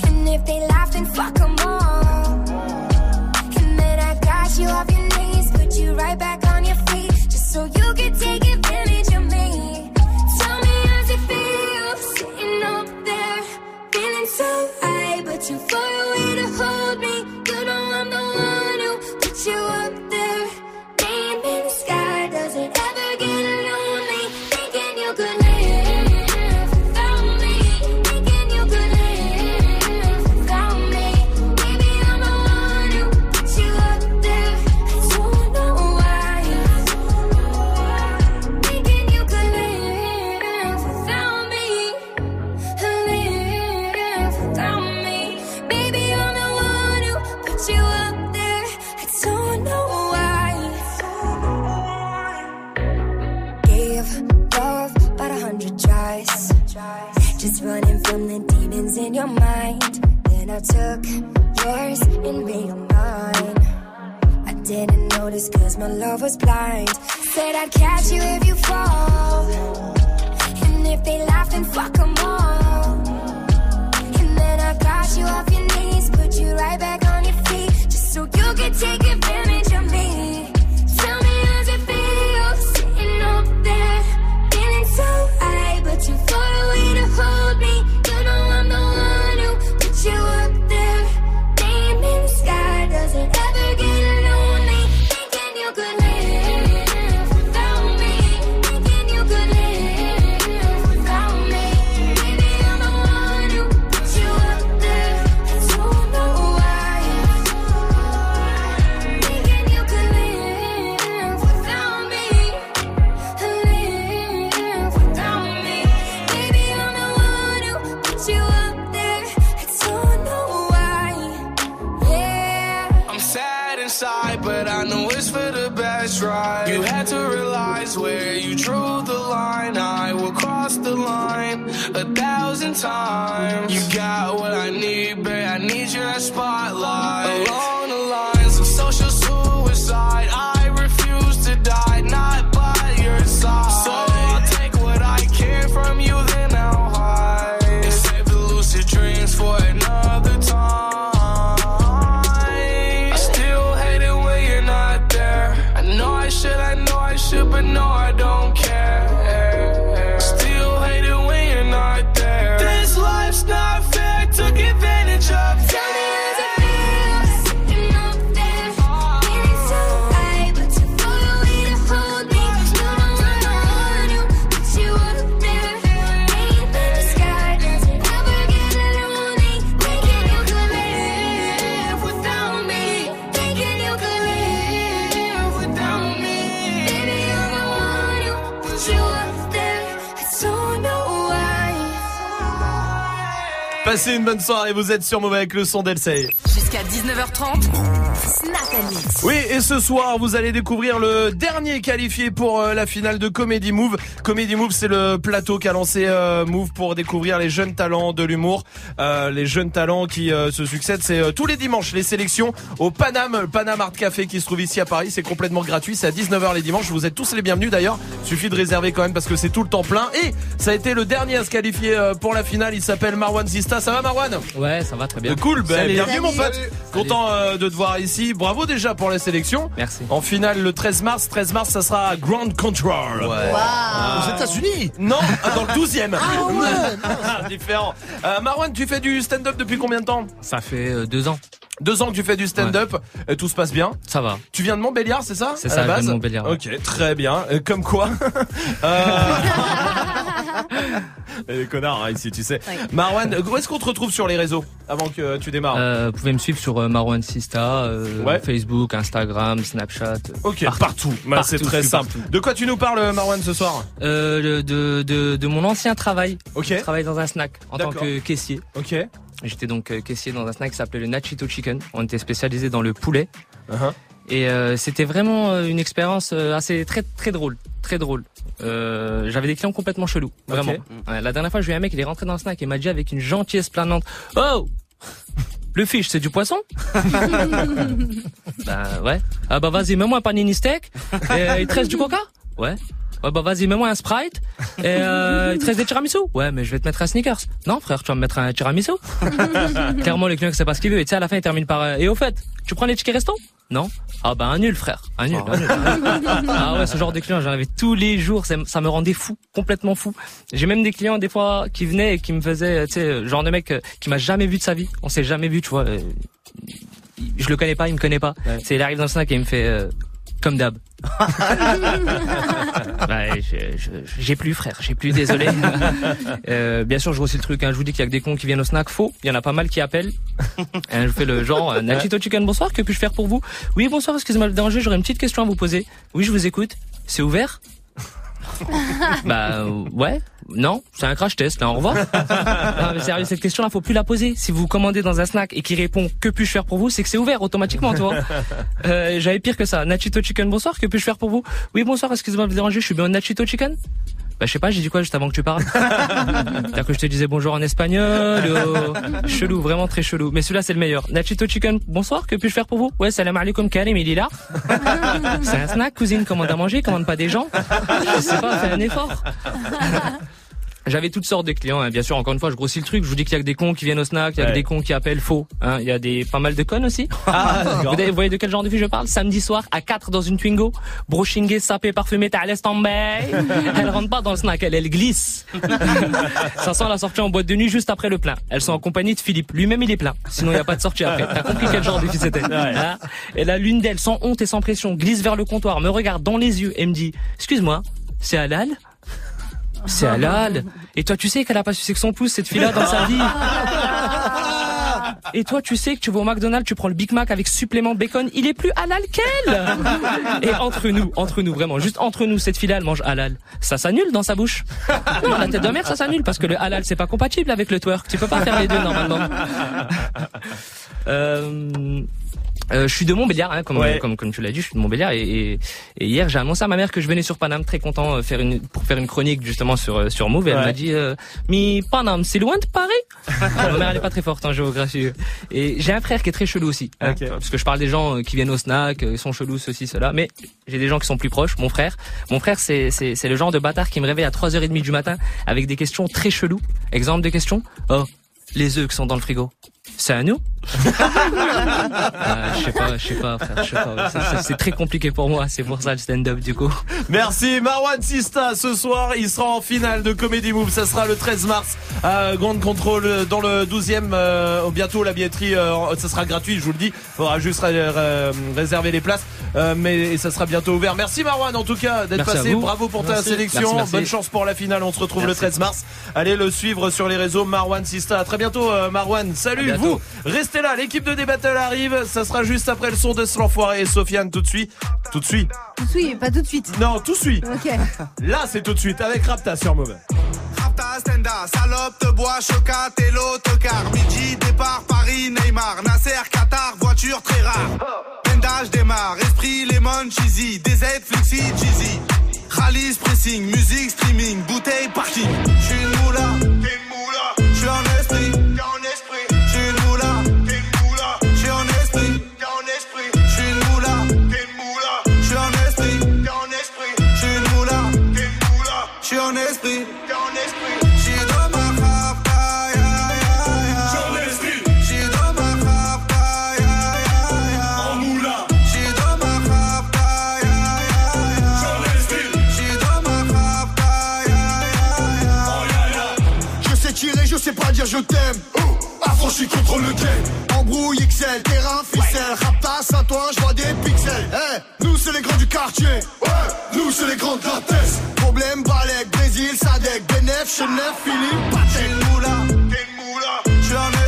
And if they laugh, then fuck 'em all. Too far away your mind. Then I took yours and made them mine. I didn't notice cause my love was blind. Said I'd catch you if you fall. And if they laugh, then fuck 'em all. And then I got you off your knees, put you right back on your feet, just so you could take advantage of me. Thousand. You got what I need, babe. I need your spotlight. Along Passez une bonne soirée, vous êtes sur Mauvais avec le son d'Elsey. Jusqu'à 19h30. Snap. Oui, et ce soir, vous allez découvrir le dernier qualifié pour euh, la finale de Comedy Move. Comedy Move, c'est le plateau qu'a lancé euh, Move pour découvrir les jeunes talents de l'humour. Euh, les jeunes talents qui se succèdent, c'est tous les dimanches les sélections au Paname, le Paname Art Café qui se trouve ici à Paris. C'est complètement gratuit, c'est à 19h les dimanches. Vous êtes tous les bienvenus d'ailleurs. Suffit de réserver quand même parce que c'est tout le temps plein. Et ça a été le dernier à se qualifier pour la finale. Il s'appelle Marwan Zista. Ça va Marwan Ouais, ça va très bien. Cool, ben, Salut. bienvenue mon pote. Salut. Content euh, de te voir ici. Bravo déjà pour la sélection. Merci. En finale le 13 mars. 13 mars, ça sera Grand Control. Ouais. Aux États-Unis Non, dans le 12e. Ah ouais, Différent. Euh, Marwan, tu fais du stand-up depuis combien de temps? Ça fait euh, deux ans. Deux ans que tu fais du stand-up. Et tout se passe bien Ça va. Tu viens de Montbéliard, c'est ça C'est ça, la je viens base de Montbéliard, ouais. Ok, très bien. Euh, comme quoi euh... Les connards hein, ici, tu sais. Marwan, où est-ce qu'on te retrouve sur les réseaux avant que tu démarres? Euh, vous pouvez me suivre sur euh, Marwan Sista, euh, Ouais. Facebook, Instagram, Snapchat. euh, Ok, partout. Bah, c'est très simple. partout. De quoi tu nous parles, Marwan, ce soir? Euh, le- de, de, de mon ancien travail. Ok. Je travaille dans un snack en tant que caissier. Ok. J'étais donc euh, caissier dans un snack qui s'appelait le Nachito Chicken. On était spécialisé dans le poulet. Uh-huh. Et euh, c'était vraiment euh, une expérience euh, assez très très drôle, très drôle. Euh, J'avais des clients complètement chelous, vraiment. Ouais, la dernière fois, j'ai eu un mec, il est rentré dans le snack et m'a dit avec une gentillesse planante, oh. Le fish, c'est du poisson? Bah ouais. Ah bah vas-y, mets-moi un panini steak. Et, il te reste du coca? Ouais. Ouais bah vas-y, mets-moi un Sprite. Et euh, il te reste des tiramisu Ouais, mais je vais te mettre un sneakers. Non frère, tu vas me mettre un tiramisu Clairement, le client, c'est pas ce qu'il veut. Et tu sais, à la fin, il termine par... euh, Et au fait, tu prends les tickets resto? Non Ah bah un nul frère. Un nul. un nul. ah ouais, ce genre de client, j'en avais tous les jours. Ça, me- rendait fou, complètement fou. J'ai même des clients, des fois, qui venaient et qui me faisaient... Tu sais, genre de mec euh, qui m'a jamais vu de sa vie. On s'est jamais vu, tu vois. euh, je le connais pas, il me connaît pas. C'est il arrive dans le snack et il me fait euh, comme d'hab. Ouais, j'ai plus frère, j'ai plus désolé. Euh, bien sûr, je vois aussi le truc. Hein, je vous dis qu'il y a que des cons qui viennent au snack faux. Il y en a pas mal qui appellent. Hein, je fais le genre euh, Nachito Chicken. Bonsoir, que puis-je faire pour vous? Oui, bonsoir. Excusez-moi de déranger. J'aurais une petite question à vous poser. Oui, je vous écoute. C'est ouvert? Bah euh, ouais. Non, c'est un crash test. Là, au revoir. non, mais sérieux, cette question-là, faut plus la poser. Si vous commandez dans un snack et qui répond que puis-je faire pour vous, c'est que c'est ouvert automatiquement, tu vois. Euh, J'avais pire que ça. Nachito Chicken, bonsoir. Que puis-je faire pour vous? Oui, bonsoir. Excusez-moi de vous déranger. Je suis bien au Nachito Chicken? Bah je sais pas, j'ai dit quoi juste avant que tu parles? C'est-à-dire que je te disais bonjour en espagnol, chelou, vraiment très chelou. Mais celui-là c'est le meilleur. Nachito Chicken, bonsoir, que puis-je faire pour vous? Ouais, salam alaikum Karim, il est là. C'est un snack, cousine, commande à manger, commande pas des gens. Je sais pas, fais un effort. J'avais toutes sortes de clients, hein. bien sûr. Encore une fois, je grossis le truc. Je vous dis qu'il y a que des cons qui viennent au snack, il y a Ouais. que des cons qui appellent faux. Hein. Il y a des pas mal de connes aussi. Ah, vous, vous voyez de quel genre de fille je parle? Samedi soir à 4 dans une Twingo, brochingée, sapée, parfumée, t'as à l'est en baie. Elle rentre pas dans le snack, elle, elle glisse. Ça sent la sortie en boîte de nuit juste après le plein. Elles sont en compagnie de Philippe. Lui-même, il est plein. Sinon, il n'y a pas de sortie après. T'as compris quel genre de fille c'était Hein Et là, l'une d'elles, sans honte et sans pression, glisse vers le comptoir, me regarde dans les yeux et me dit Excuse-moi, c'est halal c'est halal. Et toi, tu sais qu'elle a pas sucé que son pouce, cette fille-là, dans sa vie. Et toi, tu sais que tu vas au McDonald's, tu prends le Big Mac avec supplément bacon, il est plus halal qu'elle. Et entre nous, entre nous, vraiment, juste entre nous, cette fille-là, elle mange halal. Ça s'annule dans sa bouche. Non, la tête de mère, ça s'annule parce que le halal, c'est pas compatible avec le twerk. Tu peux pas faire les deux normalement. Euh, euh, je suis de Montbéliard, hein, comme, Ouais. comme, comme tu l'as dit, je suis de Montbéliard et, et, et hier j'ai annoncé à ma mère que je venais sur Paname, très content euh, faire une, pour faire une chronique justement sur euh, sur Move. Et elle m'a dit, euh, mais Paname, c'est loin de Paris. ma mère elle est pas très forte en géographie. Et j'ai un frère qui est très chelou aussi, hein, parce que je parle des gens euh, qui viennent au snack, euh, ils sont chelous ceci cela, mais j'ai des gens qui sont plus proches. Mon frère, mon frère c'est c'est c'est le genre de bâtard qui me réveille à 3h30 du matin avec des questions très cheloues. Exemple de questions? Oh, les œufs qui sont dans le frigo. C'est à nous Ah, Je sais pas, je sais pas, frère, je sais pas. C'est très compliqué pour moi, c'est pour ça le stand-up du coup. Merci Marwan Sista. Ce soir, il sera en finale de Comedy Move. Ça sera le 13 mars à Grande Contrôle dans le 12e. euh, bientôt la billetterie, euh, ça sera gratuit, je vous le dis. Faudra juste ré- ré- réserver les places, Euh, mais et ça sera bientôt ouvert. Merci Marwan en tout cas d'être passé. Bravo pour ta sélection. Merci, merci. Bonne chance pour la finale. On se retrouve le 13 mars. Allez le suivre sur les réseaux Marwan Sista. À très bientôt euh, Marwan. Salut Vous. Restez là. L'équipe de D-Battle arrive. Ça sera juste après le son de ce l'enfoiré et Sofiane tout de suite. Tout de suite. Tout de suite, pas tout de suite. Non, tout de suite. Ok. Là, c'est tout de suite avec Rapta sur Mauvais. Rapta, Stenda, salope, te bois, chocat et l'autocar. Midi, départ, Paris, Neymar, Nasser, Qatar, voiture très rare. Pendage démarre, esprit, lemon, cheesy, DZ, flexi, cheesy. Rallye, pressing, musique, streaming, bouteille, parking. Moula, t'es une moula. Esprit. J'suis dans ma. J'suis dans ma. En moula. J'suis dans ma. J'suis dans ma. Oh. Je sais tirer, je sais pas dire je t'aime. Affranchi contre le game. Embrouille XL, terrain, ficelle. Raptas à toi, je vois des pixels. Eh, nous c'est les grands du quartier. Ouais, nous c'est les grands de la. Problème, Balek, Brésil, Sadek, Benef, Chenef, Philippe, moula, t'es moula. En esprit,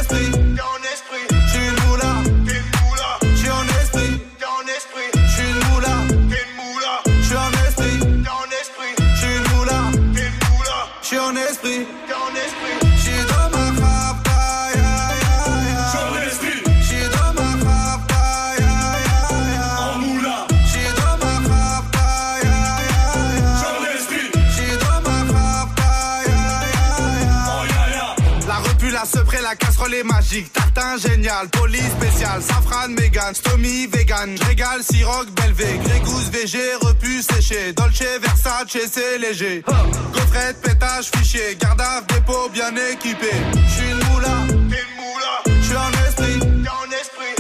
la casserole est magique. Tartin génial, police spécial, safran, mégan, stomy, vegan. Régal, siroc, belvé, grégousse, VG, repu, séché. Dolce, Versace, c'est léger. Gaufrette, pétage, fichier. Garde à dépôt bien équipé. J'suis une moula, t'es une moula. J'suis en esprit, t'es en esprit.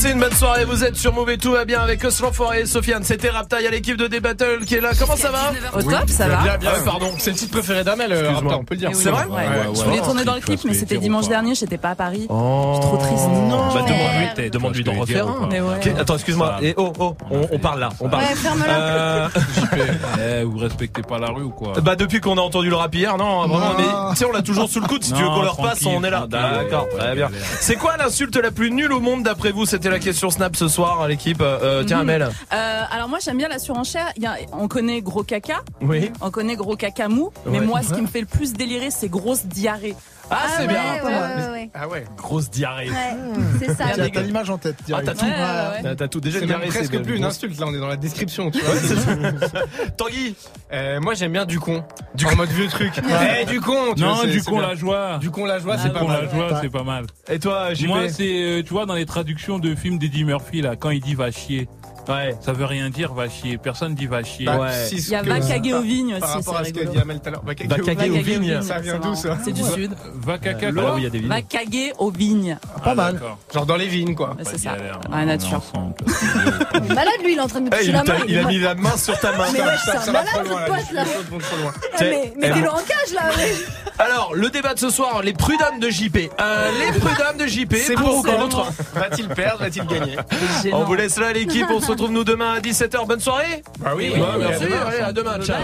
Passez une bonne soirée, vous êtes sur Move et tout va bien avec Os l'Enfoiré et Sofiane. C'était Rapta, il y a l'équipe de D-Battle qui est là. Comment ça va Au top, ça va. Bien, bien, Ah pardon. C'est le titre préféré d'Amel, euh, Rapta, on peut le dire. C'est vrai. Je voulais tourner dans le clip, mais c'était dimanche dernier, j'étais pas à Paris. Oh. Je suis trop triste. Non. Bah demande-lui, d'en refaire un. Ok, Attends, excuse-moi. Et oh, oh, on, parle là, on parle. Euh, Eh, vous respectez pas la rue ou quoi bah depuis qu'on a entendu le rap hier, non, vraiment, mais tu sais, on l'a toujours sous le coude. Si tu veux qu'on le repasse, tranquille, on est là. D'accord, très bien. C'est quoi l'insulte la plus nulle au monde d'après vous C'était la question Snap ce soir, l'équipe. Euh, tiens, Mhm. Amel. Euh, alors moi j'aime bien la surenchère. Il y a- on connaît gros caca, Oui. on connaît gros caca mou, mais moi ce qui me fait le plus délirer c'est grosse diarrhée. Ah, c'est bien. ouais, ouais, ouais. Ah ouais. Grosse diarrhée. C'est ça. T'as t'as l'image en tête. Ah, direct. t'as tout. Ouais, ouais, T'as- T'as tout déjà C'est diarrhée, presque bien. plus une insulte, là on est dans la description, tu vois. Tanguy. Euh, moi j'aime bien du con. Du en mode vieux truc. Eh, du con, tu Non, vois, c'est- du c'est con bien. la joie. Du con la joie, Du c'est pas con la mal. joie, c'est pas mal. Et toi, JP Moi, c'est, euh, tu vois, dans les traductions de films d'Eddie Murphy, là, quand il dit va chier. Ouais. Ça veut rien dire va chier. Personne dit va chier. Bah, Ouais. si, Il y a que- Vakage aux vignes Par aussi, rapport c'est à ce qu'a rigolo. dit Amel tout à l'heure. Vakage Vakage aux vignes. vignes. Ça vient d'où ça C'est du sud. Va caca Là quoi où il y a des villes. Vakage aux vignes. Pas mal. Genre dans les vignes, quoi. C'est ça. est nature. ensemble. Il est malade, lui, il est en train de me Eh, toucher il, la main. il a mis la main sur ta main. Mais ouais, c'est un va malade, pote, là. Ah, T'es- en cage, là. Alors, le débat de ce soir, les prud'hommes de JP. Euh, les prud'hommes de JP, C'est pour pour ou contre Va-t-il perdre, va-t-il gagner. On vous laisse là, l'équipe. On se retrouve nous demain à 17h. Bonne soirée. Bah oui, merci. à demain. Allez, à demain. Ciao.